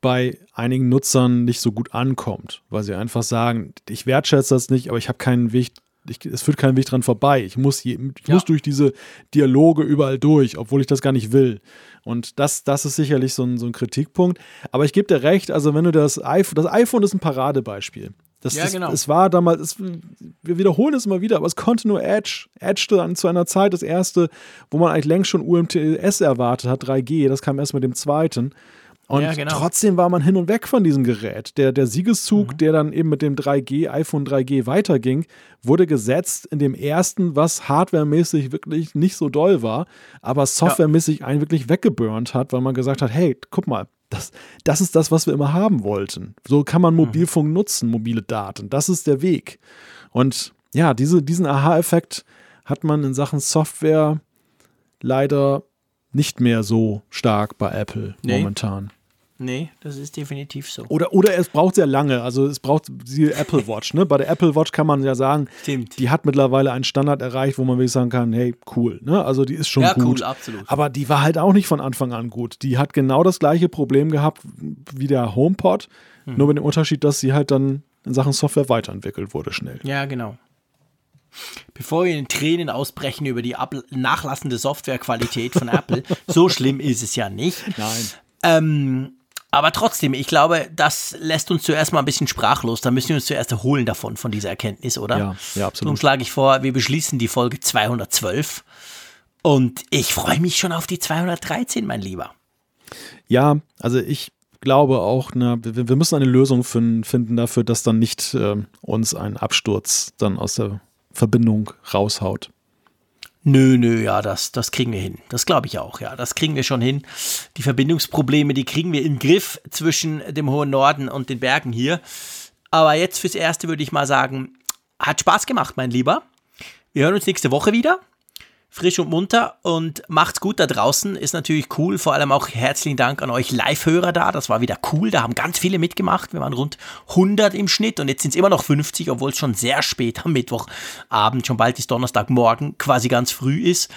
bei einigen Nutzern nicht so gut ankommt, weil sie einfach sagen, ich wertschätze das nicht, aber ich habe keinen Weg, ich, es führt keinen Weg dran vorbei. Ich muss, je, ich ja. muss durch diese Dialoge überall durch, obwohl ich das gar nicht will. Und das, das ist sicherlich so ein, so ein Kritikpunkt. Aber ich gebe dir recht, also wenn du das iPhone, das iPhone ist ein Paradebeispiel. Das, ja, genau. Es war damals, es, wir wiederholen es immer wieder, aber es konnte nur Edge. Edge dann zu einer Zeit das erste, wo man eigentlich längst schon UMTS erwartet hat, 3G. Das kam erst mit dem zweiten. Und ja, genau. trotzdem war man hin und weg von diesem Gerät. Der, der Siegeszug, mhm. der dann eben mit dem 3G, iPhone 3G weiterging, wurde gesetzt in dem ersten, was hardwaremäßig wirklich nicht so doll war, aber softwaremäßig ja. einen wirklich weggeburnt hat, weil man gesagt hat, hey, guck mal, das, das ist das, was wir immer haben wollten. So kann man mhm. Mobilfunk mhm. nutzen, mobile Daten. Das ist der Weg. Und ja, diese, diesen Aha-Effekt hat man in Sachen Software leider nicht mehr so stark bei Apple nee. momentan. Nee, das ist definitiv so. Oder, oder es braucht sehr lange. Also es braucht die Apple Watch. Ne? Bei der Apple Watch kann man ja sagen, Stimmt. die hat mittlerweile einen Standard erreicht, wo man wirklich sagen kann, hey, cool. Ne? Also die ist schon ja, gut. Cool, absolut. Aber die war halt auch nicht von Anfang an gut. Die hat genau das gleiche Problem gehabt wie der HomePod, hm. nur mit dem Unterschied, dass sie halt dann in Sachen Software weiterentwickelt wurde schnell. Ja, genau. Bevor wir in Tränen ausbrechen über die nachlassende Softwarequalität von Apple, so schlimm ist es ja nicht. Nein. Ähm, aber trotzdem, ich glaube, das lässt uns zuerst mal ein bisschen sprachlos. Da müssen wir uns zuerst erholen davon, von dieser Erkenntnis, oder? Ja, ja absolut. Nun schlage ich vor, wir beschließen die Folge 212. Und ich freue mich schon auf die 213, mein Lieber. Ja, also ich glaube auch, ne, wir, wir müssen eine Lösung finden dafür, dass dann nicht äh, uns ein Absturz dann aus der Verbindung raushaut. Nö, nö, ja, das, das kriegen wir hin. Das glaube ich auch, ja. Das kriegen wir schon hin. Die Verbindungsprobleme, die kriegen wir im Griff zwischen dem hohen Norden und den Bergen hier. Aber jetzt fürs Erste würde ich mal sagen, hat Spaß gemacht, mein Lieber. Wir hören uns nächste Woche wieder frisch und munter und macht's gut da draußen. Ist natürlich cool. Vor allem auch herzlichen Dank an euch Live-Hörer da. Das war wieder cool. Da haben ganz viele mitgemacht. Wir waren rund 100 im Schnitt und jetzt sind es immer noch 50, obwohl es schon sehr spät am Mittwochabend, schon bald ist Donnerstagmorgen, quasi ganz früh ist.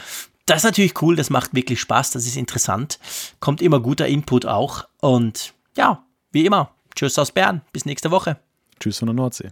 Das ist natürlich cool. Das macht wirklich Spaß. Das ist interessant. Kommt immer guter Input auch. Und ja, wie immer. Tschüss aus Bern. Bis nächste Woche. Tschüss von der Nordsee.